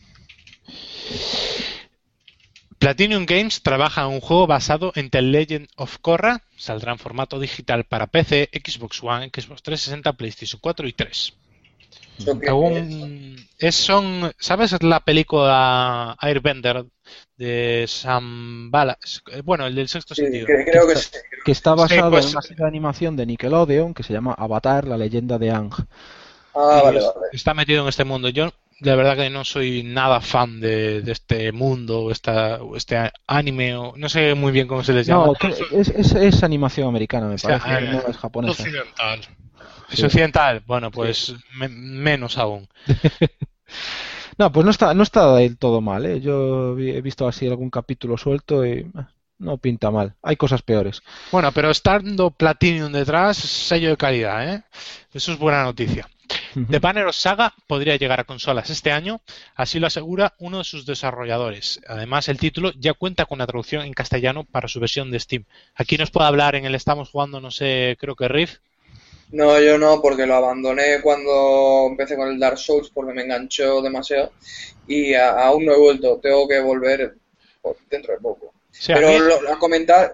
Platinum Games trabaja en un juego basado en The Legend of Korra. Saldrá en formato digital para PC, Xbox One, Xbox 360, PlayStation 4 y 3. ¿Eso qué es? Según es, son, ¿sabes la película Airbender de Sam Bala? Bueno, el del sexto Sí, sentido. creo que sí. Que está Sí, basado pues- en una serie de animación de Nickelodeon que se llama Avatar, la leyenda de Aang. Ah, vale, vale. Está metido en este mundo. Yo, de verdad que no soy nada fan de, de este mundo, esta, este anime, o no sé muy bien cómo se les llama. No, es, es- es animación americana, me O sea, parece, eh, no es japonesa. Occidental. Es occidental. Bueno, pues me- menos aún. No, pues no está, no está del todo mal, ¿eh? Yo he visto así algún capítulo suelto y eh, no pinta mal. Hay cosas peores. Bueno, pero estando Platinum detrás, sello de calidad, ¿eh? Eso es buena noticia. The Banner of Saga podría llegar a consolas este año, así lo asegura uno de sus desarrolladores. Además, el título ya cuenta con una traducción en castellano para su versión de Steam. Aquí nos puede hablar en el Estamos jugando, no sé, creo que Riff. No, yo no, porque lo abandoné cuando empecé con el Dark Souls porque me enganchó demasiado y a- aún no he vuelto. Tengo que volver dentro de poco. Pero mí- lo, comentar,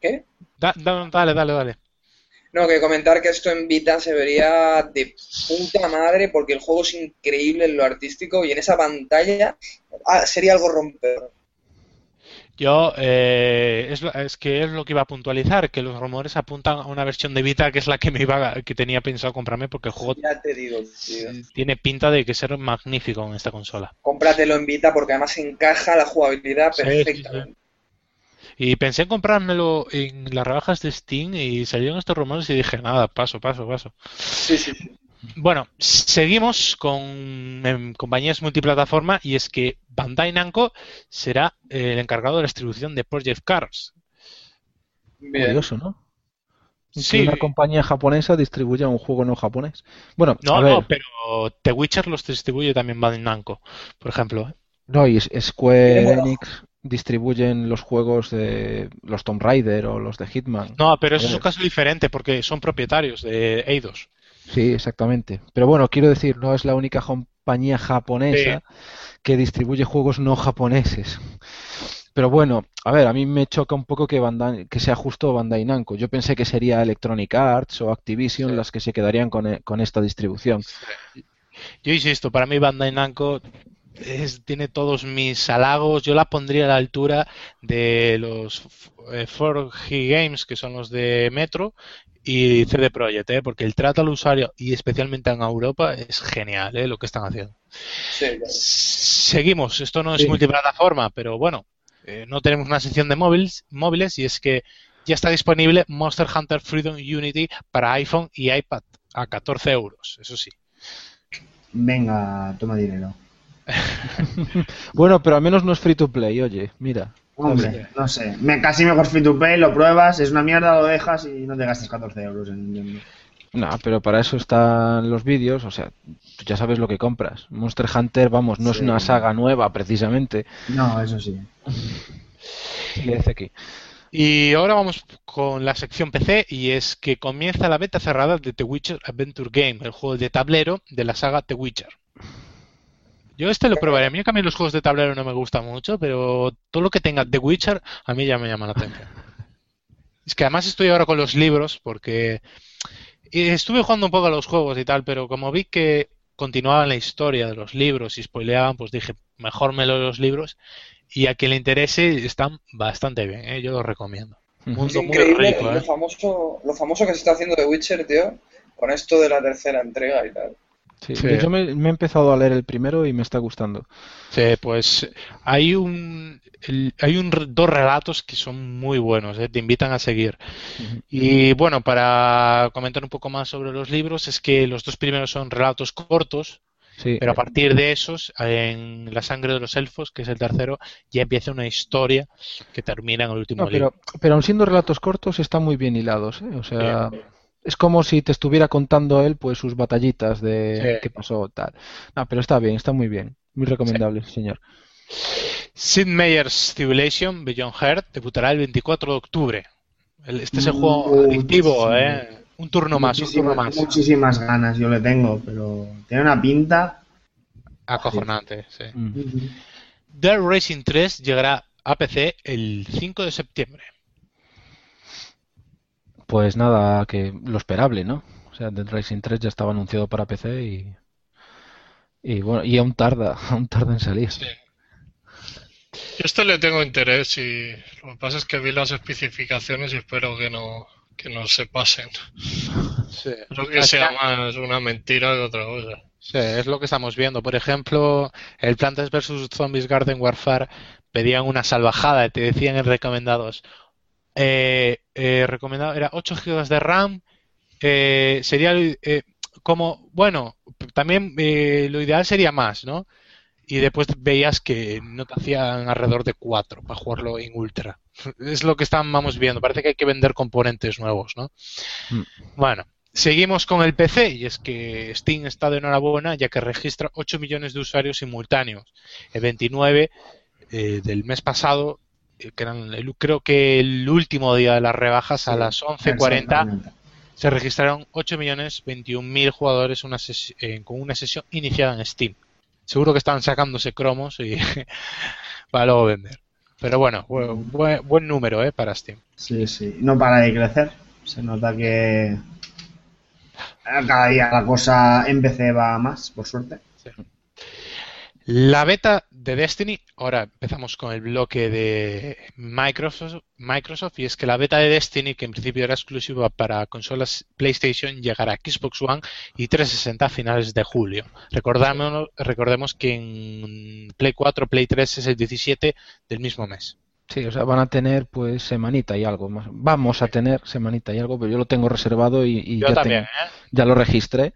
¿qué? da- da- dale, dale, dale. No, que comentar que esto en Vita se vería de puta madre porque el juego es increíble en lo artístico y en esa pantalla ah, sería algo romper. Yo, eh, es, lo- es que es lo que iba a puntualizar, que los rumores apuntan a una versión de Vita que es la que me iba, que tenía pensado comprarme porque el juego Ya te digo, tío. tiene pinta de que ser magnífico en esta consola. Cómpratelo en Vita porque además encaja la jugabilidad Sí, sí, perfectamente. Y pensé en comprármelo en las rebajas de Steam y salieron estos rumores y dije, nada, paso, paso, paso. Sí, sí, sí. Bueno, seguimos con compañías multiplataforma y es que Bandai Namco será eh, el encargado de la distribución de Project Cars. Bien. Curioso, ¿no? Que Sí. una compañía japonesa distribuya un juego no japonés. Bueno, No, a ver, no, pero The Witcher los distribuye también Bandai Namco, por ejemplo. ¿eh? no, y Square Enix distribuyen los juegos de los Tomb Raider o los de Hitman. No, pero eso es un caso diferente porque son propietarios de Eidos. Sí, exactamente. Pero bueno, quiero decir, no es la única compañía japonesa que distribuye juegos no japoneses. Pero bueno, a ver, a mí me choca un poco que Bandai, que sea justo Bandai Namco. Yo pensé que sería Electronic Arts o Activision Sí. las que se quedarían con, e- con esta distribución. Yo insisto, para mí Bandai Namco es- tiene todos mis halagos. Yo la pondría a la altura de los eh, 4G Games, que son los de Metro, y CD Projekt, ¿eh? porque el trato al usuario, y especialmente en Europa, es genial ¿eh? lo que están haciendo. Sí, claro. Seguimos, esto no es Sí. multiplataforma, pero bueno, eh, no tenemos una sección de móviles, móviles y es que ya está disponible Monster Hunter Freedom Unity para iPhone y iPad a 14 euros, eso sí. Venga, toma dinero. Bueno, pero al menos no es free to play, oye, mira. Hombre, no sé. Me, casi mejor free to play, lo pruebas, es una mierda, lo dejas y no te gastas 14 euros en Nintendo. No, pero para eso están los vídeos, o sea, tú ya sabes lo que compras. Monster Hunter, vamos, no es una saga nueva precisamente. No, eso sí. Le dice aquí. Y ahora vamos con la sección PC y es que comienza la beta cerrada de The Witcher Adventure Game, el juego de tablero de la saga The Witcher. Yo este lo probaré. A mí, mí los juegos de tablero no me gustan mucho, pero todo lo que tenga The Witcher a mí ya me llama la atención. Es que además estoy ahora con los libros porque y estuve jugando un poco a los juegos y tal, pero como vi que continuaban la historia de los libros y spoileaban, pues dije, mejor me leo los libros y a quien le interese están bastante bien, ¿eh? yo los recomiendo. Mundo Es muy increíble rico, lo, ¿eh? famoso, lo famoso que se está haciendo de Witcher, tío, con esto de la tercera entrega y tal. Sí, Sí. Yo me, me he empezado a leer el primero y me está gustando. Sí, pues hay un hay un dos relatos que son muy buenos, ¿eh? Te invitan a seguir. Ujú. Y bueno, para comentar un poco más sobre los libros, es que los dos primeros son relatos cortos, Sí, pero a partir de esos, en La sangre de los elfos, que es el tercero, ya empieza una historia que termina en el último No, libro. pero, pero aun siendo relatos cortos, están muy bien hilados, ¿eh? O sea, es como si te estuviera contando él, pues, sus batallitas de Sí. qué pasó, tal. No, pero está bien, está muy bien. Muy recomendable, sí, señor. Sid Meier's Civilization Beyond Earth debutará el 24 de octubre. Este es el juego Muchísimo. adictivo, ¿eh? Un turno más, un turno Muchísimas, más. muchísimas ganas yo le tengo, pero tiene una pinta. Acojonante, sí. Mm. Dirt Racing 3 llegará a PC el 5 de septiembre. Pues nada, que lo esperable, ¿no? O sea, Dead Racing 3 ya estaba anunciado para PC y, y bueno, y aún tarda, aún tarda en salir. Sí. Yo este le tengo interés y lo que pasa es que vi las especificaciones y espero que no, que no se pasen. Creo que sea más una mentira que otra cosa. Sí, es lo que estamos viendo. Por ejemplo, el Plantas vs Zombies Garden Warfare pedían una salvajada, te decían en recomendados. Eh, eh, recomendado era 8 GB de RAM. eh, sería eh, como, bueno, también eh, lo ideal sería más, ¿no? Y después veías que no te hacían alrededor de 4 para jugarlo en Ultra. Es lo que estábamos viendo. Parece que hay que vender componentes nuevos, ¿no? Mm. Bueno, seguimos con el PC y es que Steam está de enhorabuena ya que registra 8 millones de usuarios simultáneos. El 29 eh, del mes pasado, que eran el- creo que el último día de las rebajas, a Sí, las 11.40, Exactamente. se registraron 8 millones 21 mil jugadores una eh, con una sesión iniciada en Steam. Seguro que estaban sacándose cromos y para luego vender. Pero bueno, bu- buen, buen número eh, para Steam. Sí, sí. No para de crecer. Se nota que cada día la cosa en PC va más, por suerte. La beta de Destiny, ahora empezamos con el bloque de Microsoft, y es que la beta de Destiny, que en principio era exclusiva para consolas PlayStation, llegará a Xbox One y 360 a finales de julio. Recordemos que en Play 4, Play 3 es el 17 del mismo mes. Sí, o sea, van a tener pues semanita y algo más. Vamos a tener semanita y algo, pero yo lo tengo reservado y, y Yo ya también, tengo- ¿eh? ya lo registré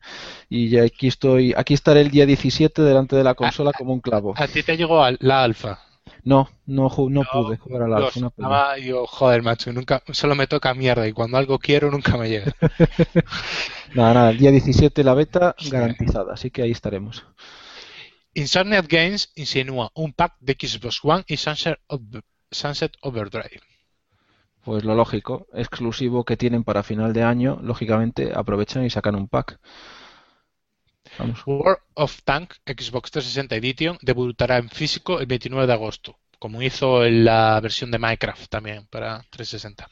y ya aquí estoy, aquí estaré el día 17 delante de la consola como un clavo. A ti te llegó al- la alfa. No, no, no Yo, pude jugar a la Dios, alfa, estaba yo, joder, macho, nunca, solo me toca mierda y cuando algo quiero nunca me llega. Nada, nada, el día 17 la beta garantizada, así que ahí estaremos. Insomniac Games insinúa un pack de Xbox One y Sunset, Over- Sunset Overdrive. Pues lo lógico, exclusivo que tienen para final de año, lógicamente aprovechan y sacan un pack. Vamos. World of Tank Xbox 360 Edition debutará en físico el 29 de agosto, como hizo en la versión de Minecraft también para 360.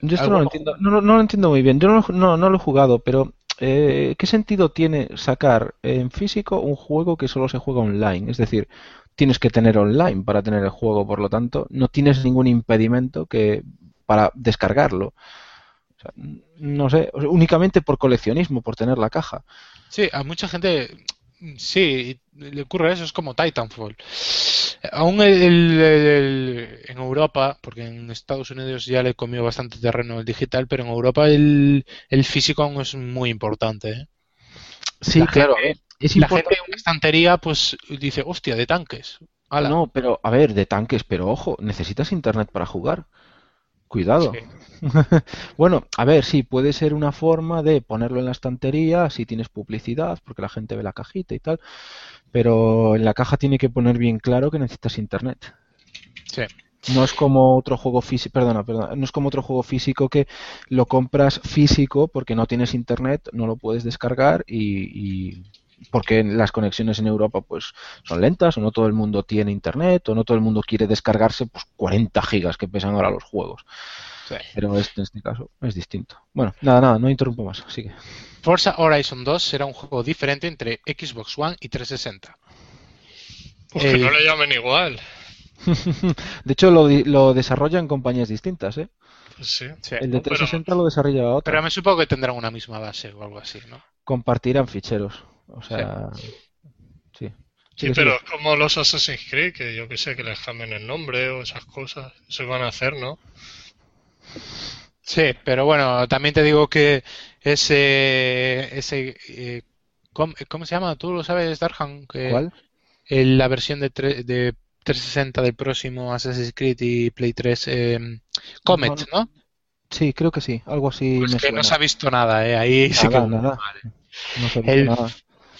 Yo esto no lo entiendo, no, lo entiendo muy bien. Yo no, no, no lo he jugado, pero eh, ¿qué sentido tiene sacar en físico un juego que solo se juega online? Es decir, tienes que tener online para tener el juego, por lo tanto, no tienes ningún impedimento que para descargarlo. O sea, no sé, o sea, únicamente por coleccionismo, por tener la caja. Sí, a mucha gente sí le ocurre eso, es como Titanfall. Aún el- el- el- en Europa, porque en Estados Unidos ya le comió bastante terreno el digital, pero en Europa el, el físico aún es muy importante. ¿eh? Sí, La claro. gente- Es La importante. gente en una estantería pues dice, hostia, de tanques. Ala. No, pero a ver, de tanques, pero ojo, necesitas internet para jugar. Cuidado. Sí. Bueno, a ver, sí, puede ser una forma de ponerlo en la estantería si tienes publicidad, porque la gente ve la cajita y tal, pero en la caja tiene que poner bien claro que necesitas internet. Sí. No es como otro juego físico, perdona, perdona, no es como otro juego físico que lo compras físico porque no tienes internet, no lo puedes descargar y, y- porque las conexiones en Europa pues son lentas o no todo el mundo tiene internet o no todo el mundo quiere descargarse pues 40 gigas que pesan ahora los juegos. Sí. Pero este, en este caso es distinto. Bueno, nada, nada, no interrumpo más. Sigue. Forza Horizon 2 será un juego diferente entre Xbox One y 360. Pues que Eh, no le llamen igual. De hecho, lo, lo desarrollan compañías distintas, ¿eh? Sí. Sí. El de Pero- 360 lo desarrolla otra. Pero me supongo que tendrán una misma base o algo así, ¿no? Compartirán ficheros. O sea, sí. Sí, pero es como los Assassin's Creed, que yo que sé, que les cambien el nombre o esas cosas. Eso iban a hacer, ¿no? Sí, pero bueno, también te digo que ese, ese eh, ¿cómo, cómo se llama? ¿Tú lo sabes, Darhan? Que ¿Cuál? el- la versión de, tre- de 360 del próximo Assassin's Creed y Play 3, eh, Comet, ¿no? Sí, creo que sí. Algo así Pues me que no se ha visto nada, ¿eh? Ahí sí que... Nada, nada. No se ha visto El nada.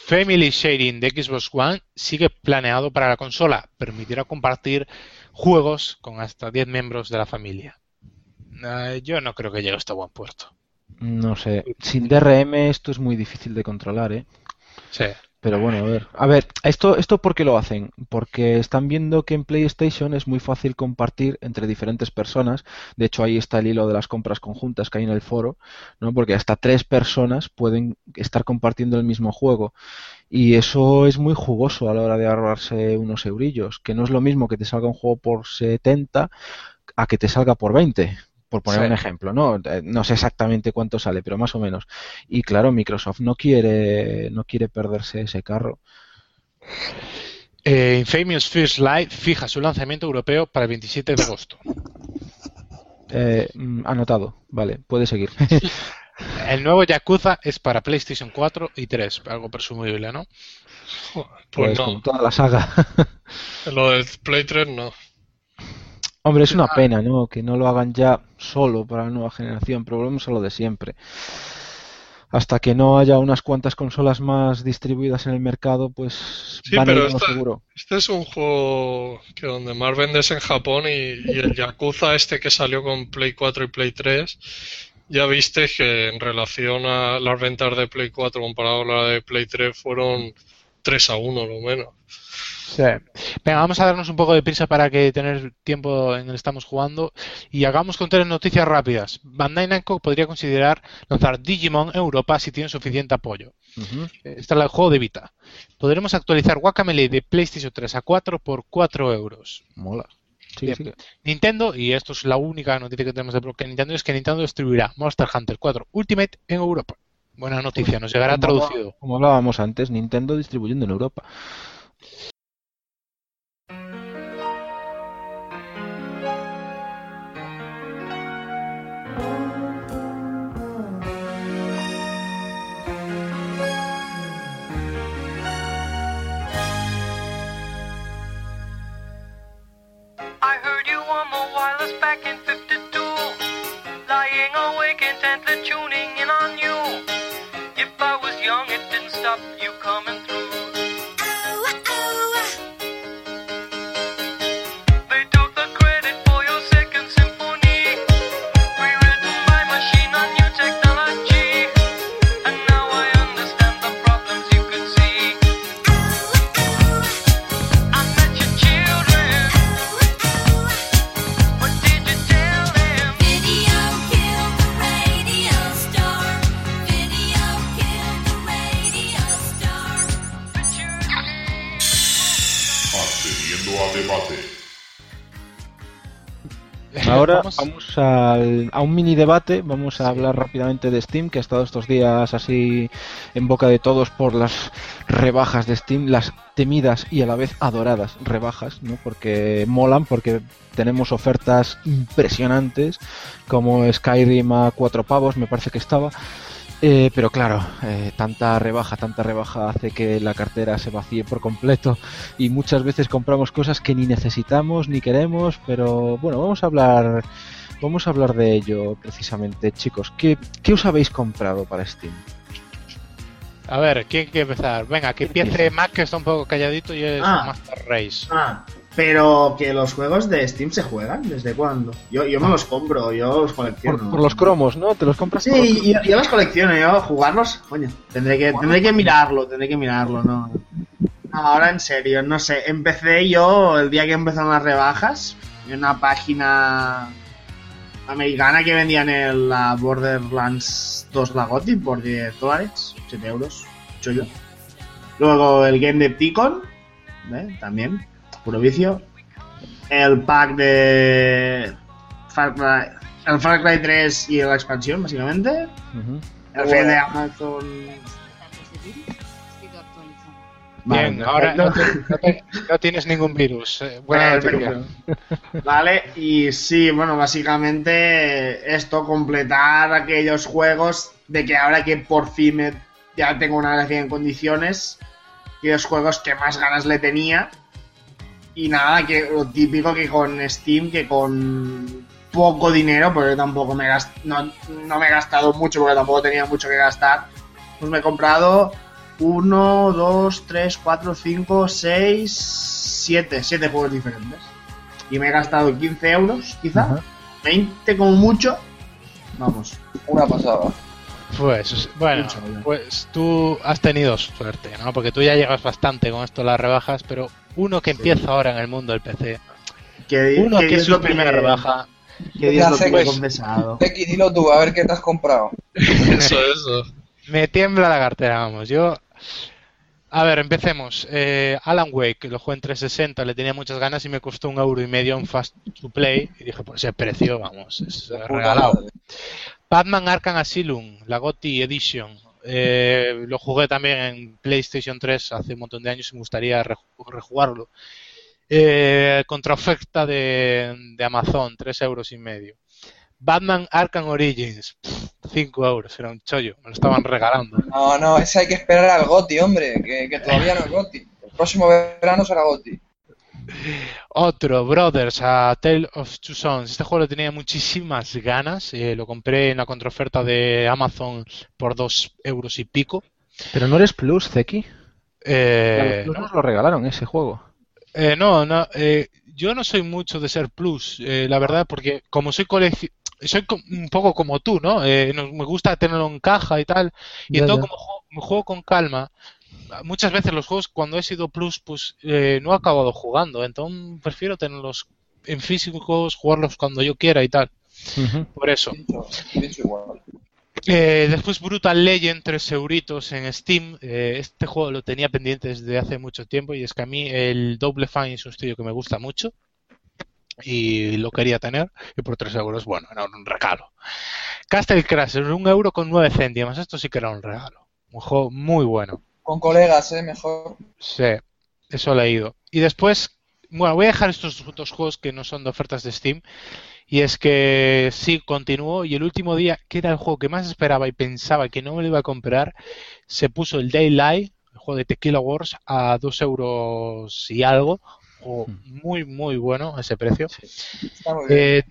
Family Sharing de Xbox One sigue planeado para la consola. Permitirá compartir juegos con hasta 10 miembros de la familia. Eh, yo no creo que llegue hasta buen puerto. No sé. Sin DRM esto es muy difícil de controlar, ¿eh? Sí. Pero bueno, a ver. A ver, esto, esto ¿por qué lo hacen? Porque están viendo que en PlayStation es muy fácil compartir entre diferentes personas. De hecho, ahí está el hilo de las compras conjuntas que hay en el foro, ¿no? Porque hasta tres personas pueden estar compartiendo el mismo juego. Y eso es muy jugoso a la hora de ahorrarse unos eurillos. Que no es lo mismo que te salga un juego por 70 a que te salga por 20. Por poner Sí. un ejemplo, ¿no? Eh, No sé exactamente cuánto sale, pero más o menos. Y claro, Microsoft no quiere, no quiere perderse ese carro. Eh, Infamous First Light fija su lanzamiento europeo para el 27 de agosto. Eh, mm, anotado, vale, puede seguir. El nuevo Yakuza es para PlayStation 4 y 3, algo presumible, ¿no? Pues, Pues no. toda la saga. Lo del Play 3 no. Hombre, es una pena, ¿no? Que no lo hagan ya solo para la nueva generación, pero volvemos a lo de siempre. Hasta que no haya unas cuantas consolas más distribuidas en el mercado, pues Sí, van a pero a esta- seguro. Este es un juego que donde más vendes en Japón y, y el Yakuza este que salió con Play 4 y Play 3, ya viste que en relación a las ventas de Play 4 comparado con la de Play 3 fueron 3 a 1 lo menos. Sí. Venga, vamos a darnos un poco de prisa para que tener tiempo en el estamos jugando y hagamos con tres noticias rápidas. Bandai Namco podría considerar lanzar Digimon en Europa si tiene suficiente apoyo. Ujú. Eh, Este es el juego de Vita. Podremos actualizar Guacamelee de PlayStation 3 a 4 por 4 euros. Mola. Sí, Bien. sí. Nintendo, y esto es la única noticia que tenemos de bloque de Nintendo, es que Nintendo distribuirá Monster Hunter 4 Ultimate en Europa. Buena noticia, nos llegará Como traducido. Como hablábamos antes, Nintendo distribuyendo en Europa. Back in 52. Lying awake intently tuning Vamos- vamos al- a un mini debate, vamos a hablar rápidamente de Steam, que ha estado estos días así en boca de todos por las rebajas de Steam, las temidas y a la vez adoradas rebajas, ¿no? Porque molan, porque tenemos ofertas impresionantes, como Skyrim a cuatro pavos, me parece que estaba. Eh, pero claro, eh, tanta rebaja, tanta rebaja hace que la cartera se vacíe por completo y muchas veces compramos cosas que ni necesitamos ni queremos, pero bueno, vamos a hablar vamos a hablar de ello precisamente, chicos. ¿Qué, qué os habéis comprado para Steam? A ver, ¿quién quiere empezar? Venga, que empiece Mac, que está un poco calladito y es Ah. Master Race. Ah, Pero que los juegos de Steam se juegan, ¿desde cuándo? Yo, yo me los compro, yo los colecciono. Por, por los cromos, ¿no? ¿Te los compras por- Sí, yo, yo los colecciono, yo jugarlos, coño, tendré que, tendré que mirarlo, tendré que mirarlo, no. No, Ahora en serio, no sé, empecé yo el día que empezaron las rebajas en una página americana que vendían el la Borderlands 2 Lagoti por 10 dólares, 7 euros, chollo. Luego el Game de Ticon, ¿eh? también, puro vicio. El pack de Far Cry, el Far Cry 3 y la expansión, básicamente. Ujú. El Bueno. fe de Amazon. Vale, Bien, ahora no, perfecto. te- no te- no tienes ningún virus. eh, buena noticia. Vale, y sí, bueno, básicamente esto, completar aquellos juegos de que ahora que por fin me- ya tengo una gracia en condiciones, aquellos juegos que más ganas le tenía. Y nada, que lo típico que con Steam, que con poco dinero, porque tampoco me gast- no, no me he gastado mucho, porque tampoco tenía mucho que gastar, pues me he comprado 1, 2, 3, 4, 5, 6, 7, 7 juegos diferentes. Y me he gastado 15 euros, quizá, Ajá. 20 como mucho. Vamos. Una pasada. Pues, bueno, Mucho, pues tú has tenido suerte, ¿no? Porque tú ya llegas bastante con esto las rebajas, pero uno que empieza ahora en el mundo del PC, Que, uno que Dios es su lo primera pide, rebaja, Que Dios Ya lo pide pues. confesado. Dilo tú, a ver qué te has comprado. Eso, eso. me tiembla la cartera, vamos. Yo, a ver, empecemos. Eh, Alan Wake, lo jugué en 360, le tenía muchas ganas y me costó un euro y medio en Fast to Play. Y dije, pues ese precio, vamos, es regalado. Batman Arkham Asylum, la GOTY Edition. Eh, lo jugué también en PlayStation 3 hace un montón de años y me gustaría reju- rejugarlo. Eh, contra oferta de, de Amazon, 3 euros y medio. Batman Arkham Origins, 5 euros, era un chollo, me lo estaban regalando. No, no, ese hay que esperar al Goti, hombre, que, que todavía no es Goti. El próximo verano será Goti. Otro, Brothers, a Tale of Two Sons. Este juego le tenía muchísimas ganas. eh, lo compré en la contraoferta de Amazon por 2 euros y pico. Pero no eres Plus, Zeki. Eh, Plus ¿no? nos lo regalaron ese juego. Eh, no, no, eh, yo no soy mucho de ser plus, eh, la verdad, porque como soy colegi soy un poco como tú, ¿no? Eh, me gusta tenerlo en caja y tal, y Ya, entonces ya. como juego, me juego con calma, muchas veces los juegos cuando he sido plus, pues eh, no he acabado jugando, entonces prefiero tenerlos en físicos, jugarlos cuando yo quiera y tal, por eso. Eh, después Brutal Legend, 3 euritos en Steam. Eh, este juego lo tenía pendiente desde hace mucho tiempo y es que a mí el Double Fine es un estudio que me gusta mucho y lo quería tener y por 3 euros, bueno, era un regalo. Castle Crashers, un euro con 9 céntimos. Esto sí que era un regalo. Un juego muy bueno. Con colegas, eh, mejor. Sí, eso he leído. Y después, bueno, voy a dejar estos dos juegos que no son de ofertas de Steam. Y es que sí, continúo. Y el último día, que era el juego que más esperaba y pensaba que no me lo iba a comprar, se puso el Daylight, el juego de Tequila Wars, a 2 euros y algo. O muy, muy bueno a ese precio. Eh,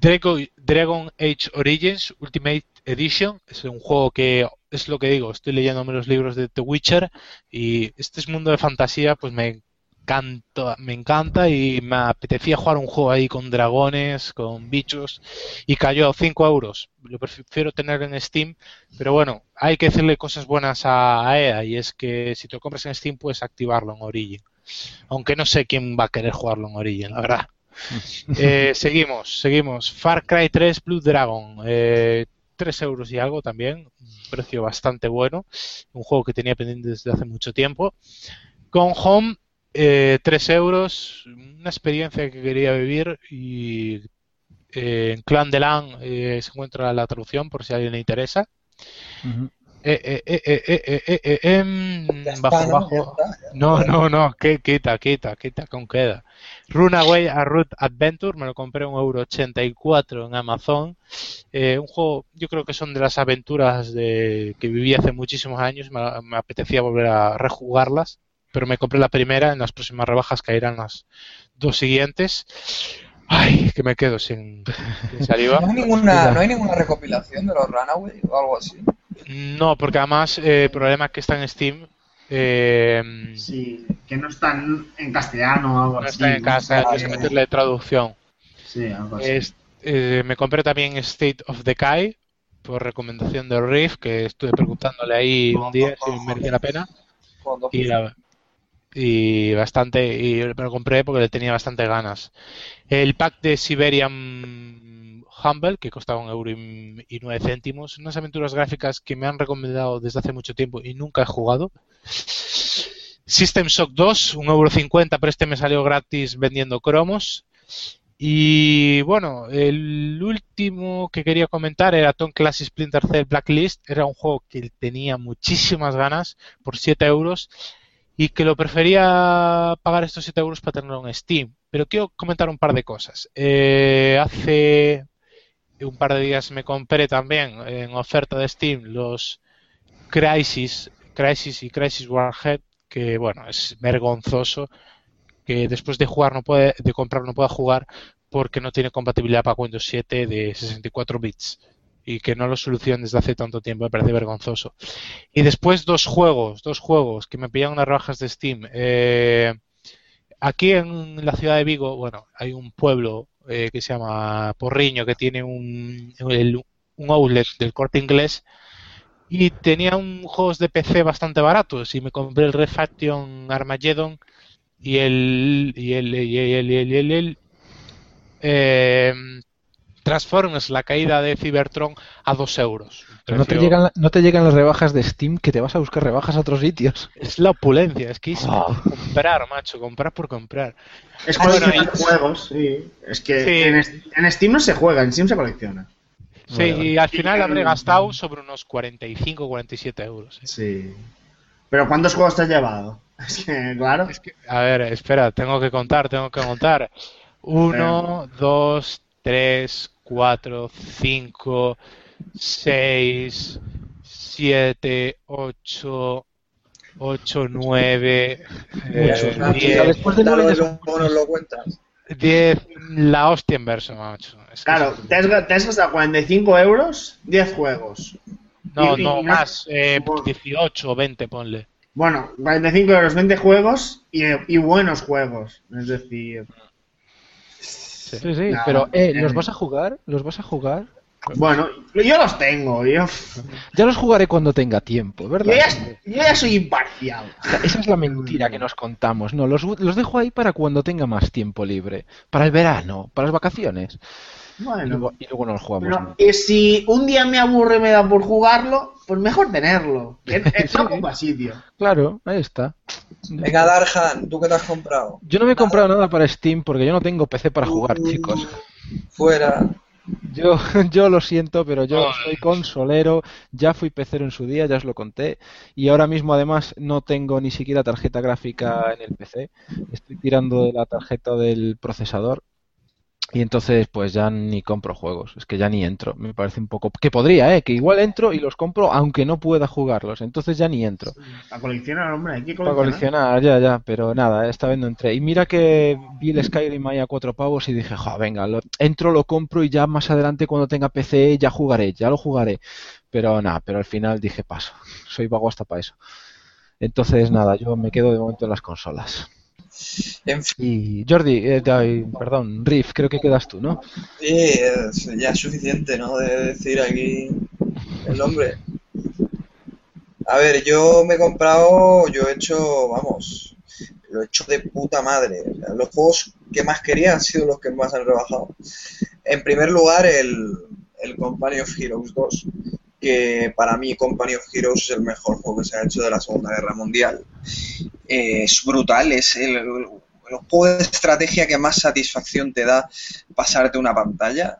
Drago- Dragon Age Origins Ultimate Edition es un juego que es lo que digo, estoy leyéndome los libros de The Witcher y este es mundo de fantasía, pues me encanta, me encanta y me apetecía jugar un juego ahí con dragones, con bichos y cayó a 5 euros. Lo prefiero tener en Steam, pero bueno, hay que decirle cosas buenas a, a EA y es que si te lo compras en Steam puedes activarlo en Origin. Aunque no sé quién va a querer jugarlo en Origin, la verdad. Eh, seguimos, seguimos. Far Cry 3 Blue Dragon. Eh, 3 euros y algo también. Un precio bastante bueno. Un juego que tenía pendiente desde hace mucho tiempo. Con Home, eh, 3 euros. Una experiencia que quería vivir. Y eh, en Clan de Lan eh, se encuentra la traducción por si a alguien le interesa. Eh, eh, eh, eh, eh, eh, eh, em, Ya está, bajo, ¿no? bajo. Ya está, ya No, no, no, que quita, quita, quita con queda. Runaway a Root Adventure, me lo compré un euro 84 en Amazon. Eh, un juego, yo creo que son de las aventuras de, que viví hace muchísimos años, me, me apetecía volver a rejugarlas, pero me compré la primera, en las próximas rebajas caerán las dos siguientes. Ay, que me quedo sin, sin saliva. ¿No hay, ninguna, ¿No hay ninguna recopilación de los Runaway o algo así? No, porque además eh, el problema es que está en Steam Eh, Sí, que no están en castellano o algo no así. está en tienes que meterle traducción. Sí, algo así. Es- eh, me compré también State of Decay por recomendación de Riff, que estuve preguntándole ahí un día si merecía la pena. Y, la- y bastante, y me lo compré porque le tenía bastante ganas. El pack de Siberian Humble, que costaba un euro y, nueve céntimos, unas aventuras gráficas que me han recomendado desde hace mucho tiempo y nunca he jugado. System Shock 2, un euro cincuenta, pero este me salió gratis vendiendo cromos. Y bueno, el último que quería comentar era Tom Clancy Splinter Cell Blacklist. Era un juego que tenía muchísimas ganas por 7 euros y que lo prefería pagar estos 7 euros para tenerlo en Steam. Pero quiero comentar un par de cosas. Eh, hace un par de días me compré también en oferta de Steam los Crisis, Crisis y Crisis Warhead, que bueno, es vergonzoso que después de jugar no puede, de comprar no pueda jugar porque no tiene compatibilidad para Windows 7 de 64 bits y que no lo solucionen desde hace tanto tiempo me parece vergonzoso. Y después dos juegos, dos juegos que me pillan unas rebajas de Steam. Eh, aquí en la ciudad de Vigo, bueno, hay un pueblo eh, que se llama Porriño que tiene un, un outlet del corte inglés y tenía un juegos de PC bastante baratos y me compré el Red Faction Armageddon y el, y el- y el, eh, Transformers la caída de Cybertron a 2 euros Un Pero no te, precio- llegan, no te llegan las rebajas de Steam que te vas a buscar rebajas a otros sitios. es la opulencia es que es Ah. comprar macho comprar por comprar Es bueno, coleccionar y- juegos, sí. Es que Sí. en, Steam no se juega, en Steam se colecciona. sí Vale, vale. y al final habré gastado sobre unos 45 47 euros ¿eh? Sí. Pero ¿cuántos juegos te has llevado? Es que, claro. Es que, a ver, espera, tengo que contar, tengo que contar. Uno, dos, tres, cuatro, cinco, seis, siete, ocho, ocho, nueve, eh, Muchos, Ah, muchos. diez, Ya después de Dale, nueve ya luego son nos lo cuentas. diez, la hostia en verso, macho. Es que Claro, es- te has, te has gastado 45 euros, 10 juegos. no, y- no, y- más, eh, supongo- 18 o 20, ponle. Bueno, 45 euros, 20 juegos y, y buenos juegos. Es decir, Sí, sí, pero eh, eh. ¿los vas a jugar? ¿Los vas a jugar? bueno, yo los tengo. Yo, Ya los jugaré cuando tenga tiempo, yo, ¿verdad? ya, yo ya soy imparcial. O sea, esa es la mentira que nos contamos. No, los, los dejo ahí para cuando tenga más tiempo libre. Para el verano, para las vacaciones. Y Bueno, luego, y luego no los jugamos. pero y si un día me aburre y me da por jugarlo, pues mejor tenerlo. Sí. no ocupa sitio. Claro, ahí está. Venga, Darhan, ¿tú qué te has comprado? Yo no me he comprado nada para Steam porque yo no tengo PC para jugar, chicos. Fuera. Yo, yo lo siento, pero yo soy consolero, ya fui pecero en su día, ya os lo conté, y ahora mismo además no tengo ni siquiera tarjeta gráfica en el PC, estoy tirando de la tarjeta del procesador y entonces pues ya ni compro juegos, es que ya ni entro, me parece un poco... que podría, ¿eh? Que igual entro y los compro aunque no pueda jugarlos, entonces ya ni entro. Para coleccionar, hombre, hay que Para coleccionar. coleccionar, ya, ya, pero nada, esta vez no entré. Y mira que vi el Skyrim ahí a cuatro pavos y dije, jo, venga, lo- entro, lo compro y ya más adelante cuando tenga PC ya jugaré, ya lo jugaré. Pero nada, pero al final dije, paso, soy vago hasta para eso. Entonces nada, yo me quedo de momento en las consolas. En fin, Y Jordi, eh, perdón, Riff, creo que quedas tú, ¿no? es- ya es suficiente, ¿no? De decir aquí el nombre. A ver, yo me he comprado, yo he hecho, vamos, lo he hecho de puta madre. Los juegos que más quería han sido los que más han rebajado. En primer lugar, el, el Company of Heroes 2, que para mí Company of Heroes es el mejor juego que se ha hecho de la Segunda Guerra Mundial. Eh, es brutal, es el, el juego de estrategia que más satisfacción te da pasarte una pantalla.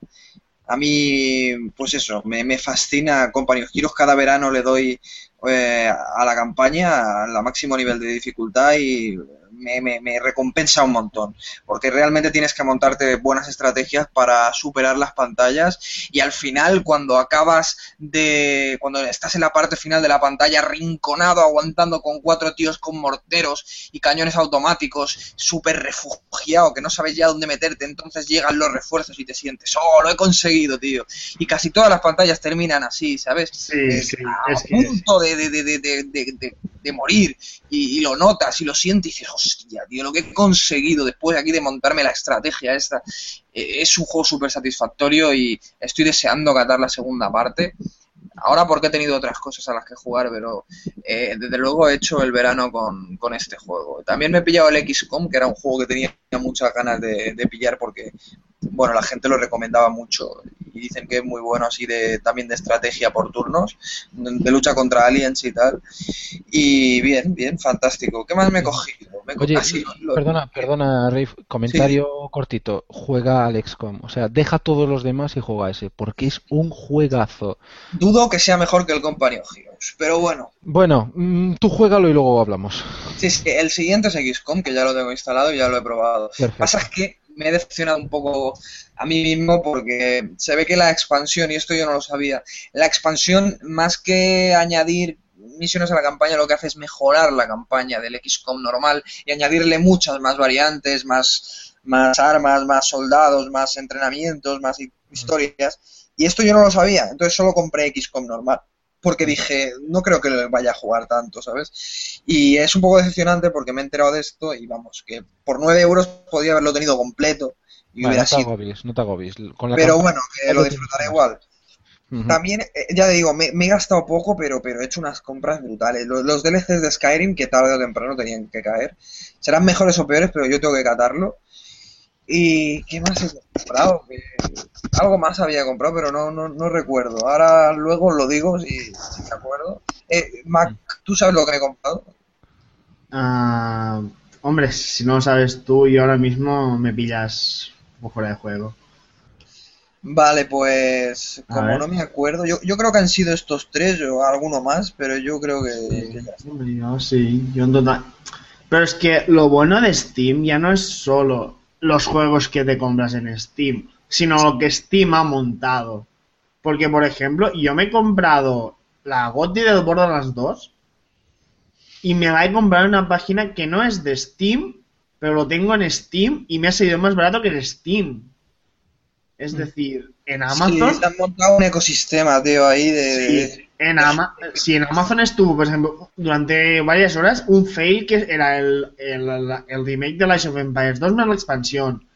A mí, pues eso, me, me fascina Company of Heroes. Cada verano le doy eh, a la campaña la máximo nivel de dificultad y me, me- me recompensa un montón, porque realmente tienes que montarte buenas estrategias para superar las pantallas y al final cuando acabas de, cuando estás en la parte final de la pantalla rinconado, aguantando con cuatro tíos con morteros y cañones automáticos, súper refugiado, que no sabes ya dónde meterte, entonces llegan los refuerzos y te sientes, oh, lo he conseguido, tío. Y casi todas las pantallas terminan así, ¿sabes? Sí, Eh, sí, a es punto de, de, de, de, de, de- de- de morir y, y lo notas y lo sientes y dices, hostia, tío, lo que he conseguido después aquí de montarme la estrategia esta eh, es un juego súper satisfactorio y estoy deseando catar la segunda parte. Ahora porque he tenido otras cosas a las que jugar, pero eh, desde luego he hecho el verano con, con este juego. También me he pillado el XCOM, que era un juego que tenía muchas ganas de, de pillar porque, bueno, la gente lo recomendaba mucho y dicen que es muy bueno así de también de estrategia por turnos, de lucha contra aliens y tal. Y bien, bien, fantástico. ¿Qué más me he cogido? Me he co- Oye, lo- perdona, perdona, Rafe, comentario cortito. Juega al XCOM, o sea, deja todos los demás y juega a ese, porque es un juegazo. Dudo que sea mejor que el Company of Heroes, pero bueno. Bueno, mm, tú juégalo y luego hablamos. Sí, sí, el siguiente es XCOM, que ya lo tengo instalado y ya lo he probado. Perfecto. Pasa es que me he decepcionado un poco a mí mismo porque se ve que la expansión, y esto yo no lo sabía, la expansión más que añadir misiones a la campaña lo que hace es mejorar la campaña del XCOM normal y añadirle muchas más variantes, más, más armas, más soldados, más entrenamientos, más hi- historias. Y esto yo no lo sabía, entonces solo compré XCOM normal. Porque dije, no creo que vaya a jugar tanto, ¿sabes? Y es un poco decepcionante porque me he enterado de esto y vamos, que por 9 euros podía haberlo tenido completo y Vale, hubiera no te sido. agobies, no te agobies. Con la Pero bueno, que lo disfrutaré igual. También, eh, ya te digo, me, me he gastado poco, pero, pero he hecho unas compras brutales. Los, los DLCs de Skyrim, que tarde o temprano tenían que caer, serán mejores o peores, pero yo tengo que catarlo. ¿Y qué más he comprado? Que algo más había comprado, pero no, no, no recuerdo. Ahora luego lo digo si, si me acuerdo. Eh, Mac, ¿tú sabes lo que he comprado? Ah, hombre, si no lo sabes tú y ahora mismo me pillas fuera de juego. Vale, pues como no me acuerdo, yo, yo creo que han sido estos tres o alguno más, pero yo creo que. Hombre, yo sí, yo en total. Pero es que lo bueno de Steam ya no es solo los juegos que te compras en Steam, sino lo que Steam ha montado. Porque, por ejemplo, yo me he comprado la GOTY del Borderlands 2 y me la he comprado en una página que no es de Steam, pero lo tengo en Steam y me ha salido más barato que en Steam. Es decir, en Amazon... Sí, han montado un ecosistema, tío, ahí de... Sí, en Ama- si en Amazon estuvo, por ejemplo, durante varias horas, un fail que era el, el, el remake de Lies of Empires 2 más la expansión.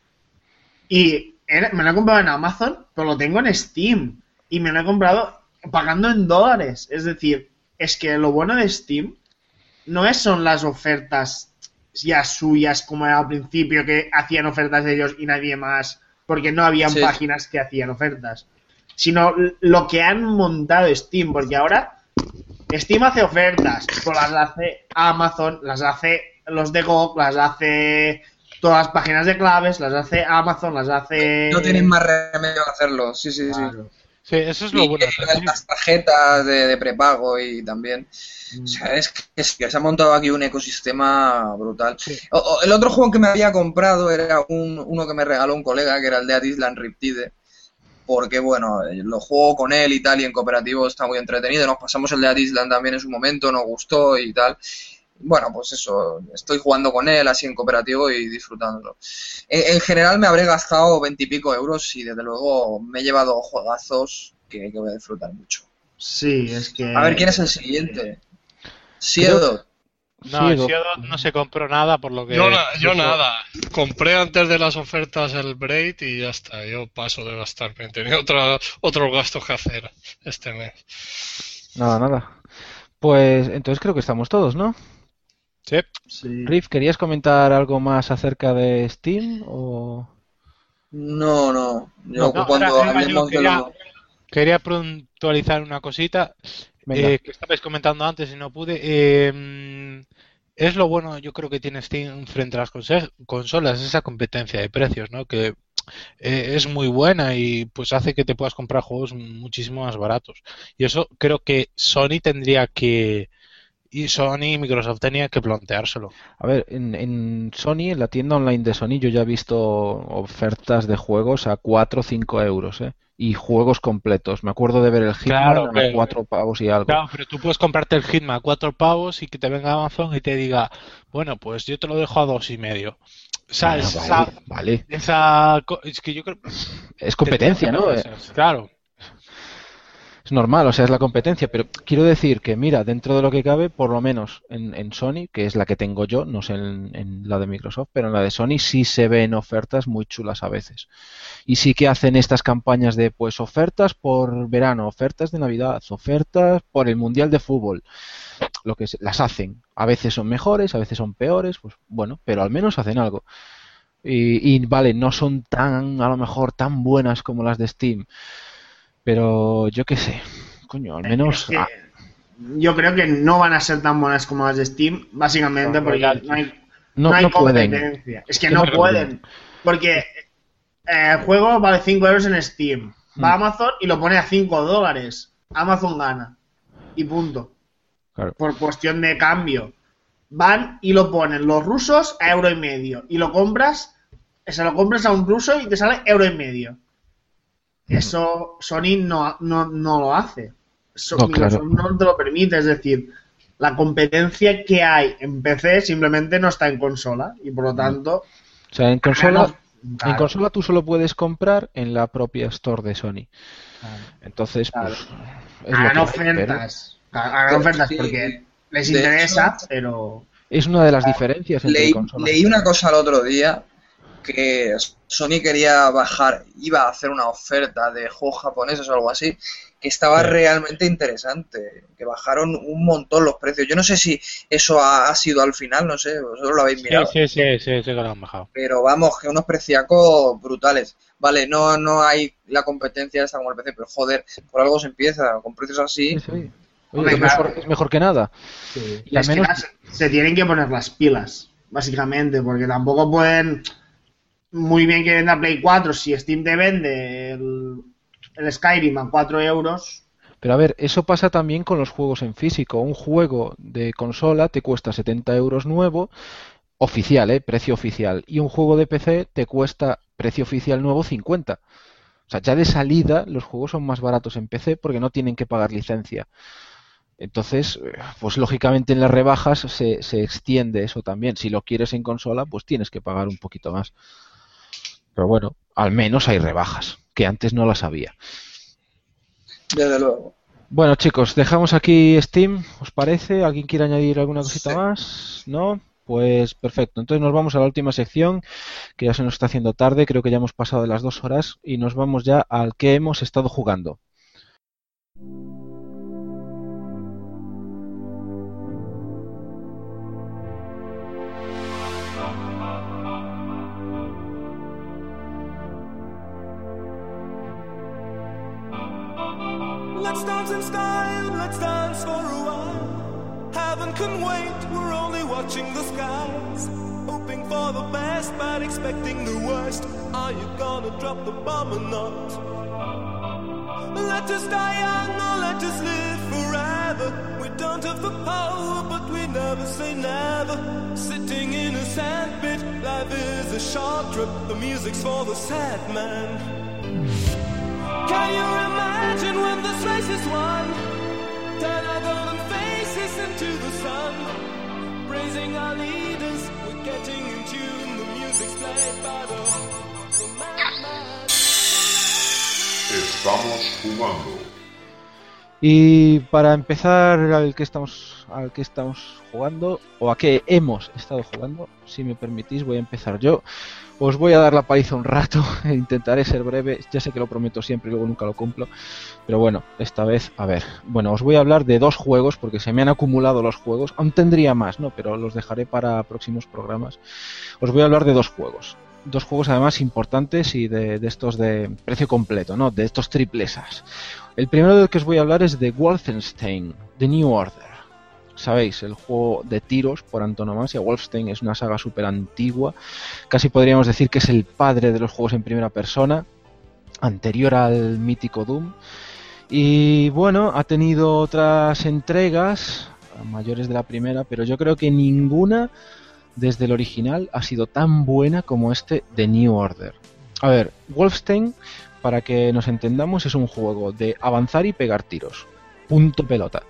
Y era- me lo he comprado en Amazon, pero lo tengo en Steam. Y me lo he comprado pagando en dólares. Es decir, es que lo bueno de Steam no es son las ofertas ya suyas como era al principio, que hacían ofertas de ellos y nadie más, porque no habían Sí. páginas que hacían ofertas sino lo que han montado Steam, porque ahora Steam hace ofertas, pues las hace Amazon, las hace los de GOG, las hace todas las páginas de claves, las hace Amazon, las hace... No tienen más remedio que hacerlo, sí, sí, sí. Claro. Sí, eso es lo Y bueno. las tarjetas de, de prepago y también. O sea, es que, es que se ha montado aquí un ecosistema brutal. O- o- el otro juego que me había comprado era un, uno que me regaló un colega, que era el de Island Riptide. Porque, bueno, lo juego con él y tal, y en cooperativo está muy entretenido. Nos pasamos el de Island también en su momento, nos gustó y tal. Bueno, pues eso, estoy jugando con él así en cooperativo y disfrutándolo. En, en general me habré gastado veintipico euros y desde luego me he llevado juegazos que, que voy a disfrutar mucho. Sí, es que... A ver, ¿quién es el siguiente? Siedo. No, lo- Shadow no se compró nada por lo que... Yo, na- yo incluso- nada. Compré antes de las ofertas el Braid y ya está. Yo paso de gastarme. Tenía otra, otros gastos que hacer este mes. Nada, nada. Pues entonces creo que estamos todos, ¿no? Sí. Sí. Riff, ¿querías comentar algo más acerca de Steam? O... No, no. Yo No, cuando yo quería- lo... Quería puntualizar una cosita. Eh, que estabais comentando antes y no pude. Eh, mm, es lo bueno, yo creo que tiene Steam frente a las consolas, esa competencia de precios, ¿no? Que eh, es muy buena y pues hace que te puedas comprar juegos muchísimo más baratos. Y eso creo que Sony tendría que y Sony y Microsoft tenían que planteárselo. A ver, en, en Sony, en la tienda online de Sony, yo ya he visto ofertas de juegos a 4 o 5 euros, ¿eh? Y juegos completos. Me acuerdo de ver el Hitman Claro, a 4 pavos y algo. Claro, pero tú puedes comprarte el Hitman a cuatro pavos y que te venga Amazon y te diga, bueno, pues yo te lo dejo a dos y medio. ¿Sabes? Bueno, Esa- vale, vale. esa es que yo creo Es competencia, ¿no? Claro. Normal, o sea, es la competencia, pero quiero decir que, mira, dentro de lo que cabe, por lo menos en, en Sony, que es la que tengo yo, no sé en, la de Microsoft, pero en la de Sony sí se ven ofertas muy chulas a veces. Y sí que hacen estas campañas de, pues, ofertas por verano, ofertas de Navidad, ofertas por el Mundial de Fútbol. Lo que las hacen. A veces son mejores, a veces son peores, pues bueno, pero al menos hacen algo. Y, y vale, no son tan, a lo mejor, tan buenas como las de Steam. Pero yo qué sé, coño, al menos... Es que ah, yo creo que no van a ser tan buenas como las de Steam, básicamente No, porque no hay, no, no hay no pueden. competencia. Es que no pueden. Porque eh, el juego vale 5 euros en Steam. Va a Mm. Amazon y lo pone a 5 dólares. Amazon gana. Y punto. Claro. Por cuestión de cambio. Van y lo ponen los rusos a euro y medio. Y lo compras, se lo compras a un ruso y te sale euro y medio. Eso Sony no, no, no lo hace. So- No, Microsoft claro. no te lo permite. Es decir, la competencia que hay en PC simplemente no está en consola. Y por lo tanto, O sea, en consola, claro, en consola tú solo puedes comprar en la propia store de Sony. claro. Entonces, Claro. pues, es lo hagan que hay, pero ofertas. Hagan ofertas Sí, porque les interesa, hecho- pero. es una de las diferencias entre Leí, consolas. leí una cosa el otro día que Sony quería bajar, iba a hacer una oferta de juegos japoneses o algo así, que estaba Sí. realmente interesante, que bajaron un montón los precios. Yo no sé si eso ha, ha sido al final, no sé, vosotros lo habéis Sí, mirado, sí, sí, sí, sí que lo han bajado. pero vamos, que unos preciacos brutales. Vale, no, no hay la competencia esta como el PC, pero joder, por algo se empieza, con precios así. Sí, sí. Oye, Hombre, es, claro. mejor, es mejor que nada. Y al menos- se tienen que poner las pilas, básicamente, porque tampoco pueden. Muy bien que venda Play 4, si Steam te vende el, Skyrim a 4 euros. Pero a ver, eso pasa también con los juegos en físico. Un juego de consola te cuesta 70 euros nuevo, oficial, ¿eh? Precio oficial. Y un juego de PC te cuesta precio oficial nuevo 50. O sea, ya de salida los juegos son más baratos en PC porque no tienen que pagar licencia. Entonces, pues lógicamente en las rebajas se, se extiende eso también. Si lo quieres en consola, pues tienes que pagar un poquito más. Pero bueno, al menos hay rebajas, que antes no las había. Desde luego. Bueno, chicos, dejamos aquí Steam, ¿os parece? ¿Alguien quiere añadir alguna cosita más? ¿No? Pues perfecto. Entonces nos vamos a la última sección, que ya se nos está haciendo tarde, creo que ya hemos pasado de las dos horas, y nos vamos ya al que hemos estado jugando. Can wait, we're only watching the skies. Hoping for the best, but expecting the worst. Are you gonna drop the bomb or not? Let us die young or let us live forever. We don't have the power, but we never say never. Sitting in a sandpit, life is a short trip. The music's for the sad man. Can you imagine when this race is won? Faces into the sun. Praising our leaders, we're getting in tune. The music's played by the, the. Estamos jugando. Y para empezar al que estamos al que estamos jugando o a que hemos estado jugando, si me permitís, voy a empezar yo. Os voy a dar la paliza un rato, e intentaré ser breve, ya sé que lo prometo siempre y luego nunca lo cumplo, pero bueno, esta vez, a ver, bueno, os voy a hablar de dos juegos porque se me han acumulado los juegos, aún tendría más, ¿no? Pero los dejaré para próximos programas. Os voy a hablar de dos juegos, dos juegos además importantes y de, de estos de precio completo, ¿no? De estos triplesas. El primero del que os voy a hablar es de Wolfenstein, The New Order. Sabéis, el juego de tiros por antonomasia. Wolfenstein es una saga súper antigua. Casi podríamos decir que es el padre de los juegos en primera persona, anterior al mítico Doom. Y bueno, ha tenido otras entregas, mayores de la primera, pero yo creo que ninguna desde el original ha sido tan buena como este de New Order. A ver, Wolfenstein, para que nos entendamos, es un juego de avanzar y pegar tiros. Punto pelota.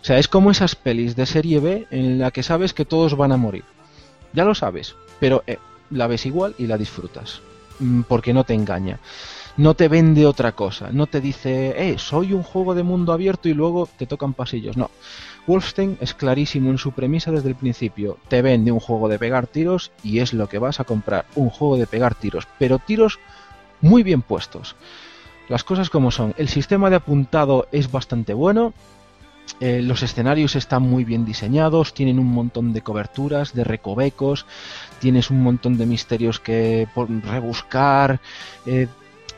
O sea, es como esas pelis de serie B en la que sabes que todos van a morir. Ya lo sabes, pero eh, la ves igual y la disfrutas. Mm, Porque no te engaña. No te vende otra cosa. No te dice, eh, soy un juego de mundo abierto y luego te tocan pasillos. No. Wolfenstein es clarísimo en su premisa desde el principio. Te vende un juego de pegar tiros y es lo que vas a comprar. Un juego de pegar tiros. Pero tiros muy bien puestos. Las cosas como son. El sistema de apuntado es bastante bueno. Eh, los escenarios están muy bien diseñados, tienen un montón de coberturas, de recovecos, tienes un montón de misterios que rebuscar. eh,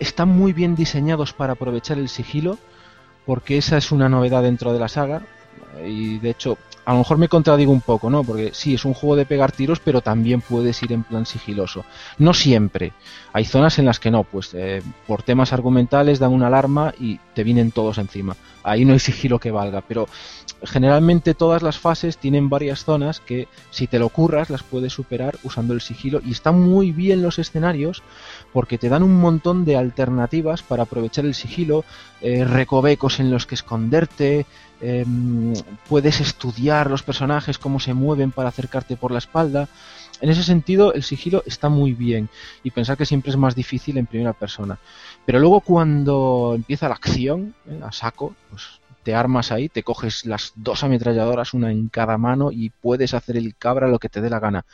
están muy bien diseñados para aprovechar el sigilo, porque esa es una novedad dentro de la saga. Y de hecho, a lo mejor me contradigo un poco, ¿no? Porque sí, es un juego de pegar tiros, pero también puedes ir en plan sigiloso. No siempre. Hay zonas en las que no, pues eh, por temas argumentales dan una alarma y te vienen todos encima. Ahí no hay sigilo que valga, pero generalmente todas las fases tienen varias zonas que si te lo curras las puedes superar usando el sigilo y están muy bien los escenarios porque te dan un montón de alternativas para aprovechar el sigilo, eh, recovecos en los que esconderte, em, puedes estudiar los personajes, cómo se mueven para acercarte por la espalda. En ese sentido, el sigilo está muy bien y pensar que siempre es más difícil en primera persona. Pero luego cuando empieza la acción, eh, a saco, pues te armas ahí, te coges las dos ametralladoras, una en cada mano y puedes hacer el cabra lo que te dé la gana.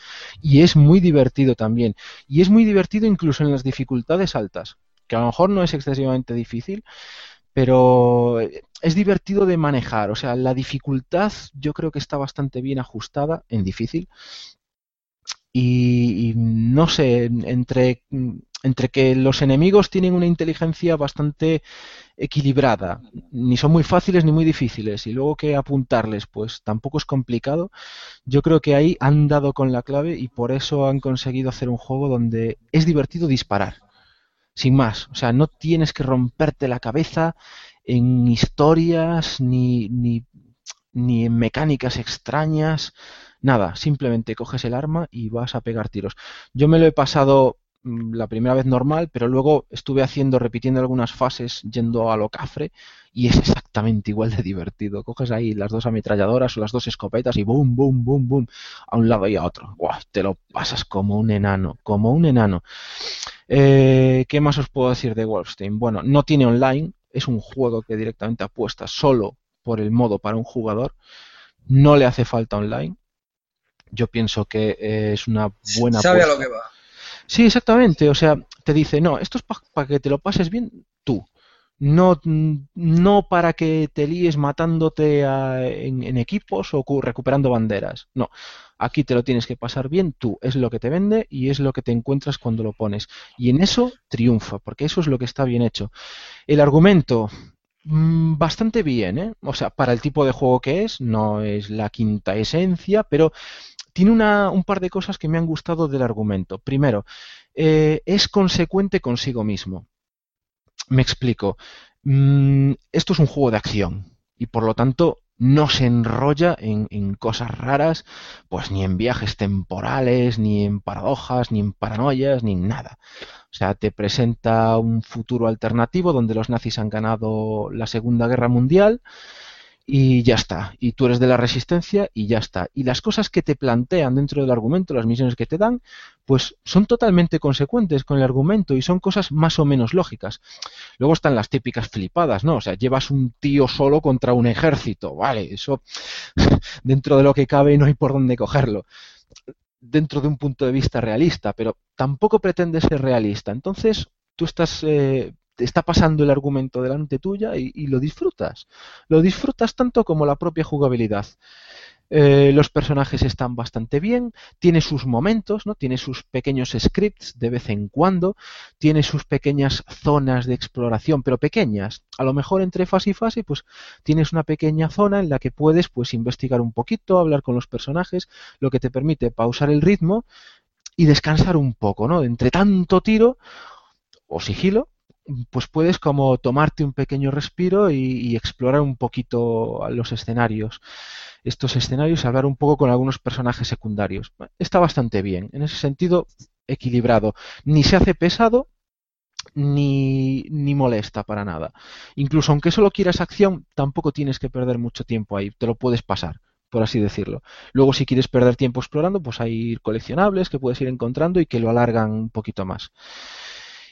Y es muy divertido también. Y es muy divertido incluso en las dificultades altas, que a lo mejor no es excesivamente difícil, pero es divertido de manejar. O sea, la dificultad yo creo que está bastante bien ajustada en difícil. Y, no sé, entre, entre que los enemigos tienen una inteligencia bastante equilibrada, ni son muy fáciles ni muy difíciles, y luego que apuntarles, pues tampoco es complicado, yo creo que ahí han dado con la clave y por eso han conseguido hacer un juego donde es divertido disparar, sin más, o sea, no tienes que romperte la cabeza en historias ni, ni, ni en mecánicas extrañas, nada, simplemente coges el arma y vas a pegar tiros. Yo me lo he pasado la primera vez normal, pero luego estuve haciendo, repitiendo algunas fases, yendo a lo cafre, y es exactamente igual de divertido. Coges ahí las dos ametralladoras o las dos escopetas y boom, boom, boom, boom, a un lado y a otro. Guau, te lo pasas como un enano, como un enano. Eh, ¿Qué más os puedo decir de Wolfenstein? Bueno, no tiene online, es un juego que directamente apuesta solo por el modo para un jugador, no le hace falta online. Yo pienso que eh, es una buena Sabe a lo que va. Sí, exactamente. O sea, te dice, no, esto es para que te lo pases bien tú. No, no para que te líes matándote a- en, equipos o cu- recuperando banderas. No, aquí te lo tienes que pasar bien tú. Es lo que te vende y es lo que te encuentras cuando lo pones. Y en eso triunfa, porque eso es lo que está bien hecho. El argumento, mm, bastante bien, ¿eh? O sea, para el tipo de juego que es, no es la quinta esencia, pero tiene una- un par de cosas que me han gustado del argumento. Primero, eh, es consecuente consigo mismo. Me explico. Mm, esto es un juego de acción y por lo tanto no se enrolla en, en cosas raras, pues ni en viajes temporales, ni en paradojas, ni en paranoias, ni en nada. O sea, te presenta un futuro alternativo donde los nazis han ganado la Segunda Guerra Mundial y ya está. Y tú eres de la resistencia y ya está. Y las cosas que te plantean dentro del argumento, las misiones que te dan, pues son totalmente consecuentes con el argumento y son cosas más o menos lógicas. Luego están las típicas flipadas, ¿no? O sea, llevas un tío solo contra un ejército, vale, eso dentro de lo que cabe no hay por dónde cogerlo. Dentro de un punto de vista realista, pero tampoco pretende ser realista. Entonces, tú estás eh, te está pasando el argumento delante tuya y, lo disfrutas. Lo disfrutas tanto como la propia jugabilidad. Eh, los personajes están bastante bien, tiene sus momentos, ¿no? Tiene sus pequeños scripts de vez en cuando, tiene sus pequeñas zonas de exploración, pero pequeñas. A lo mejor entre fase y fase, pues tienes una pequeña zona en la que puedes pues investigar un poquito, hablar con los personajes, lo que te permite pausar el ritmo y descansar un poco, ¿no? Entre tanto tiro o sigilo, pues puedes como tomarte un pequeño respiro y, explorar un poquito los escenarios. Estos escenarios, hablar un poco con algunos personajes secundarios. Está bastante bien. En ese sentido, equilibrado. Ni se hace pesado, ni, ni molesta para nada. Incluso aunque solo quieras acción, tampoco tienes que perder mucho tiempo ahí, te lo puedes pasar, por así decirlo. Luego, si quieres perder tiempo explorando, pues hay coleccionables que puedes ir encontrando y que lo alargan un poquito más.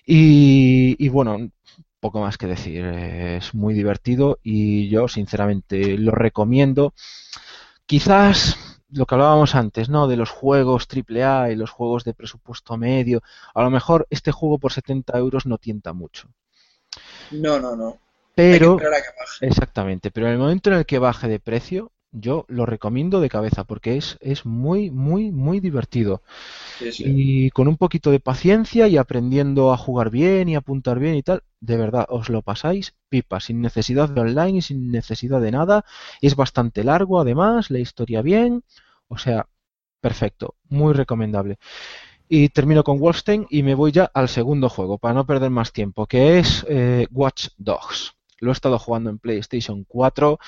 Y, y bueno, poco más que decir, es muy divertido y yo sinceramente lo recomiendo. Quizás lo que hablábamos antes, ¿no? De los juegos AAA y los juegos de presupuesto medio. A lo mejor este juego por 70 euros no tienta mucho. No, no, no. Hay que Pero, esperar a que baje. exactamente, pero en el momento en el que baje de precio, yo lo recomiendo de cabeza porque es, es muy, muy, muy divertido. Sí, sí. Y con un poquito de paciencia y aprendiendo a jugar bien y apuntar bien y tal, de verdad, os lo pasáis pipa, sin necesidad de online y sin necesidad de nada. Es bastante largo además, la historia bien, o sea, perfecto, muy recomendable. Y termino con Wolfenstein y me voy ya al segundo juego, para no perder más tiempo, que es eh, Watch Dogs. Lo he estado jugando en PlayStation 4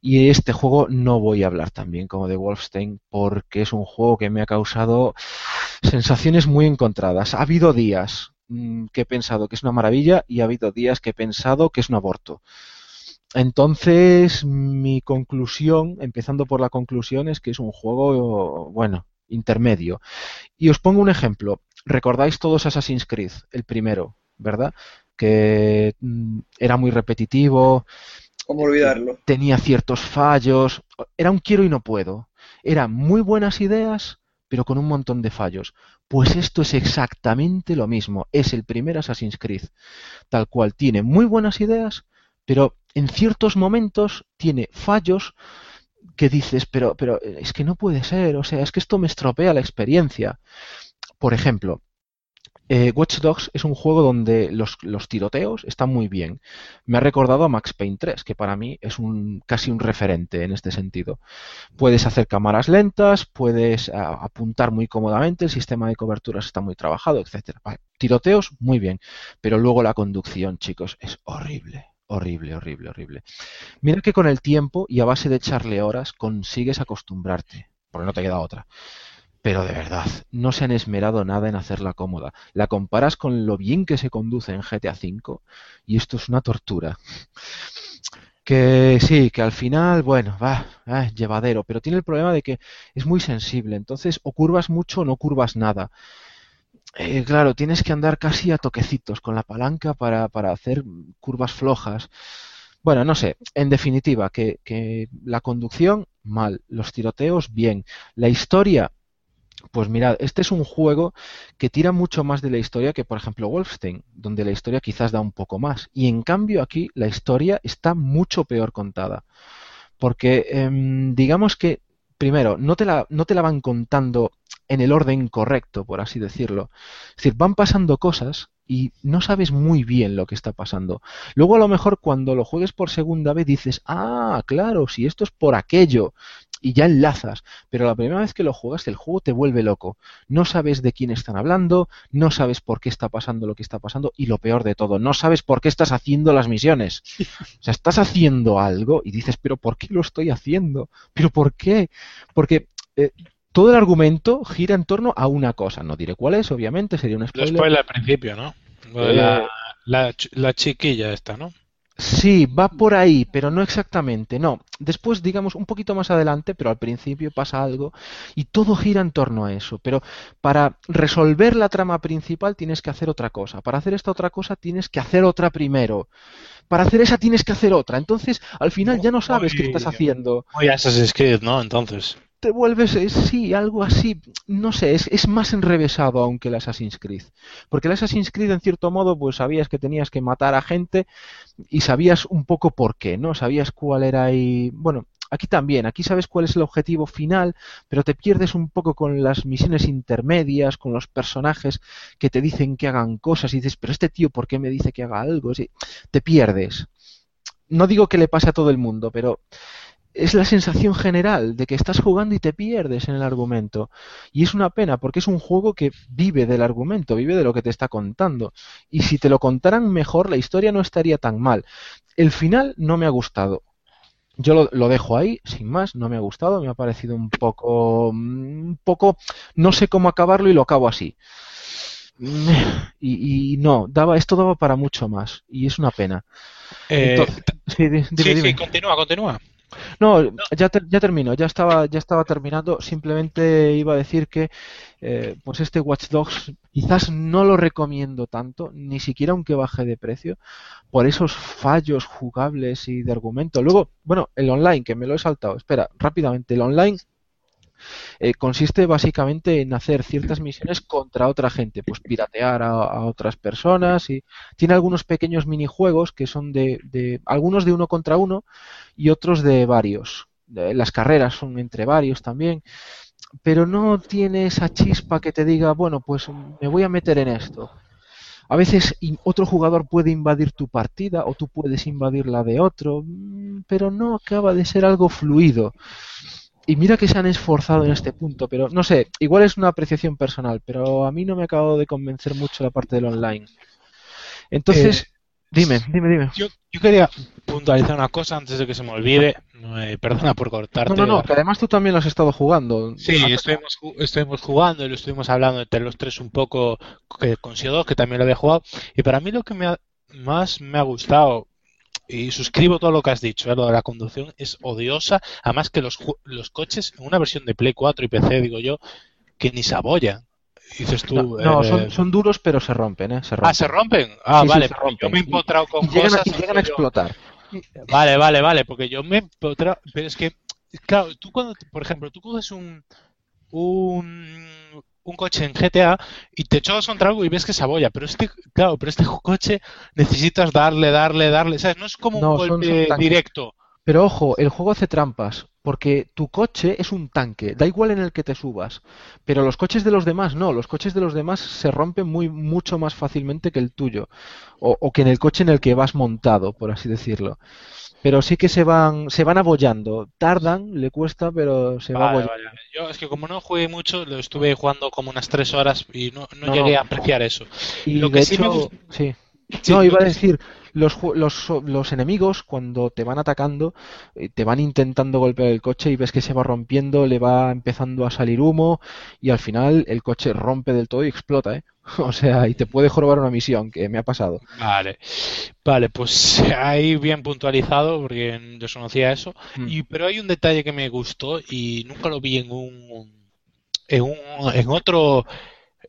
y este juego no voy a hablar tan bien como de Wolfenstein porque es un juego que me ha causado sensaciones muy encontradas. Ha habido días mm, que he pensado que es una maravilla y ha habido días que he pensado que es un aborto. Entonces, mi conclusión, empezando por la conclusión, es que es un juego, bueno, intermedio. Y os pongo un ejemplo. ¿Recordáis todos Assassin's Creed, el primero, verdad? Que mm, era muy repetitivo, ¿Cómo olvidarlo? tenía ciertos fallos, era un quiero y no puedo. Eran muy buenas ideas, pero con un montón de fallos. Pues esto es exactamente lo mismo. Es el primer Assassin's Creed. Tal cual tiene muy buenas ideas, pero en ciertos momentos tiene fallos que dices, pero, pero es que no puede ser, o sea, es que esto me estropea la experiencia. Por ejemplo, eh, Watch Dogs es un juego donde los, tiroteos están muy bien. Me ha recordado a Max Payne 3, que para mí es un, casi un referente en este sentido. Puedes hacer cámaras lentas, puedes apuntar muy cómodamente, el sistema de coberturas está muy trabajado, etcétera. Tiroteos, muy bien. Pero luego la conducción, chicos, es horrible. Horrible, horrible, horrible. Mira que con el tiempo y a base de echarle horas consigues acostumbrarte, porque no te queda otra. Pero de verdad, no se han esmerado nada en hacerla cómoda. La comparas con lo bien que se conduce en GTA V y esto es una tortura. Que sí, que al final, bueno, va, va, llevadero, pero tiene el problema de que es muy sensible. Entonces, o curvas mucho o no curvas nada. Eh, claro, tienes que andar casi a toquecitos con la palanca para, para hacer curvas flojas. Bueno, no sé, en definitiva, que, que la conducción, mal, los tiroteos, bien, la historia, pues mirad, este es un juego que tira mucho más de la historia que, por ejemplo, Wolfenstein, donde la historia quizás da un poco más. Y en cambio aquí la historia está mucho peor contada. Porque em, digamos que, primero, no te la, no te la van contando en el orden correcto, por así decirlo. Es decir, van pasando cosas y no sabes muy bien lo que está pasando. Luego a lo mejor cuando lo juegues por segunda vez dices, ah, claro, si esto es por aquello, y ya enlazas, pero la primera vez que lo juegas el juego te vuelve loco. No sabes de quién están hablando, no sabes por qué está pasando lo que está pasando y lo peor de todo, no sabes por qué estás haciendo las misiones. O sea, estás haciendo algo y dices, pero ¿por qué lo estoy haciendo? ¿Pero por qué? Porque eh, todo el argumento gira en torno a una cosa. No diré cuál es, obviamente, sería un Lo spoiler. spoiler al principio, ¿no? Eh, la, la, ch- la chiquilla esta, ¿no? Sí, va por ahí, pero no exactamente, no. Después, digamos, un poquito más adelante, pero al principio pasa algo y todo gira en torno a eso. Pero para resolver la trama principal tienes que hacer otra cosa. Para hacer esta otra cosa tienes que hacer otra primero. Para hacer esa tienes que hacer otra. Entonces, al final ya no sabes qué estás haciendo. Muy Assassin's Creed, ¿no? Entonces. Te vuelves, eh, sí, algo así, no sé, es, es más enrevesado aún que el Assassin's Creed. Porque el Assassin's Creed, en cierto modo, pues sabías que tenías que matar a gente y sabías un poco por qué, ¿no? Sabías cuál era ahí. Bueno, aquí también, aquí sabes cuál es el objetivo final, pero te pierdes un poco con las misiones intermedias, con los personajes que te dicen que hagan cosas y dices, pero este tío, ¿por qué me dice que haga algo? Te pierdes. No digo que le pase a todo el mundo, pero es la sensación general de que estás jugando y te pierdes en el argumento. Y es una pena porque es un juego que vive del argumento, vive de lo que te está contando. Y si te lo contaran mejor, la historia no estaría tan mal. El final no me ha gustado. Yo lo, lo dejo ahí, sin más, no me ha gustado, me ha parecido un poco, un poco, no sé cómo acabarlo y lo acabo así. Y, y no, daba, esto daba para mucho más y es una pena. Eh, Entonces- sí, di- dime, sí, dime. sí, continúa, continúa. No, ya, ya termino, ya estaba, ya estaba terminando. Simplemente iba a decir que eh, pues este Watch Dogs quizás no lo recomiendo tanto, ni siquiera aunque baje de precio, por esos fallos jugables y de argumento. Luego, bueno, el online, que me lo he saltado. Espera, rápidamente, el online eh, consiste básicamente en hacer ciertas misiones contra otra gente, pues piratear a, otras personas y tiene algunos pequeños minijuegos que son de, de algunos de uno contra uno y otros de varios. Eh, Las carreras son entre varios también, pero no tiene esa chispa que te diga, bueno, pues me voy a meter en esto. A veces otro jugador puede invadir tu partida o tú puedes invadir la de otro, mm, pero no acaba de ser algo fluido. Y mira que se han esforzado en este punto, pero no sé, igual es una apreciación personal, pero a mí no me ha acabado de convencer mucho la parte del online. Entonces, dime, dime, dime. Yo, yo quería puntualizar una cosa antes de que se me olvide. Eh, perdona por cortarte. No, no, no, que además tú también lo has estado jugando. Sí, Ah, estuvimos, estuvimos jugando y lo estuvimos hablando entre los tres un poco que, con Sio2, que también lo había jugado. Y para mí lo que me ha- más me ha gustado, y suscribo todo lo que has dicho, ¿eh? lo de la conducción es odiosa. Además que los, los coches en una versión de Play 4 y PC, digo yo, que ni se abollan. Dices tú. No, no, eh, son, son duros, pero se rompen, ¿eh? Se rompen. Ah, se rompen. Ah, Sí, sí, vale. se porque Yo rompen. me he empotrado con Y llegan, cosas. y llegan a explotar. Vale, vale, vale, porque yo me he empotrado, pero es que, claro, tú cuando, por ejemplo, tú coges un, un, un coche en GTA y te chocas contra algo y ves que se abolla, pero este, claro, pero este coche necesitas darle, darle, darle, ¿sabes? No es como No, un golpe son directo. Pero ojo, el juego hace trampas, porque tu coche es un tanque, da igual en el que te subas, pero los coches de los demás no, los coches de los demás se rompen muy mucho más fácilmente que el tuyo, o, o que en el coche en el que vas montado, por así decirlo. Pero sí que se van, se van abollando, tardan, le cuesta, pero se va Vale, abollando. vale. Yo es que como no jugué mucho, lo estuve jugando como unas tres horas y no, no No, llegué no. a apreciar eso. Y Lo de que sí me hecho, sí. Sí, No, iba a decir, los, los, los enemigos cuando te van atacando, eh, te van intentando golpear el coche y ves que se va rompiendo, le va empezando a salir humo y al final el coche rompe del todo y explota, ¿eh? O sea, y te puede jorobar una misión, que me ha pasado. Vale, vale, pues ahí bien puntualizado porque desconocía eso. Mm. Y, pero hay un detalle que me gustó y nunca lo vi en un, en un, en otro,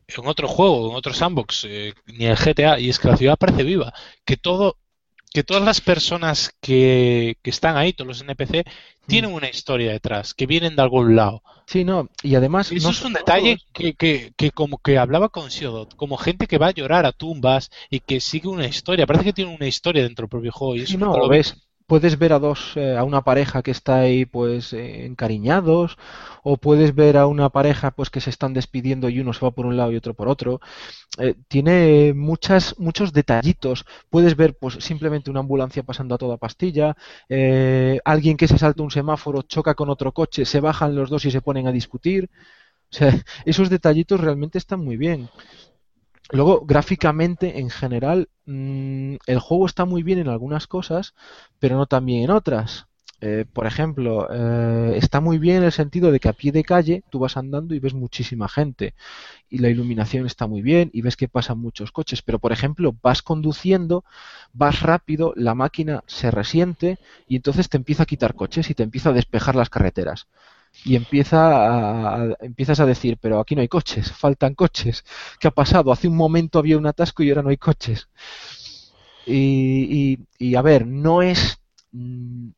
en otro juego, en otro sandbox, eh, ni el GTA, y es que la ciudad parece viva, que todo, que todas las personas que, que están ahí, todos los NPC, tienen una historia detrás, que vienen de algún lado. Sí, no, y además Eso no es un detalle que, que, que como que hablaba con Siodot, como gente que va a llorar a tumbas y que sigue una historia. Parece que tiene una historia dentro del propio juego y Sí, eso no, nunca lo ves. Puedes ver a dos, eh, a una pareja que está ahí pues eh, encariñados, o puedes ver a una pareja pues que se están despidiendo y uno se va por un lado y otro por otro. Eh, tiene muchas, muchos detallitos. Puedes ver pues simplemente una ambulancia pasando a toda pastilla, eh, alguien que se salta un semáforo, choca con otro coche, se bajan los dos y se ponen a discutir. O sea, esos detallitos realmente están muy bien. Luego, gráficamente, en general, mm, el juego está muy bien en algunas cosas, pero no tan bien en otras. Eh, por ejemplo, eh, está muy bien en el sentido de que a pie de calle tú vas andando y ves muchísima gente y la iluminación está muy bien y ves que pasan muchos coches, pero por ejemplo vas conduciendo, vas rápido, la máquina se resiente y entonces te empieza a quitar coches y te empieza a despejar las carreteras y empieza a, empiezas a decir, pero aquí no hay coches, faltan coches. ¿Qué ha pasado? Hace un momento había un atasco y ahora no hay coches. Y, y- y, a ver, no es... mm,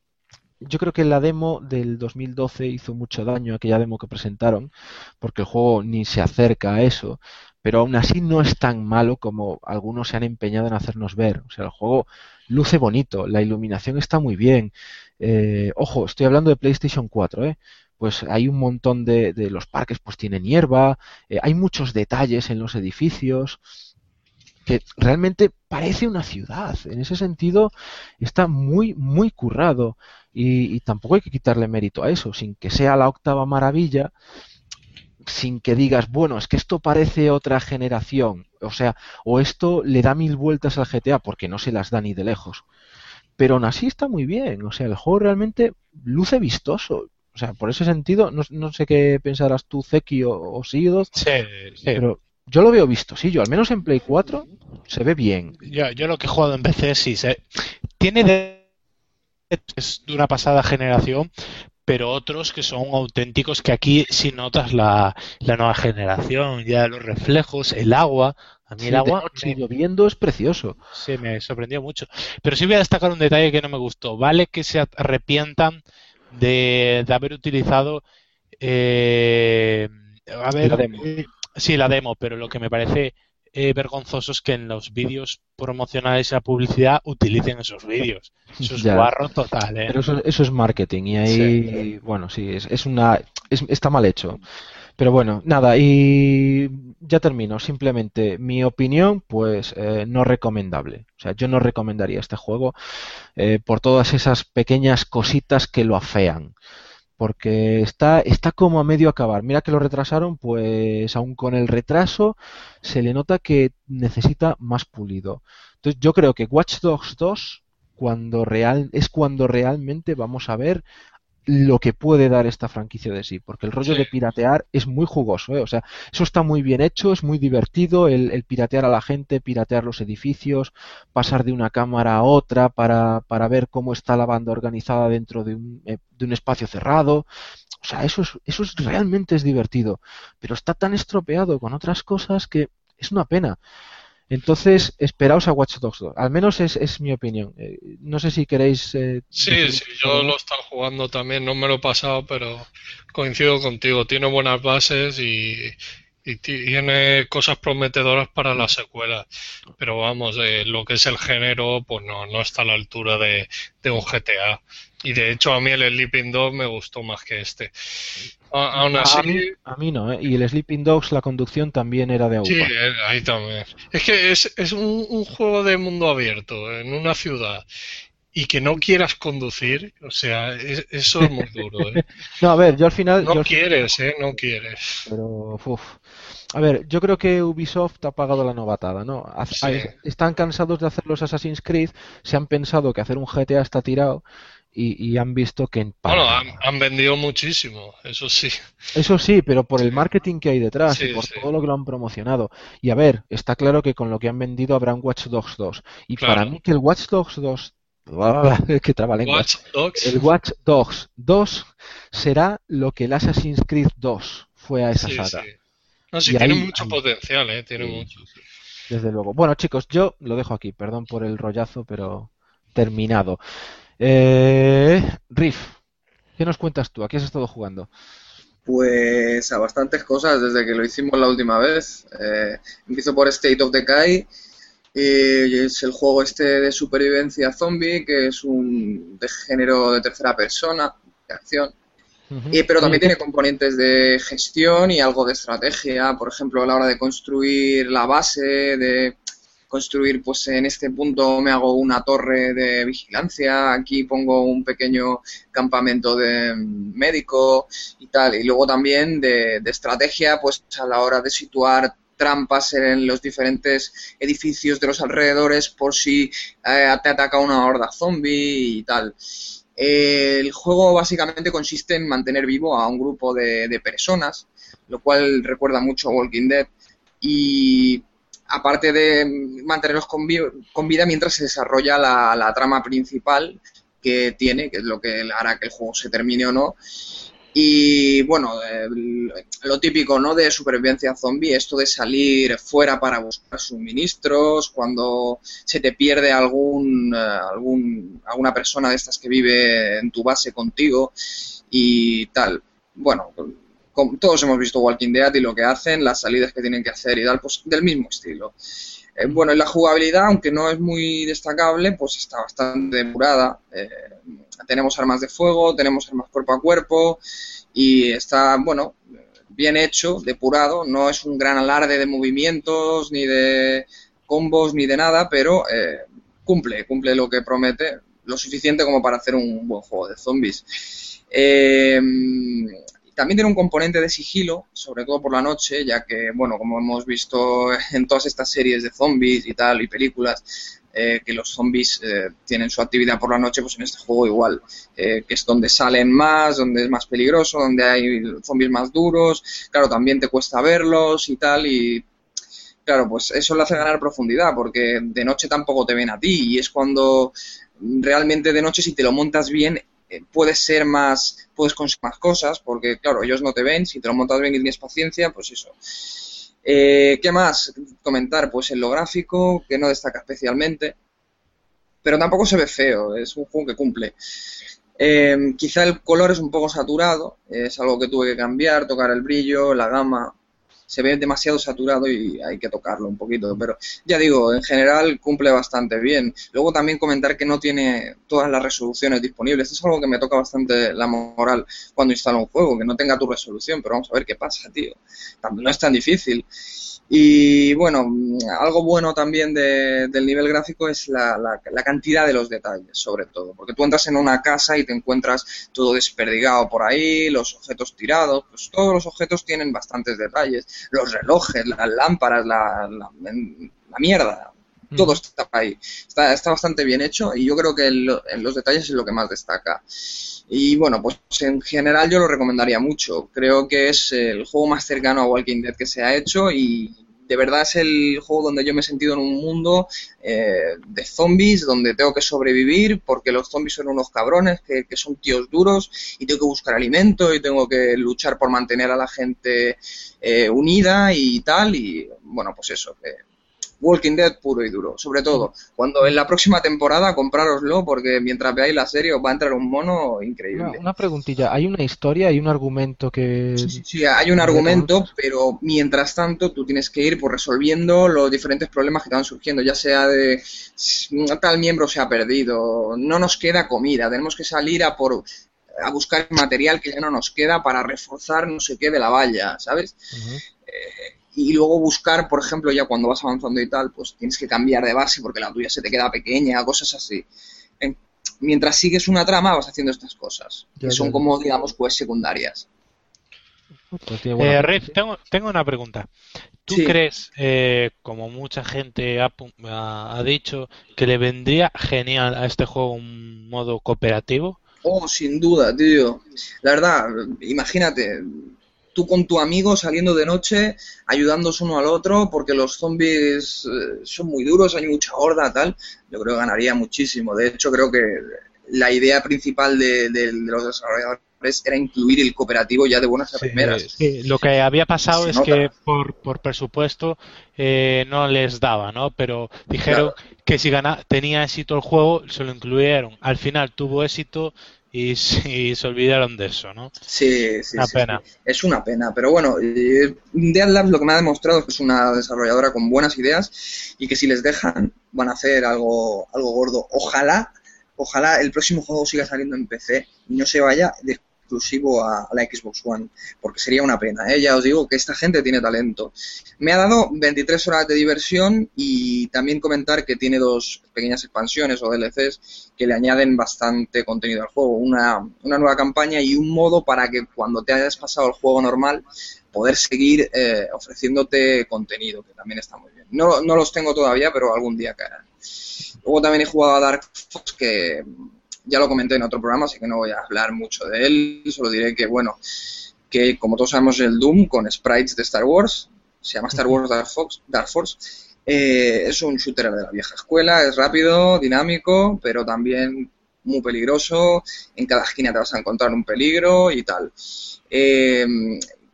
Yo creo que la demo del 2012 hizo mucho daño, aquella demo que presentaron, porque el juego ni se acerca a eso, pero aún así no es tan malo como algunos se han empeñado en hacernos ver. O sea, el juego luce bonito, la iluminación está muy bien. Eh, ojo, estoy hablando de PlayStation 4, ¿eh? Pues hay un montón de, de los parques, pues tienen hierba, eh, hay muchos detalles en los edificios que realmente parece una ciudad. En ese sentido está muy, muy currado. Y, y tampoco hay que quitarle mérito a eso, sin que sea la octava maravilla, sin que digas, bueno, es que esto parece otra generación, o sea, o esto le da mil vueltas al GTA, porque no se las da ni de lejos. Pero aún así está muy bien, o sea, el juego realmente luce vistoso. O sea, por ese sentido, no, no sé qué pensarás tú, Zeki o, o Sí, sí. pero yo lo veo vistosillo, al menos en Play 4 se ve bien. Yo, yo lo que he jugado en PC sí se tiene de es de una pasada generación, pero otros que son auténticos que aquí sí notas la, la nueva generación, ya los reflejos, el agua. A mí Sí, el agua me, lloviendo es precioso. sí, me sorprendió mucho. Pero sí voy a destacar un detalle que no me gustó. Vale que se arrepientan de, de haber utilizado eh, a ver, La demo. eh, sí, la demo, pero lo que me parece eh, vergonzoso es que en los vídeos promocionales y la publicidad utilicen esos vídeos. Eso es Ya. guarro total, ¿eh? Pero eso, eso es marketing y ahí, bueno, sí, es, es una, es- está mal hecho. Pero bueno, nada, y ya termino. Simplemente mi opinión, pues eh, no recomendable. O sea, yo no recomendaría este juego eh, por todas esas pequeñas cositas que lo afean. Porque está, está como a medio acabar. Mira que lo retrasaron, pues aún con el retraso se le nota que necesita más pulido. Entonces yo creo que Watch Dogs 2 cuando real, es cuando realmente vamos a ver lo que puede dar esta franquicia de sí, porque el rollo Sí. de piratear es muy jugoso, ¿eh? o sea, eso está muy bien hecho, es muy divertido, el, el piratear a la gente, piratear los edificios, pasar de una cámara a otra para, para ver cómo está la banda organizada dentro de un, eh, de un espacio cerrado, o sea, eso es, eso es realmente es divertido, pero está tan estropeado con otras cosas que es una pena. Entonces, esperaos a Watch Dogs 2. Al menos es, es mi opinión. Eh, no sé si queréis. eh, Sí, sí, yo lo he estado jugando también, no me lo he pasado, pero coincido contigo, tiene buenas bases y, y tiene cosas prometedoras para la secuela. Pero vamos, eh, lo que es el género, pues no, no está a la altura de, de un GTA. Y de hecho a mí el Sleeping Dog me gustó más que este. A- aún A así, mí, a mí no, ¿eh? Y el Sleeping Dogs, la conducción también era de Sí, agua. eh, ahí también. Es que es, es un, un juego de mundo abierto en una ciudad y que no quieras conducir, o sea, es- eso es muy duro, ¿eh? No, a ver, yo al final. No yo quieres, ¿eh? No quieres. Pero, uf. A ver, yo creo que Ubisoft ha pagado la novatada, ¿no? Sí. Están cansados de hacer los Assassin's Creed, se han pensado que hacer un GTA está tirado y, y han visto que en Bueno, han, han vendido muchísimo, eso sí. Eso sí, pero por el marketing que hay detrás y por sí. todo lo que lo han promocionado. Y a ver, está claro que con lo que han vendido habrá un Watch Dogs 2. Y Claro. para mí que el Watch Dogs 2... que. Watch Dogs. El Watch Dogs 2 será lo que el Assassin's Creed 2 fue a esa Sí, saga. sí. No, sí, Y tiene ahí- mucho ahí. potencial, ¿eh? Tiene Sí, mucho. Desde luego. Bueno, chicos, yo lo dejo aquí. Perdón por el rollazo, pero terminado. Eh, Riff, ¿qué nos cuentas tú? ¿A qué has estado jugando? Pues a bastantes cosas desde que lo hicimos la última vez. Eh, empiezo por State of Decay. y es el juego este de supervivencia zombie, que es un de género de tercera persona, de acción. Eh, pero también tiene componentes de gestión y algo de estrategia, por ejemplo, a la hora de construir la base, de construir, pues en este punto me hago una torre de vigilancia, aquí pongo un pequeño campamento de médico y tal, y luego también de, de estrategia, pues a la hora de situar trampas en los diferentes edificios de los alrededores por si eh, te ataca una horda zombie y tal. El juego básicamente consiste en mantener vivo a un grupo de, personas, lo cual recuerda mucho a Walking Dead. Y aparte de mantenerlos con, con vida mientras se desarrolla la, la trama principal que tiene, que es lo que hará que el juego se termine o no. Y bueno, lo típico, ¿no? De supervivencia zombie, esto de salir fuera para buscar suministros, cuando se te pierde algún, eh, algún alguna persona de estas que vive en tu base contigo y tal. Bueno, con- todos hemos visto Walking Dead y lo que hacen, las salidas que tienen que hacer y tal, pues del mismo estilo. Eh, bueno, la jugabilidad, aunque no es muy destacable, pues está bastante depurada. Eh, tenemos armas de fuego, tenemos armas cuerpo a cuerpo y está, bueno, bien hecho, depurado. No es un gran alarde de movimientos, ni de combos, ni de nada, pero eh, cumple, cumple lo que promete. lo suficiente como para hacer un buen juego de zombies. Eh, también tiene un componente de sigilo, sobre todo por la noche, ya que, bueno, como hemos visto en todas estas series de zombies y tal, y películas, eh, que los zombies eh, tienen su actividad por la noche, pues en este juego igual, eh, que es donde salen más, donde es más peligroso, donde hay zombies más duros, claro, también te cuesta verlos y tal, y claro, pues eso le hace ganar profundidad, porque de noche tampoco te ven a ti, y es cuando realmente de noche si te lo montas bien puedes ser más, puedes conseguir más cosas, porque claro, ellos no te ven, si te lo montas bien y tienes paciencia, pues eso. Eh, ¿Qué más comentar? Pues en lo gráfico, que no destaca especialmente, pero tampoco se ve feo, es un juego que cumple. Eh, quizá el color es un poco saturado, es algo que tuve que cambiar, tocar el brillo, la gama, se ve demasiado saturado y hay que tocarlo un poquito, pero ya digo, en general cumple bastante bien. Luego también comentar que no tiene todas las resoluciones disponibles, es algo que me toca bastante la moral cuando instalo un juego, que no tenga tu resolución, pero vamos a ver qué pasa, tío. No es tan difícil. Y bueno, algo bueno también de- del nivel gráfico es la, la- la cantidad de los detalles, sobre todo. Porque tú entras en una casa y te encuentras todo desperdigado por ahí, los objetos tirados, pues todos los objetos tienen bastantes detalles. Los relojes, las lámparas, la, la, la mierda, todo está ahí. Está, está bastante bien hecho y yo creo que en los detalles es lo que más destaca. Y bueno, pues en general yo lo recomendaría mucho. Creo que es el juego más cercano a Walking Dead que se ha hecho y de verdad es el juego donde yo me he sentido en un mundo eh, de zombies, donde tengo que sobrevivir porque los zombies son unos cabrones, que, son tíos duros y tengo que buscar alimento y tengo que luchar por mantener a la gente eh, unida y tal. Y bueno, pues eso, Walking Dead puro y duro. Sobre todo, cuando en la próxima temporada comprároslo, porque mientras veáis la serie os va a entrar un mono increíble. Una, una preguntilla, ¿hay una historia, hay un argumento que... Sí, hay un argumento, pero mientras tanto tú tienes que ir pues, resolviendo los diferentes problemas que te van surgiendo, ya sea de tal miembro se ha perdido, no nos queda comida, tenemos que salir a por a buscar material que ya no nos queda para reforzar no sé qué de la valla, ¿sabes? Eh, y luego buscar, por ejemplo, ya cuando vas avanzando y tal, pues tienes que cambiar de base porque la tuya se te queda pequeña, cosas así. En- mientras sigues una trama vas haciendo estas cosas, Ya, que son ya. como, digamos, pues secundarias. Pues Eh. Riff, tengo, tengo una pregunta. ¿Tú Sí. crees, eh, como mucha gente ha- ha dicho, que le vendría genial a este juego un modo cooperativo? Oh, sin duda, tío. La verdad, imagínate, tú con tu amigo saliendo de noche, ayudándose uno al otro, porque los zombies eh, son muy duros, hay mucha horda, tal. Yo creo que ganaría muchísimo. De hecho, creo que la idea principal de, de- de los desarrolladores era incluir el cooperativo ya de buenas a primeras. Sí, lo que había pasado Se es nota. que por, por presupuesto eh, no les daba, ¿no? Pero dijeron que si gana, tenía éxito el juego, se lo incluyeron. Al final tuvo éxito y, se- y se olvidaron de eso, ¿no? Sí, sí, Una sí, pena. sí. Es una pena, pero bueno, eh, Dead Labs lo que me ha demostrado es que es una desarrolladora con buenas ideas y que si les dejan van a hacer algo, algo gordo. Ojalá, ojalá el próximo juego siga saliendo en PC y no se vaya de exclusivo a, la Xbox One, porque sería una pena, ¿eh? Ya os digo que esta gente tiene talento. Me ha dado 23 horas de diversión y también comentar que tiene dos pequeñas expansiones o DLCs que le añaden bastante contenido al juego. Una, una nueva campaña y un modo para que cuando te hayas pasado el juego normal poder seguir eh, ofreciéndote contenido, que también está muy bien. No, no los tengo todavía, pero algún día caerán. Luego también he jugado a Dark Fox, que ya lo comenté en otro programa, así que no voy a hablar mucho de él. Solo diré que, bueno, que como todos sabemos, el Doom con sprites de Star Wars, se llama Star Wars Dark, Force, eh, es un shooter de la vieja escuela, es rápido, dinámico, pero también muy peligroso. En cada esquina te vas a encontrar un peligro y tal. Eh,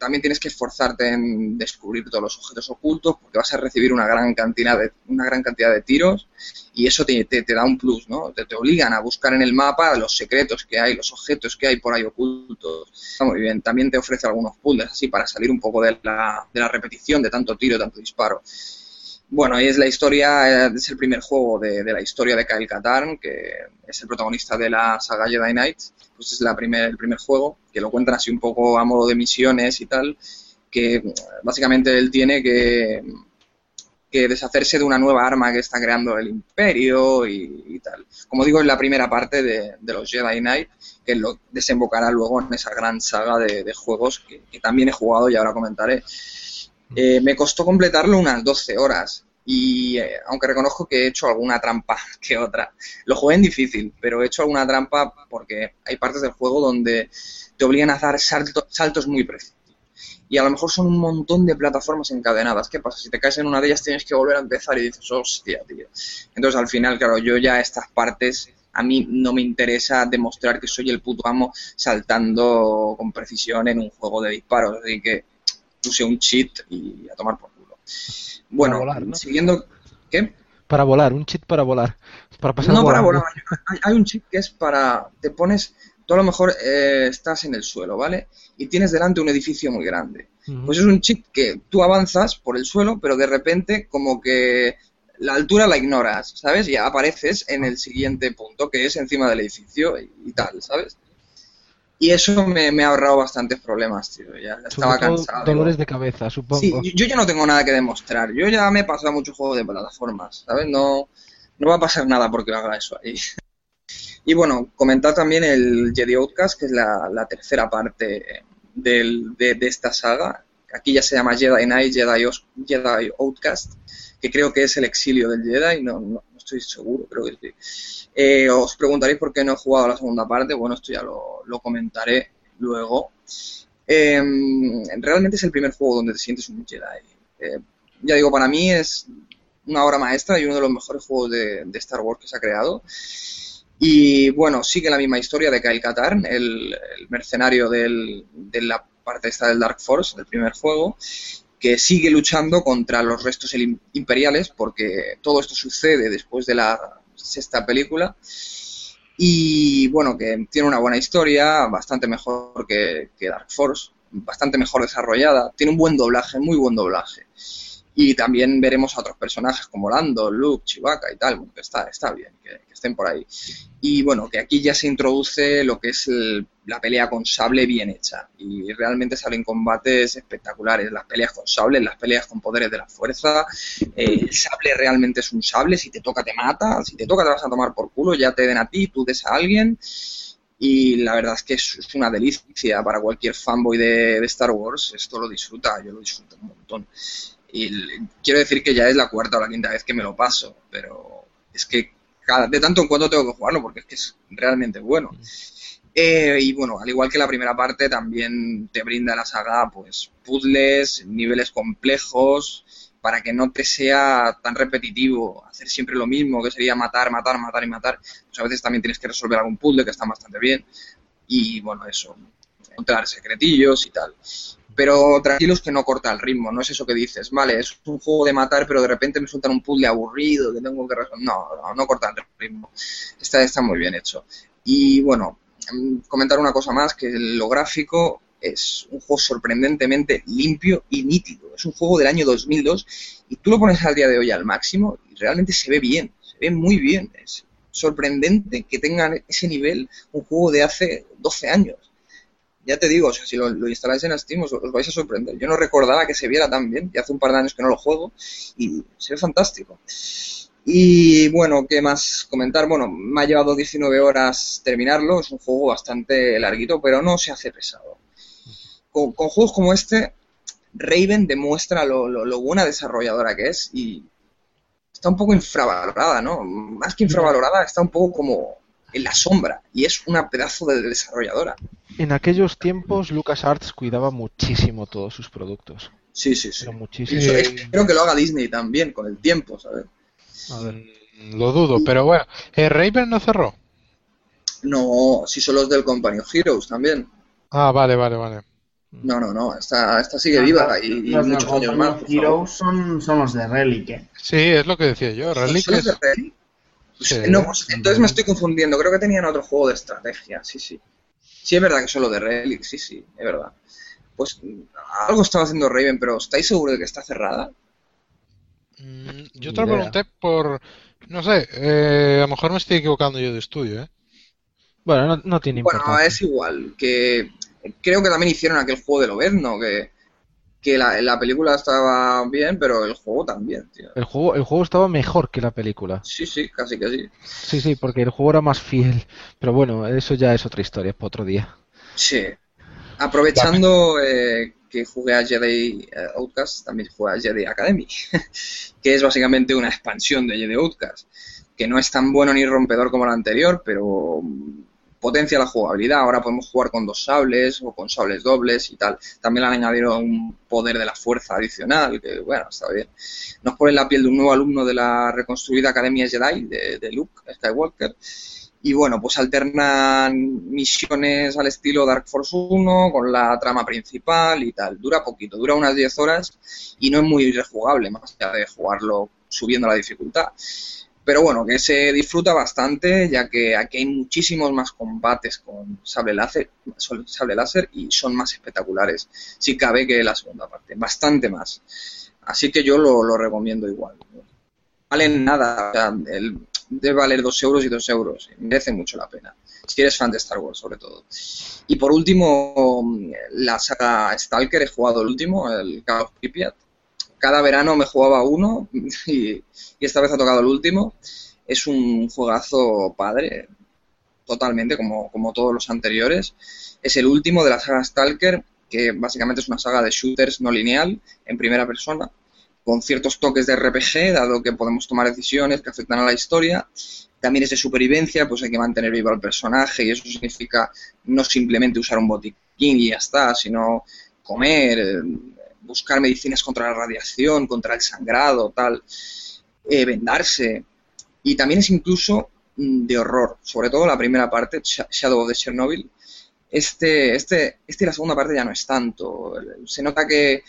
también tienes que esforzarte en descubrir todos los objetos ocultos porque vas a recibir una gran cantidad de, una gran cantidad de tiros y eso te, da un plus, ¿no? Te, obligan a buscar en el mapa los secretos que hay, los objetos que hay por ahí ocultos. Muy bien. También te ofrece algunos puzzles así para salir un poco de la, de la repetición de tanto tiro, tanto disparo. Bueno, es la historia, eh, es el primer juego de, de la historia de Kyle Katarn, que es el protagonista de la saga Jedi Knight. Pues es la primer, el primer juego, que lo cuentan así un poco a modo de misiones y tal, que mm, básicamente él tiene que, que deshacerse de una nueva arma que está creando el imperio y, y tal. Como digo, es la primera parte de, de los Jedi Knight, que lo desembocará luego en esa gran saga de, de juegos que, que también he jugado y ahora comentaré. Eh, me costó completarlo unas 12 horas y eh, aunque reconozco que he hecho alguna trampa que otra, lo jugué en difícil, pero he hecho alguna trampa porque hay partes del juego donde te obligan a dar salto- saltos muy precisos. Y a lo mejor son un montón de plataformas encadenadas. ¿Qué pasa? Si te caes en una de ellas tienes que volver a empezar y dices, hostia, tío. Entonces al final, claro, yo ya estas partes, a mí no me interesa demostrar que soy el puto amo saltando con precisión en un juego de disparos. Así que puse un cheat y a tomar por. Bueno, volar, ¿no? siguiendo... ¿Qué? Para volar, un cheat para volar. Para pasar No para volar. Hay, hay un chip que es para. Te pones. Tú a lo mejor eh, estás en el suelo, ¿vale? Y tienes delante un edificio muy grande. Pues es un chip que tú avanzas por el suelo, pero de repente, como que la altura la ignoras, ¿sabes? Y apareces en el siguiente punto, que es encima del edificio y, y tal, ¿sabes? Y eso me, me ha ahorrado bastantes problemas, tío. Ya estaba cansado. dolores de cabeza, supongo. Sí, yo- yo ya no tengo nada que demostrar. Yo ya me he pasado mucho juego de plataformas, ¿sabes? No, no va a pasar nada porque haga eso ahí. Y bueno, comentar también el Jedi Outcast, que es la, la tercera parte del- de, de esta saga. Aquí ya se llama Jedi Knight, Jedi, Os- Jedi Outcast, que creo que es el exilio del Jedi, no estoy seguro, creo que sí. Eh, os preguntaréis por qué no he jugado la segunda parte, bueno, esto ya lo, lo comentaré luego. Eh, realmente es el primer juego donde te sientes un Jedi. Eh, ya digo, para mí es una obra maestra y uno de los mejores juegos de, de Star Wars que se ha creado. Y bueno, sigue la misma historia de Kyle Katarn, el, el mercenario del- de la parte esta del Dark Force, del primer juego, que sigue luchando contra los restos imperiales, porque todo esto sucede después de la sexta película. Y bueno, que tiene una buena historia, bastante mejor que, que Dark Force, bastante mejor desarrollada, tiene un buen doblaje, muy buen doblaje. Y también veremos a otros personajes como Lando, Luke, Chewbacca y tal, bueno, que está, está bien que, estén por ahí. Y bueno, que aquí ya se introduce lo que es el- la pelea con sable bien hecha. Y realmente salen combates espectaculares. Las peleas con sable, las peleas con poderes de la fuerza. Eh, el sable realmente es un sable. Si te toca, te mata. Si te toca, te vas a tomar por culo. Ya te den a ti, tú des a alguien. Y la verdad es que es, es una delicia para cualquier fanboy de, de Star Wars. Esto lo disfruta, yo lo disfruto un montón. Y quiero decir que ya es la cuarta o la quinta vez que me lo paso, pero es que cada- de tanto en cuando tengo que jugarlo porque es que es realmente bueno. Eh, y bueno, al igual que la primera parte, también te brinda la saga pues puzzles, niveles complejos, para que no te sea tan repetitivo hacer siempre lo mismo, que sería matar, matar, matar y matar. Pues a veces también tienes que resolver algún puzzle que está bastante bien. Y bueno, eso, encontrar secretillos y tal. Pero tranquilos que no corta el ritmo, no es eso que dices, vale, es un juego de matar, pero de repente me sueltan un puzzle aburrido que tengo que resolver. No, no, no corta el ritmo. Está, está muy bien hecho. Y bueno, mm, comentar una cosa más, que lo gráfico es un juego sorprendentemente limpio y nítido. Es un juego del año 2002 y tú lo pones al día de hoy al máximo y realmente se ve bien, se ve muy bien. Es sorprendente que tengan ese nivel un juego de hace 12 años. Ya te digo, o sea, si lo, lo instaláis en Steam os, os vais a sorprender. Yo no recordaba que se viera tan bien, y hace un par de años que no lo juego, y se ve fantástico. Y bueno, ¿qué más comentar? Bueno, me ha llevado 19 horas terminarlo, es un juego bastante larguito, pero no se hace pesado. Con, con juegos como este, Raven demuestra lo, lo- lo buena desarrolladora que es y está un poco infravalorada, ¿no? Más que infravalorada, está un poco como en la sombra y es una pedazo de desarrolladora. En aquellos tiempos LucasArts cuidaba muchísimo todos sus productos. Sí, sí, sí. Pero muchísimo. Eso, espero que lo haga Disney también con el tiempo, ¿sabes? A ver. Lo dudo, pero bueno. Eh, Raven no cerró. No, si son los del Company of Heroes también. Ah, vale, vale, vale. No, no, no, esta, esta sigue viva y, muchos años más. Heroes son, son los de Relic, ¿eh? Sí, es lo que decía yo. Relic ¿Son los es- de Relic? Sí. No, pues, entonces me estoy confundiendo. Creo que tenían otro juego de estrategia. Sí, sí. Sí, es verdad que son los de Relic. Sí, sí, es verdad. Pues algo estaba haciendo Raven, pero ¿estáis seguros de que está cerrada? Mm, Yo te lo pregunté por. No sé, eh, a lo mejor me estoy equivocando yo de estudio, ¿eh? Bueno, no, no tiene Bueno, es igual. Que creo que también hicieron aquel juego de Lobezno, que que la, la película estaba bien, pero el juego también, tío. El juego, el juego estaba mejor que la película. Sí, sí, casi que sí. Sí, sí, porque el juego era más fiel. Pero bueno, eso ya es otra historia, es para otro día. Sí. Aprovechando eh, que jugué a Jedi eh, Outcast, también jugué a Jedi Academy, que es básicamente una expansión de Jedi Outcast, que no es tan bueno ni rompedor como la anterior, pero potencia la jugabilidad. Ahora podemos jugar con dos sables o con sables dobles y tal. También le han añadido un poder de la fuerza adicional, que bueno, está bien. Nos pone la piel de un nuevo alumno de la reconstruida Academia Jedi de, de Luke Skywalker. Y bueno, pues alternan misiones al estilo Dark Force 1 con la trama principal y tal. Dura poquito, dura unas 10 horas y no es muy rejugable, más allá de jugarlo subiendo la dificultad. Pero bueno, que se disfruta bastante, ya que aquí hay muchísimos más combates con sable láser, sable láser y son más espectaculares, si cabe, que la segunda parte, bastante más. Así que yo lo, recomiendo igual. Valen nada, o sea, el, debe valer 2 euros y 2 euros, merece mucho la pena, si eres fan de Star Wars sobre todo. Y por último, la saga Stalker, he jugado el último, el of Pripyat, cada verano me jugaba uno y, esta vez ha tocado el último. Es un juegazo padre, totalmente, como, como todos los anteriores. Es el último de la saga Stalker, que básicamente es una saga de shooters no lineal, en primera persona, con ciertos toques de RPG, dado que podemos tomar decisiones que afectan a la historia. También es de supervivencia, pues hay que mantener vivo al personaje y eso significa no simplemente usar un botiquín y ya está, sino comer, buscar medicinas contra la radiación, contra el sangrado, tal, eh, vendarse. Y también es incluso mm, de horror, sobre todo la primera parte, Sh- Shadow of the Chernobyl. Este, este, este y la segunda parte ya no es tanto. Se nota que,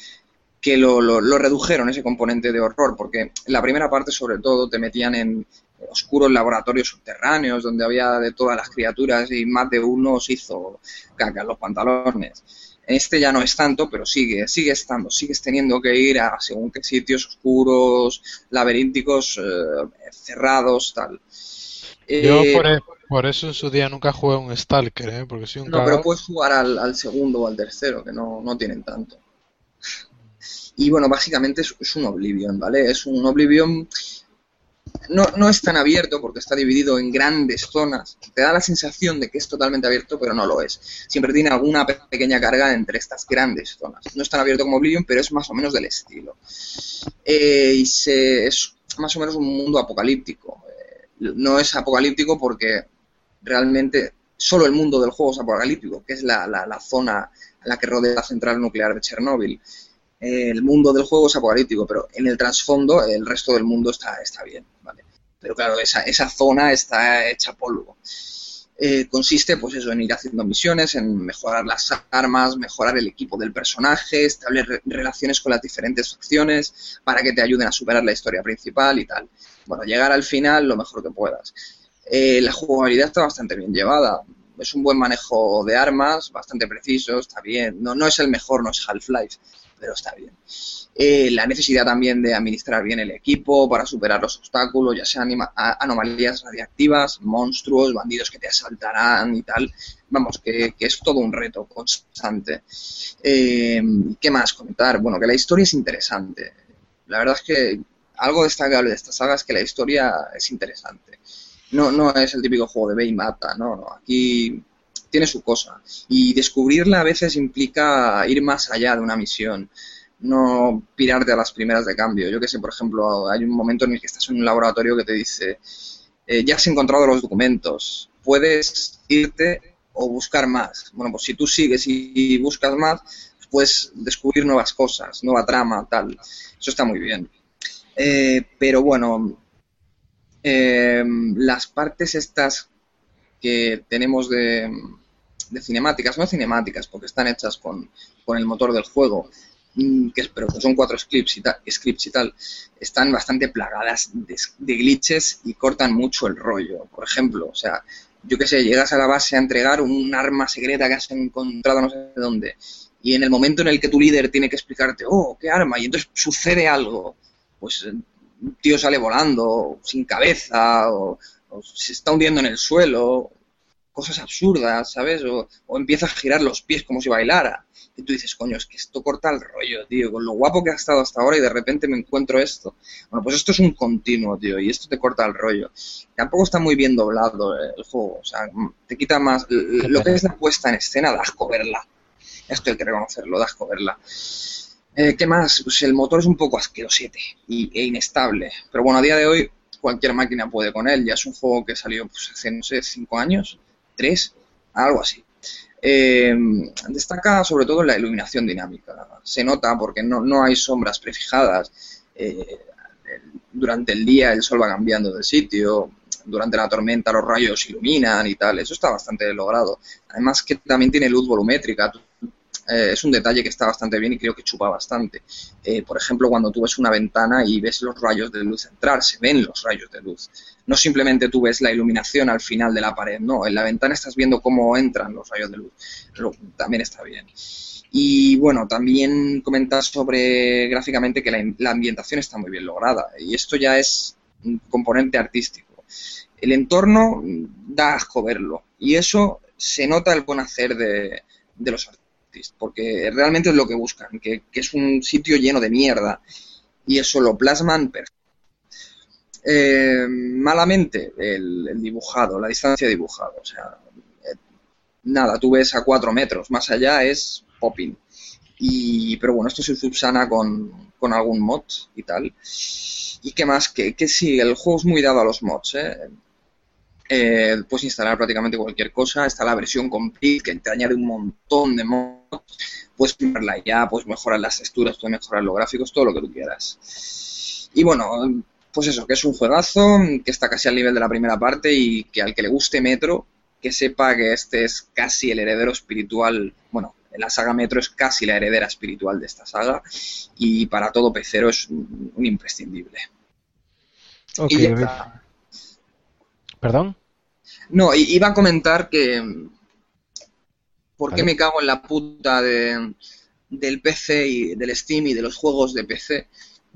que lo, lo- redujeron ese componente de horror, porque la primera parte sobre todo te metían en oscuros laboratorios subterráneos donde había de todas las criaturas y más de uno se hizo caca en los pantalones. Este ya no es tanto, pero sigue, sigue estando, sigues teniendo que ir a según qué sitios oscuros, laberínticos, eh, cerrados, tal. Yo Eh, por, e- por eso en su día nunca jugué un Stalker, ¿eh? porque soy un No, pero puedes jugar al, al segundo o al tercero, que no, no tienen tanto. Y bueno, básicamente es, es un Oblivion, ¿vale? Es un Oblivion. No, no es tan abierto porque está dividido en grandes zonas. Te da la sensación de que es totalmente abierto, pero no lo es. Siempre tiene alguna pe- pequeña carga entre estas grandes zonas. No es tan abierto como Oblivion, pero es más o menos del estilo. Eh, y es más o menos un mundo apocalíptico. Eh, no es apocalíptico porque realmente solo el mundo del juego es apocalíptico, que es la, zona a la que rodea la central nuclear de Chernóbil. Eh, el mundo del juego es apocalíptico, pero en el trasfondo el resto del mundo está, bien. Pero claro, esa, esa zona está hecha polvo. Eh, consiste, pues eso, en ir haciendo misiones, en mejorar las armas, mejorar el equipo del personaje, establecer re- relaciones con las diferentes facciones para que te ayuden a superar la historia principal y tal. Bueno, llegar al final lo mejor que puedas. Eh, la jugabilidad está bastante bien llevada. Es un buen manejo de armas, bastante preciso, está bien. No, no es el mejor, no es Half-Life, pero está bien. Eh, la necesidad también de administrar bien el equipo para superar los obstáculos, ya sean anomalías radiactivas, monstruos, bandidos que te asaltarán y tal. Vamos, que, que es todo un reto constante. Eh, ¿Qué más comentar? Bueno, que la historia es interesante. La verdad es que algo destacable de esta saga es que la historia es interesante. No, no es el típico juego de ve y mata, no, no. Aquí tiene su cosa. Y descubrirla a veces implica ir más allá de una misión, no pirarte a las primeras de cambio. Yo que sé, por ejemplo, hay un momento en el que estás en un laboratorio que te dice, eh, ya has encontrado los documentos, puedes irte o buscar más. Bueno, pues si tú sigues y buscas más, puedes descubrir nuevas cosas, nueva trama, tal. Eso está muy bien. Eh, pero bueno, eh, las partes estas que tenemos de, de cinemáticas, no cinemáticas, porque están hechas con, con el motor del juego, mm, que, pero son cuatro scripts y, tal, scripts y tal, están bastante plagadas de, glitches y cortan mucho el rollo. Por ejemplo, o sea, yo qué sé, llegas a la base a entregar un arma secreta que has encontrado no sé dónde, y en el momento en el que tu líder tiene que explicarte, oh, qué arma, y entonces sucede algo, pues eh, un tío sale volando, sin cabeza, o se está hundiendo en el suelo. Cosas absurdas, ¿sabes? O, o empieza a girar los pies como si bailara. Y tú dices, coño, es que esto corta el rollo, tío, con lo guapo que ha estado hasta ahora y de repente me encuentro esto. Bueno, pues esto es un continuo, tío, y esto te corta el rollo. Tampoco está muy bien doblado eh, el juego, o sea, mm, te quita más... Lo que es la puesta en escena, da asco verla. Esto hay que reconocerlo, da asco verla. Eh, ¿Qué más? Pues el motor es un poco asquerosete y, e inestable. Pero bueno, a día de hoy cualquier máquina puede con él. Ya es un juego que salió pues, hace, no sé, cinco años, tres, algo así. Eh, destaca sobre todo la iluminación dinámica. Se nota porque no, no hay sombras prefijadas. Eh, durante el día el sol va cambiando de sitio. Durante la tormenta los rayos iluminan y tal. Eso está bastante logrado. Además que también tiene luz volumétrica. Eh, es un detalle que está bastante bien y creo que chupa bastante. Eh, por ejemplo, cuando tú ves una ventana y ves los rayos de luz entrar, se ven los rayos de luz. No simplemente tú ves la iluminación al final de la pared, no, en la ventana estás viendo cómo entran los rayos de luz. También está bien. Y bueno, también comentar sobre gráficamente que la, ambientación está muy bien lograda y esto ya es un componente artístico. El entorno da asco verlo y eso se nota el buen hacer de los artistas porque realmente es lo que buscan, que, es un sitio lleno de mierda y eso lo plasman perfecto. Eh, malamente el, dibujado, la distancia dibujado, o sea, eh, nada, tú ves a cuatro metros, más allá es popping. Y, pero bueno, esto se subsana con, con algún mod y tal. ¿Y qué más? Que, que sí, el juego es muy dado a los mods. Eh, puedes instalar prácticamente cualquier cosa. Está la versión complete que te añade un montón de mods. Puedes primarla ya, puedes mejorar las texturas, puedes mejorar los gráficos, todo lo que tú quieras. Y bueno, pues eso, que es un juegazo, que está casi al nivel de la primera parte y que al que le guste Metro, que sepa que este es casi el heredero espiritual, bueno, la saga Metro es casi la heredera espiritual de esta saga y para todo pecero es un, un imprescindible. Y ya. ¿Perdón? No, iba a comentar que. ¿Por qué Vale. me cago en la puta de, del PC y del Steam y de los juegos de PC?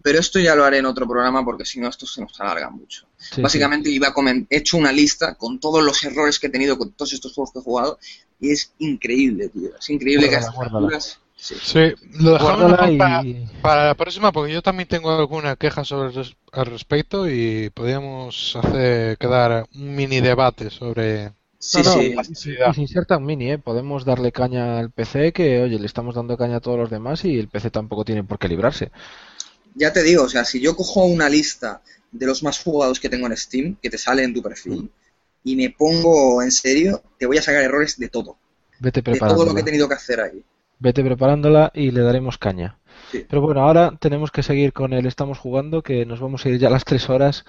Pero esto ya lo haré en otro programa porque si no, esto se nos alarga mucho. Sí, Básicamente, iba a he hecho una lista con todos los errores que he tenido con todos estos juegos que he jugado y es increíble, tío. Es increíble que a Guárdala, estas guárdala. alturas- sí. Sí, lo dejamos para, y- para la próxima porque yo también tengo alguna queja sobre el res- al respecto y podríamos hacer quedar un mini debate sobre Sí, No, no, sí. y- y sin ser tan mini, ¿eh? Podemos darle caña al PC que, oye, le estamos dando caña a todos los demás y el PC tampoco tiene por qué librarse. Ya te digo, o sea, si yo cojo una lista de los más jugados que tengo en Steam, que te sale en tu perfil, y me pongo en serio, te voy a sacar errores de todo. Vete De todo lo que preparándola. he tenido que hacer ahí. Vete preparándola y le daremos caña. Sí. Pero bueno, ahora tenemos que seguir con el Estamos jugando, que nos vamos a ir ya a las tres horas.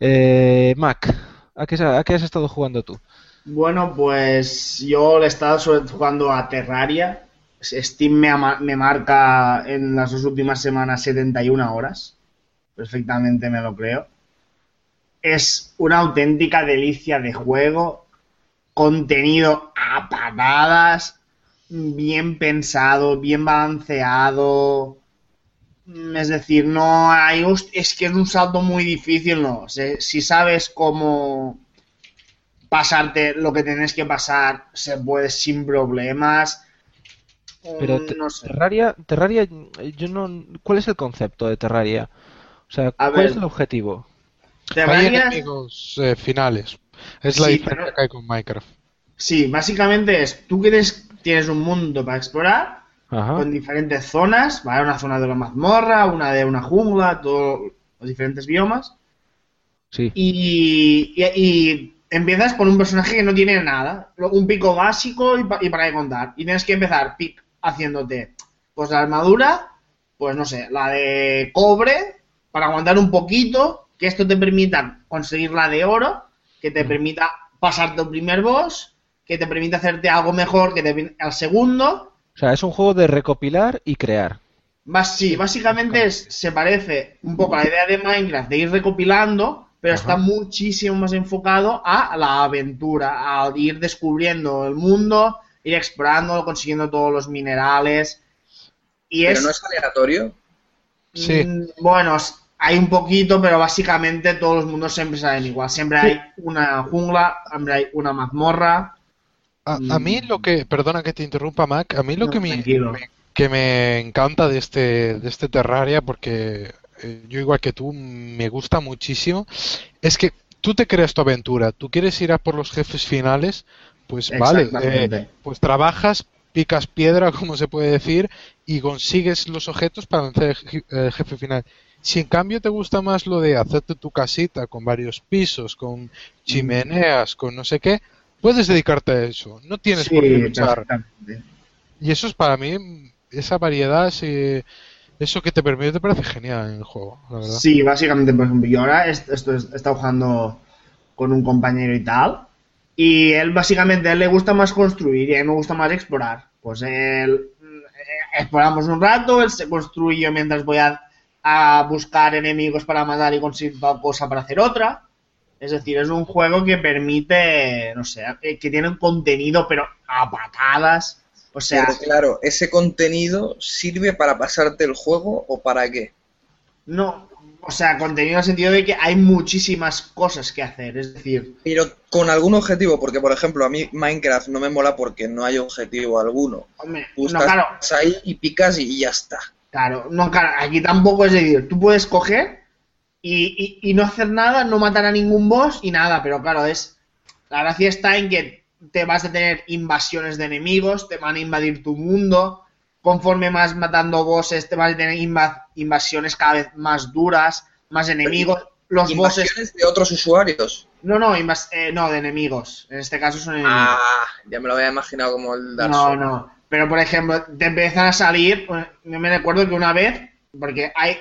Eh, Mac, ¿a qué, a qué has estado jugando tú? Bueno, pues yo le he estado jugando a Terraria. Steam me, marca en las dos últimas semanas 71 horas. Perfectamente me lo creo. Es una auténtica delicia de juego. Contenido a patadas. Bien pensado, bien balanceado. Es decir, no hay. "Host- Es que es un salto muy difícil, no. Si sabes cómo pasarte lo que tienes que pasar, se puede sin problemas. Pero Mm, te- no sé. Terraria, Terraria, yo no, ¿cuál es el concepto de Terraria? O sea, A ¿cuál ver. es el objetivo? hay Terraria, enemigos eh, finales. Es la Sí, diferencia pero- que hay con Minecraft. sí, básicamente es, tú quieres, tienes un mundo para explorar, Ajá. con diferentes zonas, ¿vale? Una zona de una mazmorra, una de una jungla, todos los diferentes biomas. Sí. Y, y, y empiezas con un personaje que no tiene nada, un pico básico y, pa- y para de contar. Y tienes que empezar pic haciéndote, pues la armadura, pues no sé, la de cobre, para aguantar un poquito, que esto te permita conseguir la de oro, que te permita pasarte el primer boss, que te permita hacerte algo mejor que te, al segundo, O sea, es un juego de recopilar y crear. Sí, básicamente es- se parece un poco a la idea de Minecraft de ir recopilando, pero Ajá. está muchísimo más enfocado a la aventura, a ir descubriendo el mundo, ir explorando, consiguiendo todos los minerales. Y Pero es, no es aleatorio. Sí. mm, bueno, hay un poquito, pero básicamente todos los mundos siempre salen igual. Siempre hay una jungla, siempre hay una mazmorra. A, a mí lo que, perdona que te interrumpa, Mac, a mí lo No, que me, me- que me encanta de este, de este Terraria, porque yo igual que tú, me gusta muchísimo, es que tú te creas tu aventura, tú quieres ir a por los jefes finales, pues vale, eh, pues trabajas, picas piedra, como se puede decir, y consigues los objetos para vencer el je- el jefe final. Si en cambio te gusta más lo de hacerte tu casita con varios pisos, con chimeneas, con no sé qué, puedes dedicarte a eso. No tienes por qué Sí, luchar. Y eso es para mí, esa variedad, eso que te permite, te parece genial en el juego, la verdad. Sí, básicamente, por ejemplo, yo ahora est- esto he estado jugando con un compañero y tal, y él básicamente a él le gusta más construir y a mí me gusta más explorar. Pues él eh, exploramos un rato, él se construye mientras voy a, a buscar enemigos para matar y conseguir tal cosa para hacer otra. Es decir, es un juego que permite, no sé, eh, que tiene un contenido, pero a patadas. O sea, Pero claro, ¿ese contenido sirve para pasarte el juego o para qué? no, o sea, contenido en el sentido de que hay muchísimas cosas que hacer. Es decir, Pero con algún objetivo, porque por ejemplo a mí Minecraft no me mola porque no hay objetivo alguno. hombre, Tú no, estás claro, ahí y picas y, y ya está. claro, no, claro, aquí tampoco es decir, tú puedes coger y, y- y no hacer nada, no matar a ningún boss y nada, pero claro, es. La gracia está en que te vas a tener invasiones de enemigos, te van a invadir tu mundo. Conforme vas matando bosses, te vas a tener inva- invasiones cada vez más duras, más enemigos. Los bosses. Invasiones de otros usuarios. No, no, invas- eh, no, de enemigos. En este caso son enemigos. Ah, ya me lo había imaginado como el Dark No, Souls. no. Pero por ejemplo, te empiezan a salir. eh, Yo me recuerdo que una vez, porque hay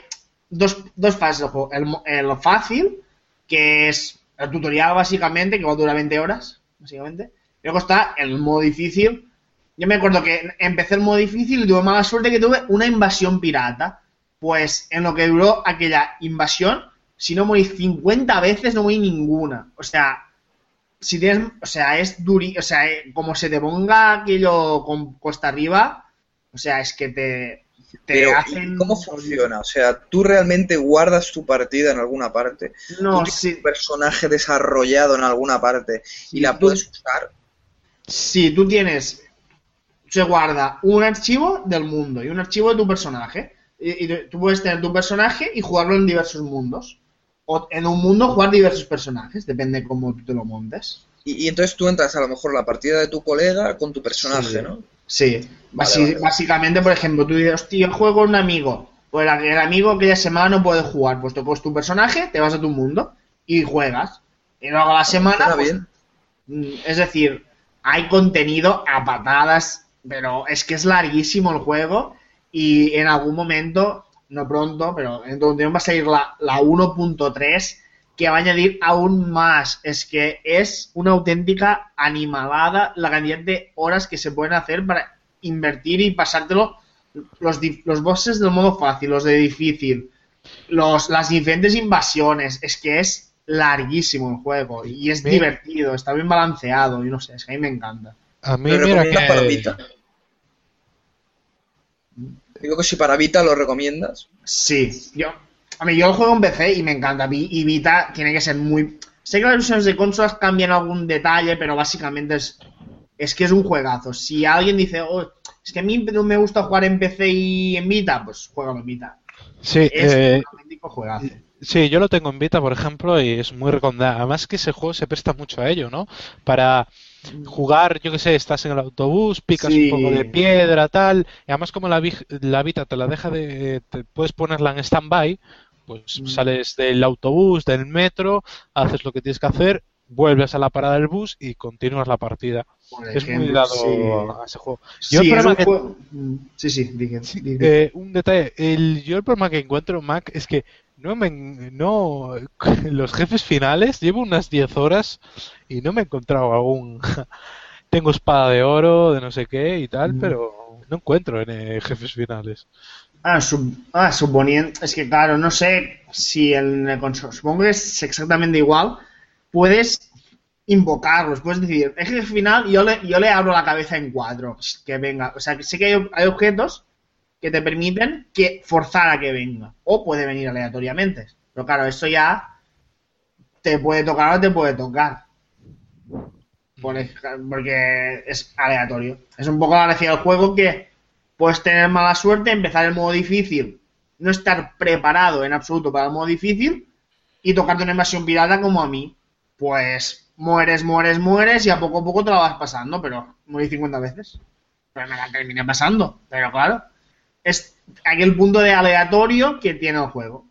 dos, dos fases del juego. El, el fácil, que es el tutorial básicamente, que va a durar 20 horas, básicamente. Luego está el modo difícil. Yo me acuerdo que empecé el modo difícil y tuve mala suerte que tuve una invasión pirata. Pues en lo que duró aquella invasión, si no morí 50 veces, no morí ninguna. O sea, si tienes, o sea, es duri, o sea, eh, como se te ponga aquello con cuesta arriba, o sea, es que te, te Pero, ¿y hacen... ¿cómo funciona? O sea, ¿tú realmente guardas tu partida en alguna parte? No, ¿Tú tienes sí, un personaje desarrollado en alguna parte y la puedes usar? Si tú tienes, se guarda un archivo del mundo y un archivo de tu personaje. Y, y tú puedes tener tu personaje y jugarlo en diversos mundos. O en un mundo jugar diversos personajes, depende cómo tú te lo montes. Y, y entonces tú entras a lo mejor a la partida de tu colega con tu personaje, Sí. ¿no? Sí, Vale, Basi- vale. básicamente, por ejemplo, tú dices, hostia, yo juego con un amigo, pues el, amigo aquella semana no puede jugar, pues te coges tu personaje, te vas a tu mundo y juegas. Y luego a la semana, pues, bien. mm, es decir, hay contenido a patadas, pero es que es larguísimo el juego y en algún momento, no pronto, pero en algún tiempo va a salir la, la 1.3 que va a añadir aún más. Es que es una auténtica animalada la cantidad de horas que se pueden hacer para invertir y pasártelo los, los bosses del modo fácil, los de difícil, los, las diferentes invasiones. Es que es larguísimo el juego y es divertido, está bien balanceado y no sé, es que a mí me encanta. A mí, ¿Lo mira para. Vita? Digo que si para Vita lo recomiendas. Sí, yo, a mí yo el juego en PC y me encanta. Y Vita tiene que ser muy. Sé que las versiones de consolas cambian algún detalle, pero básicamente es, es que es un juegazo. Si alguien dice, oh, es que a mí no me gusta jugar en PC y en Vita, pues juega en Vita. Sí, Es eh, un auténtico juegazo. Sí, yo lo tengo en Vita, por ejemplo, y es muy recomendable. Además que ese juego se presta mucho a ello, ¿no? Para jugar, yo qué sé, estás en el autobús, picas Sí. un poco de piedra, tal, y además como la, vi- la Vita te la deja de... te puedes ponerla en stand-by, pues Mm. sales del autobús, del metro, haces lo que tienes que hacer, vuelves a la parada del bus y continúas la partida. Por Es muy dado sí. a ese juego. Yo el Sí, es problema un que- juego- Mm, Sí, sí, dije. eh, un detalle, el, yo el problema que encuentro en Mac es que no me no los jefes finales llevo unas 10 horas y no me he encontrado aún tengo espada de oro de no sé qué y tal, Mm. pero no encuentro en eh, jefes finales. Ah, sub- ah, suponiendo. Es que claro, no sé si en el control. Supongo que es exactamente igual. Puedes invocarlos, puedes decir, que al final yo le, yo le abro la cabeza en cuatro. Que venga. O sea, que sí que hay, hay objetos que te permiten que forzar a que venga. O puede venir aleatoriamente. Pero claro, eso ya te puede tocar o te puede tocar. ej- porque es aleatorio. Es un poco parecido al juego que puedes tener mala suerte, empezar el modo difícil, no estar preparado en absoluto para el modo difícil y tocarte una invasión pirata como a mí. Pues mueres, mueres, mueres y a poco a poco te la vas pasando, pero morí 50 veces. Pero me la terminé pasando, pero claro. Es aquel punto de aleatorio que tiene el juego.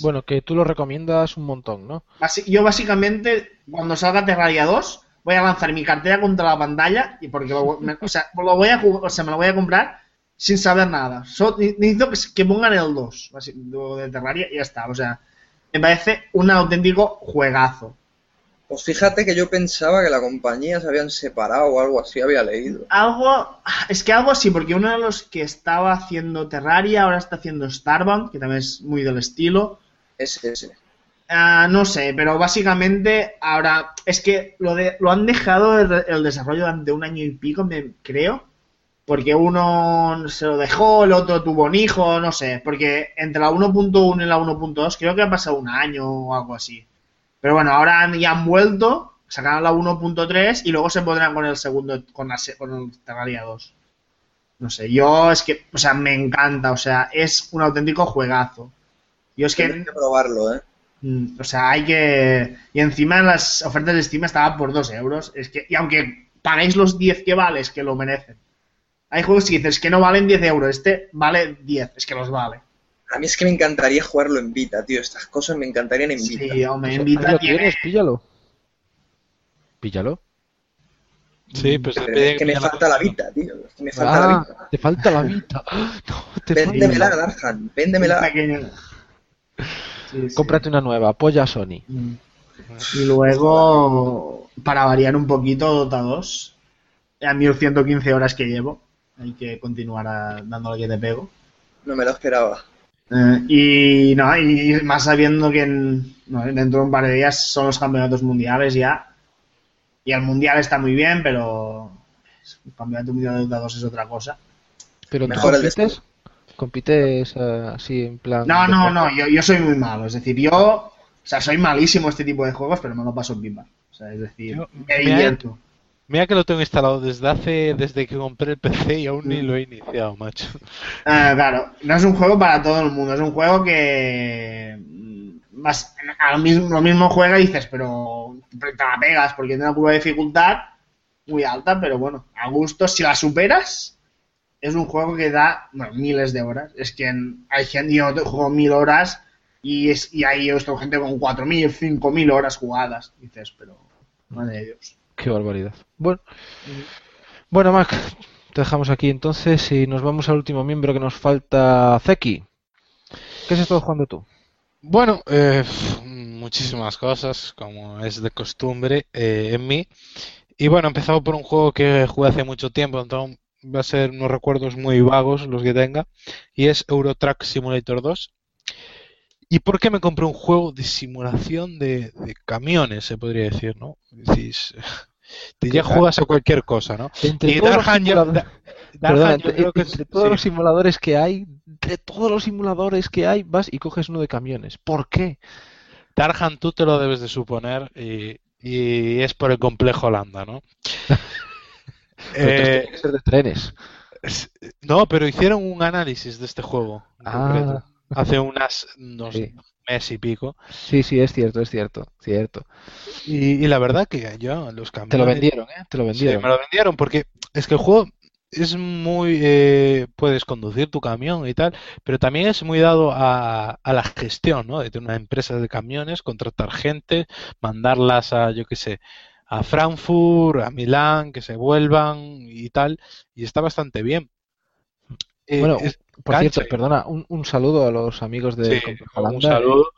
Bueno, que tú lo recomiendas un montón, ¿no? Yo básicamente, cuando salga Terraria 2, voy a lanzar mi cartera contra la pantalla y porque lo, me, o sea, lo voy a, o sea, me lo voy a comprar sin saber nada. So- ne- necesito que, pongan el 2 basi- lo de Terraria y ya está. O sea, me parece un auténtico juegazo. Pues fíjate que yo pensaba que la compañía se habían separado o algo así, había leído. Algo, es que algo así, porque uno de los que estaba haciendo Terraria ahora está haciendo Starbound, que también es muy del estilo. Es ese. Ah, no sé, pero básicamente ahora es que lo, de, lo han dejado el, el desarrollo durante un año y pico, me creo, porque uno se lo dejó, el otro tuvo un hijo, no sé, porque entre la 1.1 y la 1.2 creo que ha pasado un año o algo así. Pero bueno, ahora han- ya han vuelto, sacaron la 1.3 y luego se pondrán con el segundo, con, la, con el Terraria 2. No sé, yo es que, o sea, me encanta, o sea, es un auténtico juegazo. Yo es que Tendré que probarlo, ¿eh? Mm, O sea, hay que. Y encima en las ofertas de Steam estaba por 2 euros. Es que, y aunque pagáis los 10 que vale, es que lo merecen. Hay juegos que dices que no valen 10 euros. Este vale 10, es que los vale. A mí es que me encantaría jugarlo en Vita, tío. Estas cosas me encantarían en Vita. Sí, hombre, en Vita lo tiene. tienes, píllalo. Píllalo. Sí, pues Pero es que me falta la. Vita, tío. Es que me falta la Ah, Vita. te falta la Vita. No, te Véndemela, falta. Darhan, véndemela. pequeño- Sí, sí. Cómprate una nueva, apoya a Sony. Mm. Y luego, para variar un poquito, Dota 2. A 1115 horas que llevo. Hay que continuar a- dándole que te pego. No me lo esperaba. Eh, y no, y más sabiendo que en- no, dentro de un par de días son los campeonatos mundiales ya. Y el mundial está muy bien, pero el campeonato mundial de Dota 2 es otra cosa. Pero tú Mejor el de compites, compites eh, así en plan. No, no, no, yo, yo soy muy malo. Es decir, yo, o sea, soy malísimo este tipo de juegos, pero me lo paso en pipa. O sea, es decir, Yo- me me divierto. Mira que lo tengo instalado desde hace, desde que compré el PC y aún ni Mm. lo he iniciado, macho. Ah, claro, no es un juego para todo el mundo, es un juego que mm, vas a lo mismo, lo mismo juega y dices, pero te la pegas porque tiene una curva de dificultad muy alta, pero bueno, a gusto, si la superas, es un juego que da bueno, miles de horas. Es que en- hay gente, yo juego mil horas y, es, y hay gente con cuatro mil, cinco mil horas jugadas. Dices, pero madre de Dios. Qué barbaridad. Bueno, bueno, Mac, te dejamos aquí entonces y nos vamos al último miembro que nos falta, Zeki. ¿Qué has estado jugando tú? Bueno, eh, muchísimas cosas, como es de costumbre eh, en mí. Y bueno, he empezado por un juego que jugué hace mucho tiempo, entonces va a ser unos recuerdos muy vagos los que tenga, y es Euro Truck Simulator 2. ¿Y por qué me compré un juego de simulación de, de camiones, se podría decir, ¿no? Decís, te ya juegas a cualquier cosa, ¿no? Entre Y todos los Darhan yo- simuladores- Da- Darhan Perdona, yo entre, creo que es- entre todos sí. los simuladores que hay, de todos los simuladores que hay, vas y coges uno de camiones. ¿Por qué? Tarhan, tú te lo debes de suponer y, y es por el complejo Holanda, ¿no? Eh, que ser de trenes. es- no, pero hicieron un análisis de este juego en Ah. concreto, hace unas unos Sí. mes y pico. Sí, sí, es cierto, es cierto, cierto. Y, y la verdad que yo los camiones... Te lo vendieron, ¿eh? Te lo Sí, vendieron. me lo vendieron porque es que el juego es muy... eh, puedes conducir tu camión y tal, pero también es muy dado a, a la gestión, ¿no? De tener una empresa de camiones, contratar gente, mandarlas a, yo qué sé, a Frankfurt, a Milán, que se vuelvan y tal, y está bastante bien. Eh, Bueno, Por cierto, perdona, un, un saludo a los amigos de Sí, un saludo.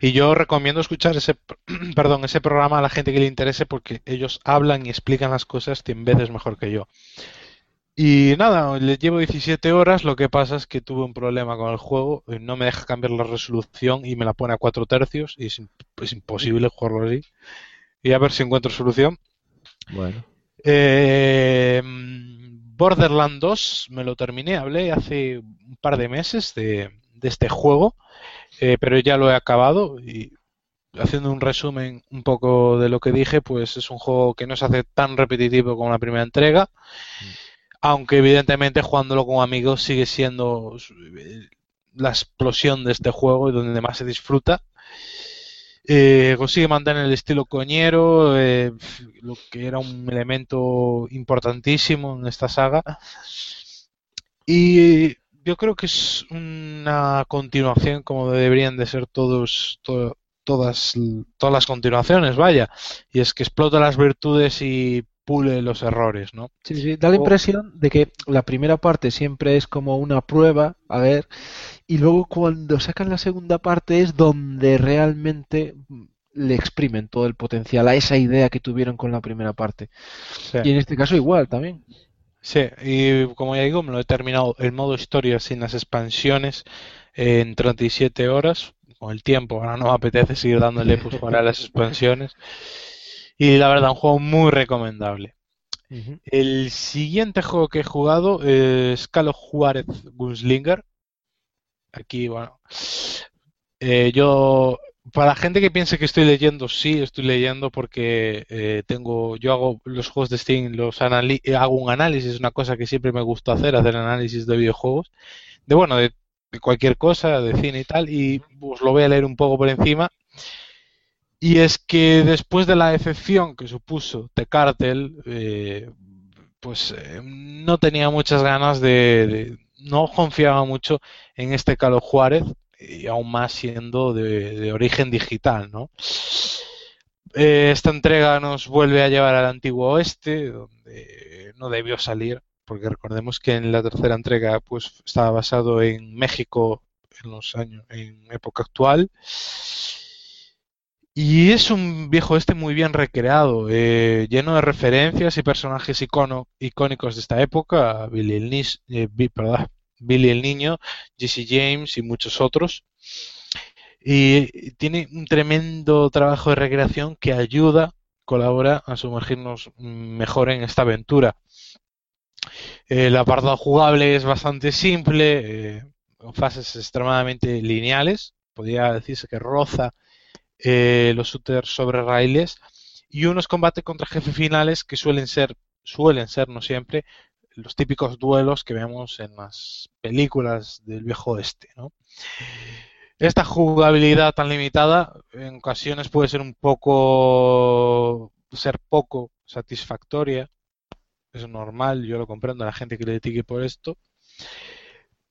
Y yo recomiendo escuchar ese, perdón, ese programa a la gente que le interese porque ellos hablan y explican las cosas 100 veces mejor que yo. Y nada, le llevo 17 horas, lo que pasa es que tuve un problema con el juego, eh, no me deja cambiar la resolución y me la pone a 4 tercios y es, es imposible jugarlo así. Y a ver si encuentro solución. Bueno, Eh, Borderland 2 me lo terminé, hablé hace un par de meses de, de este juego, eh, pero ya lo he acabado y haciendo un resumen un poco de lo que dije, pues es un juego que no se hace tan repetitivo como la primera entrega, aunque evidentemente jugándolo con amigos sigue siendo eh, la explosión de este juego y donde más se disfruta. Eh, consigue mantener el estilo coñero, eh, lo que era un elemento importantísimo en esta saga. Y yo creo que es una continuación como deberían de ser todos, to- todas, todas las continuaciones, vaya. Y es que explota las virtudes y pule los errores, ¿no? Sí, sí, da la impresión de que la primera parte siempre es como una prueba, a ver, y luego cuando sacan la segunda parte es donde realmente le exprimen todo el potencial a esa idea que tuvieron con la primera parte. Sí. Y en este caso igual también. Sí, y como ya digo, me lo he terminado el modo historia sin las expansiones en 37 horas. Con el tiempo, ahora no me apetece seguir dándole pues para las expansiones. Y la verdad, un juego muy recomendable. El siguiente juego que he jugado es Calo Juárez Gunslinger. Aquí, bueno. eh, yo, para la gente que piense que estoy leyendo, sí, estoy leyendo porque eh, tengo, yo hago los juegos de Steam, los anali- eh, hago un análisis, una cosa que siempre me gusta hacer, hacer análisis de videojuegos, de bueno, de, de cualquier cosa, de cine y tal, y os lo voy a leer un poco por encima. Y es que después de la decepción que supuso The Cartel, eh, pues eh, no tenía muchas ganas de, no confiaba mucho en este Calo Juárez, y aún más siendo de, de origen digital, ¿no? Eh, esta entrega nos vuelve a llevar al antiguo oeste, donde no debió salir, porque recordemos que en la tercera entrega pues estaba basado en México en los años, en época actual. Y es un viejo este muy bien recreado, eh, lleno de referencias y personajes icónicos de esta época, Billy el, Nis- eh, Billy el Niño, Jesse James y muchos otros. Y tiene un tremendo trabajo de recreación que ayuda, colabora a sumergirnos mejor en esta aventura. El apartado jugable es bastante simple, eh, con fases extremadamente lineales, podría decirse que roza eh, los shooters sobre raíles y unos combates contra jefes finales que suelen ser, suelen ser, no siempre, los típicos duelos que vemos en las películas del viejo oeste, ¿no? Esta jugabilidad tan limitada en ocasiones puede ser un poco, ser poco satisfactoria, es normal, yo lo comprendo la gente que le critique por esto.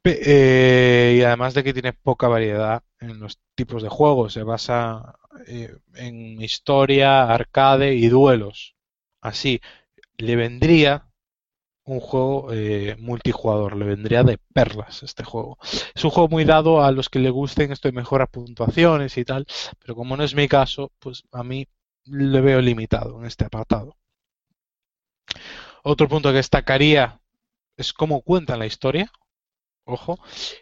Eh, y además de que tiene poca variedad en los tipos de juegos, se basa eh, en historia, arcade y duelos. Así, le vendría un juego eh, multijugador, le vendría de perlas este juego. Es un juego muy dado a los que le gusten esto de mejorar puntuaciones y tal, pero como no es mi caso, pues a mí le veo limitado en este apartado. Otro punto que destacaría es cómo cuentan la historia. Ojo,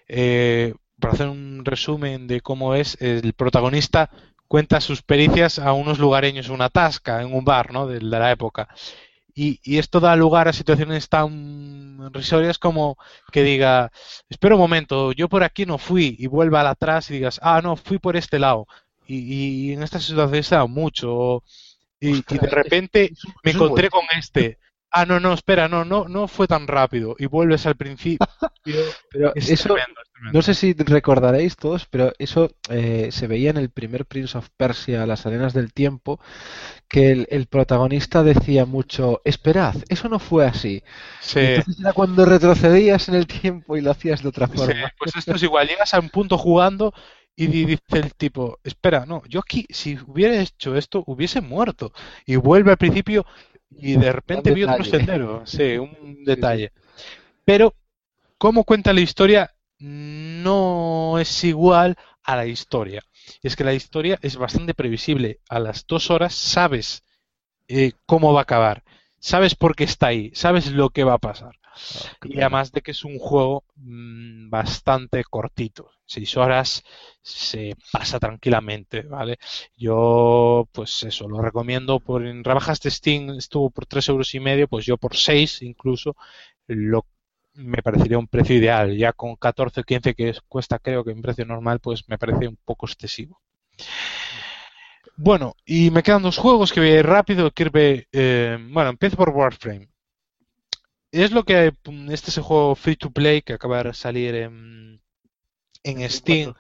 eh, para hacer un resumen de cómo es, el protagonista cuenta sus pericias a unos lugareños, una tasca en un bar, ¿no? De, de la época. Y, y esto da lugar a situaciones tan risorias como que diga, espera un momento, yo por aquí no fui, y vuelva al atrás y digas, ah, no, fui por este lado. Y, y en esta situación se da mucho. Y, y de repente me encontré con este. Ah, no, no, espera, no, no, no fue tan rápido. Y vuelves al principio. Pero Es eso, tremendo, es tremendo. no sé si recordaréis todos, pero eso eh, se veía en el primer Prince of Persia, Las Arenas del Tiempo, que el, el protagonista decía mucho, esperad, eso no fue así. Sí. Entonces era cuando retrocedías en el tiempo y lo hacías de otra Sí, forma. pues esto es igual, llegas a un punto jugando y di- dice el tipo, espera, no, yo aquí, si hubiera hecho esto, hubiese muerto. Y vuelve al principio y de repente vi otro sendero. Sí, un detalle. Pero, cómo cuenta la historia no es igual a la historia. Es que la historia es bastante previsible. A las dos horas sabes eh, cómo va a acabar. Sabes por qué está ahí. Sabes lo que va a pasar. Y además de que es un juego mm, bastante cortito. Seis horas se pasa tranquilamente, ¿vale? Yo, pues eso, lo recomiendo por en rebajas de Steam estuvo por tres euros y medio, pues yo por seis incluso lo me parecería un precio ideal. Ya con 14 o 15 que es- cuesta creo que en precio normal, pues me parece un poco excesivo. Bueno, y me quedan dos juegos que voy a ir rápido. Kirby, eh, bueno, empiezo por Warframe. Es lo que mm, este es el juego free to play que acaba de salir en, en Steam.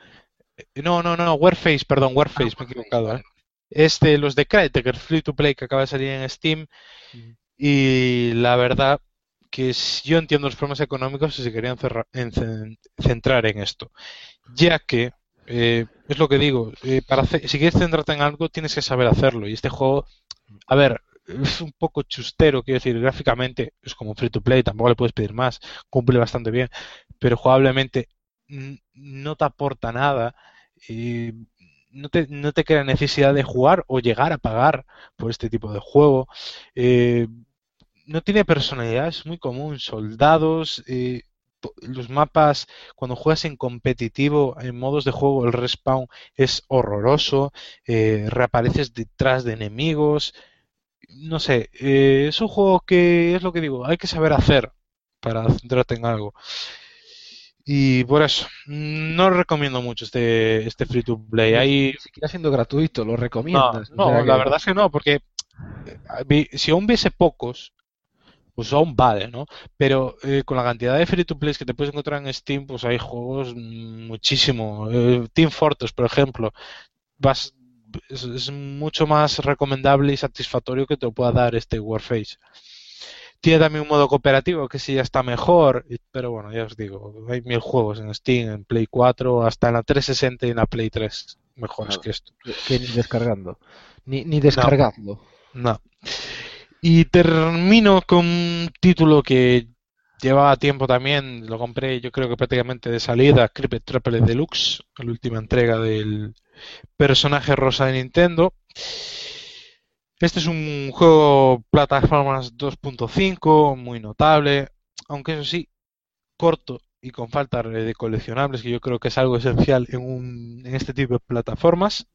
Eh, No, no, no, Warface, perdón, Warface, me he equivocado. ¿eh? Este, los de Crytek, free to play que acaba de salir en Steam. Y la verdad que si yo entiendo los problemas económicos y se querían centrar en esto. Ya que, eh, es lo que digo, eh, para hacer- si quieres centrarte en algo tienes que saber hacerlo. Y este juego, a ver, es un poco chustero, quiero decir, gráficamente es como un free to play, tampoco le puedes pedir más, cumple bastante bien, pero jugablemente no te aporta nada. no te, no te crea necesidad de jugar o llegar a pagar por este tipo de juego. Eh, no tiene personalidad, es muy común. Soldados, eh, los mapas, cuando juegas en competitivo, en modos de juego, el respawn es horroroso. eh, reapareces detrás de enemigos. No sé, eh, es un juego que es lo que digo, hay que saber hacer para centrarte en algo. Y por eso, no recomiendo mucho este, este free to play. Hay, Ni siquiera siendo gratuito, lo recomiendas. no, O sea no, la que- verdad es que no, porque eh, si aún viese pocos, pues aún vale, ¿no? Pero eh, con la cantidad de free to plays que te puedes encontrar en Steam, pues hay juegos mm, muchísimo. Eh, Team Fortress, por ejemplo, vas, es, es mucho más recomendable y satisfactorio que te lo pueda dar este Warface. Tiene también un modo cooperativo que sí ya está mejor, pero bueno, ya os digo, hay mil juegos en Steam, en Play 4, hasta en la 360 y en la Play 3 mejores que esto. que ni descargando. Ni, ni descargadlo. No. Y termino con un título que llevaba tiempo también, lo compré yo creo que prácticamente de salida, Creepy Triple Deluxe, la última entrega del personaje rosa de Nintendo. Este es un juego plataformas 2.5, muy notable, aunque eso sí, corto y con falta de coleccionables, que yo creo que es algo esencial en, un, en este tipo de plataformas.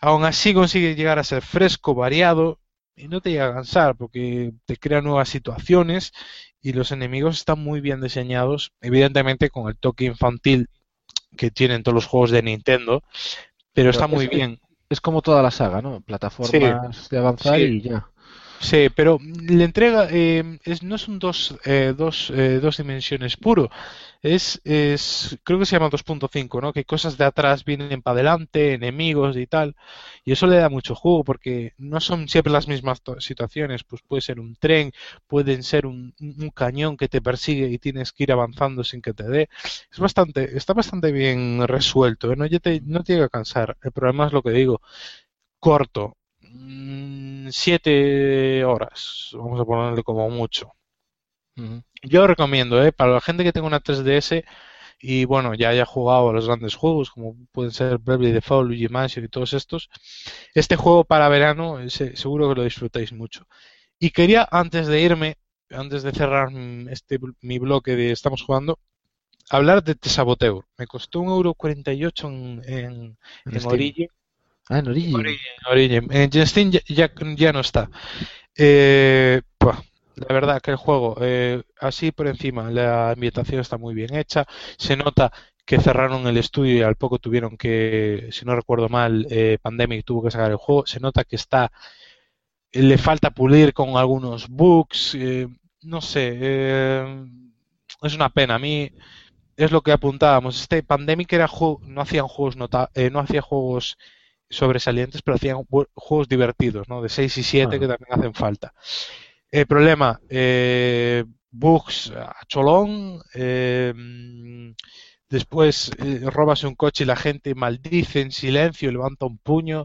Aún así consigue llegar a ser fresco, variado y no te llega a cansar porque te crea nuevas situaciones y los enemigos están muy bien diseñados, evidentemente con el toque infantil que tienen todos los juegos de Nintendo, pero está es muy bien. Es como toda la saga, ¿no? Plataformas de avanzar sí. y ya. Sí, pero la entrega eh, es, no es un dos, eh, dos, eh, dos dimensiones puro. Es, es, creo que se llama 2.5, ¿no? Que cosas de atrás vienen para adelante, enemigos y tal. Y eso le da mucho juego porque no son siempre las mismas situaciones. Pues puede ser un tren, pueden ser un, un cañón que te persigue y tienes que ir avanzando sin que te dé. Es bastante, está bastante bien resuelto, ¿eh? No, te, no te llega a cansar. El problema es lo que digo, corto. Mm, Siete horas, vamos a ponerle como mucho. Yo recomiendo, ¿eh? Para la gente que tenga una 3DS y bueno, ya haya jugado a los grandes juegos, como pueden ser Bravely Default, Luigi Mansion y todos estos, este juego para verano se- seguro que lo disfrutáis mucho. Y quería, antes de irme, antes de cerrar este mi bloque de Estamos jugando, hablar de Tesaboteur. Me costó un euro 48 en, en, En en. Origin. Ah, en Origin. Origin, Origin. En Steam ya, ya, ya no está. Eh, la verdad que el juego, eh, así por encima, la ambientación está muy bien hecha. Se nota que cerraron el estudio y al poco tuvieron que, si no recuerdo mal, eh, Pandemic tuvo que sacar el juego. Se nota que está, le falta pulir con algunos bugs. eh, no sé, eh, es una pena. A mí es lo que apuntábamos. Este Pandemic era juego, no hacían juegos nota, eh, no hacía juegos sobresalientes, pero hacían juegos divertidos, ¿no? De 6 y 7 Claro. que también hacen falta. El problema, eh, bugs a cholón, eh, mm, después eh, robas un coche y la gente maldice en silencio, levanta un puño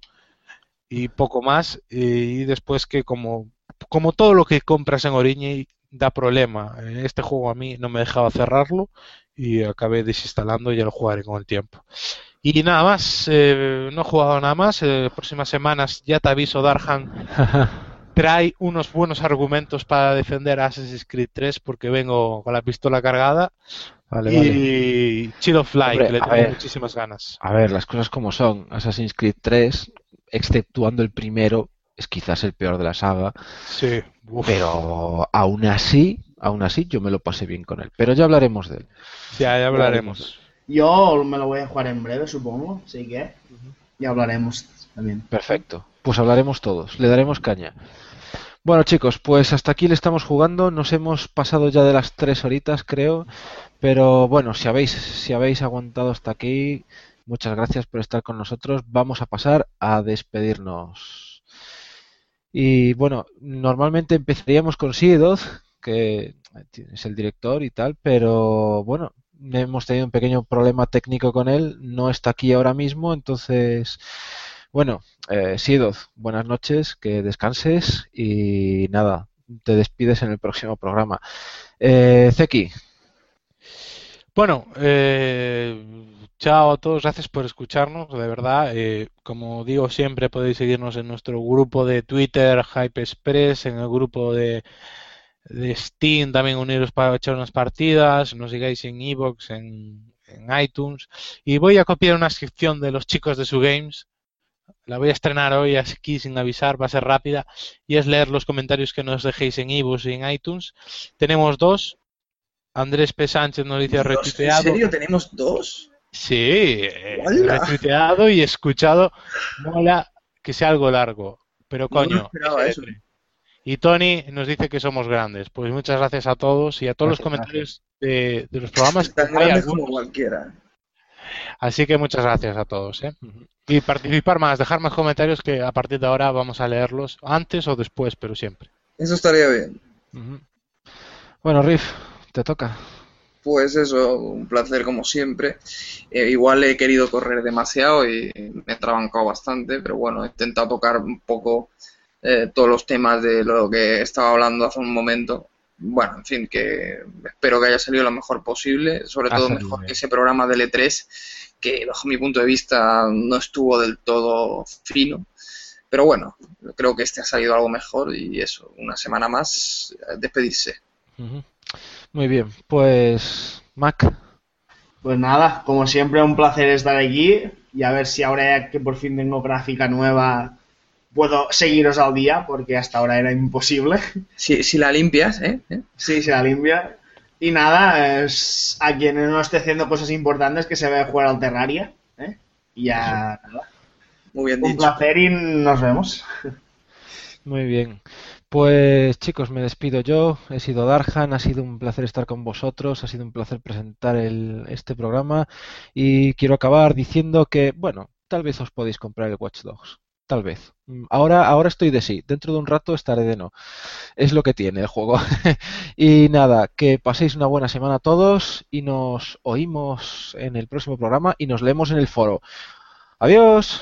y poco más, eh, y después que como, como todo lo que compras en Oriñi da problema. Este juego a mí no me dejaba cerrarlo y acabé desinstalando y ya lo jugaré con el tiempo. Y nada más, eh, no he jugado nada más. eh, próximas semanas ya te aviso, Darhan trae unos buenos argumentos para defender a Assassin's Creed 3 porque vengo con la pistola cargada Vale, y vale. Chill of Light, Hombre, que le tengo ver. muchísimas ganas. A ver, las cosas como son. Assassin's Creed 3, exceptuando el primero, es quizás el peor de la saga. Sí, uf, Pero aún así, aún así yo me lo pasé bien con él. Pero ya hablaremos de él. ya, ya hablaremos. Yo me lo voy a jugar en breve, supongo, así que y hablaremos también. Perfecto. Pues hablaremos todos, le daremos caña. Bueno, chicos, pues hasta aquí le estamos jugando. Nos hemos pasado ya de las tres horitas, creo. Pero bueno, si habéis, si habéis aguantado hasta aquí, muchas gracias por estar con nosotros. Vamos a pasar a despedirnos. Y bueno, normalmente empezaríamos con Sidoth, que es el director y tal, pero bueno, hemos tenido un pequeño problema técnico con él. No está aquí ahora mismo, entonces. Bueno, eh, Sidoth, buenas noches, que descanses y nada, te despides en el próximo programa. Eh, Zeki, Bueno, eh, chao a todos, gracias por escucharnos, de verdad. eh, como digo siempre, podéis seguirnos en nuestro grupo de Twitter, Hype Express, en el grupo de, de Steam, también uniros para echar unas partidas, nos sigáis en Evox, en, en iTunes. Y voy a copiar una sección de los chicos de su Games. La voy a estrenar hoy aquí sin avisar, va a ser rápida. Y es leer los comentarios que nos dejéis en Evox y en iTunes. Tenemos dos. Andrés P. Sánchez nos dice Dos, ¿En retuiteado. serio tenemos dos? Sí, eh, retuiteado y escuchado. Mola que sea algo largo, pero coño. eso. Y Tony nos dice que somos grandes. Pues muchas gracias a todos y a todos los comentarios de, de los programas. Tan grandes como cualquiera. Así que muchas gracias a todos. ¿eh? Y participar más, dejar más comentarios que a partir de ahora vamos a leerlos antes o después, pero siempre. Eso estaría bien. Bueno, Riff, te toca. Pues eso, un placer como siempre. Eh, igual he querido correr demasiado y me he trabancado bastante, pero bueno, he intentado tocar un poco eh, todos los temas de lo que estaba hablando hace un momento. Bueno, en fin, que espero que haya salido lo mejor posible, sobre Ha todo salido mejor bien. que ese programa de L3, que bajo mi punto de vista no estuvo del todo fino. Pero bueno, creo que este ha salido algo mejor y eso, una semana más, eh, despedirse. Muy bien, pues Mac, Pues nada, como siempre, un placer estar aquí y a ver si ahora que por fin tengo gráfica nueva puedo seguiros al día, porque hasta ahora era imposible. Si, si la limpias, ¿eh? ¿Eh? Sí, se la limpia. Y nada, es a quienes no esté haciendo cosas importantes que se vaya a jugar al Terraria. ¿eh? Y ya, nada. Muy bien Un dicho. placer y nos vemos. muy bien. Pues chicos, me despido yo. He sido Darhan, ha sido un placer estar con vosotros, ha sido un placer presentar el- este programa y quiero acabar diciendo que, bueno, tal vez os podéis comprar el Watch Dogs. Tal vez. Mm, Ahora, ahora estoy de sí. Dentro de un rato estaré de no. Es lo que tiene el juego. y nada, que paséis una buena semana a todos y nos oímos en el próximo programa y nos leemos en el foro. Adiós.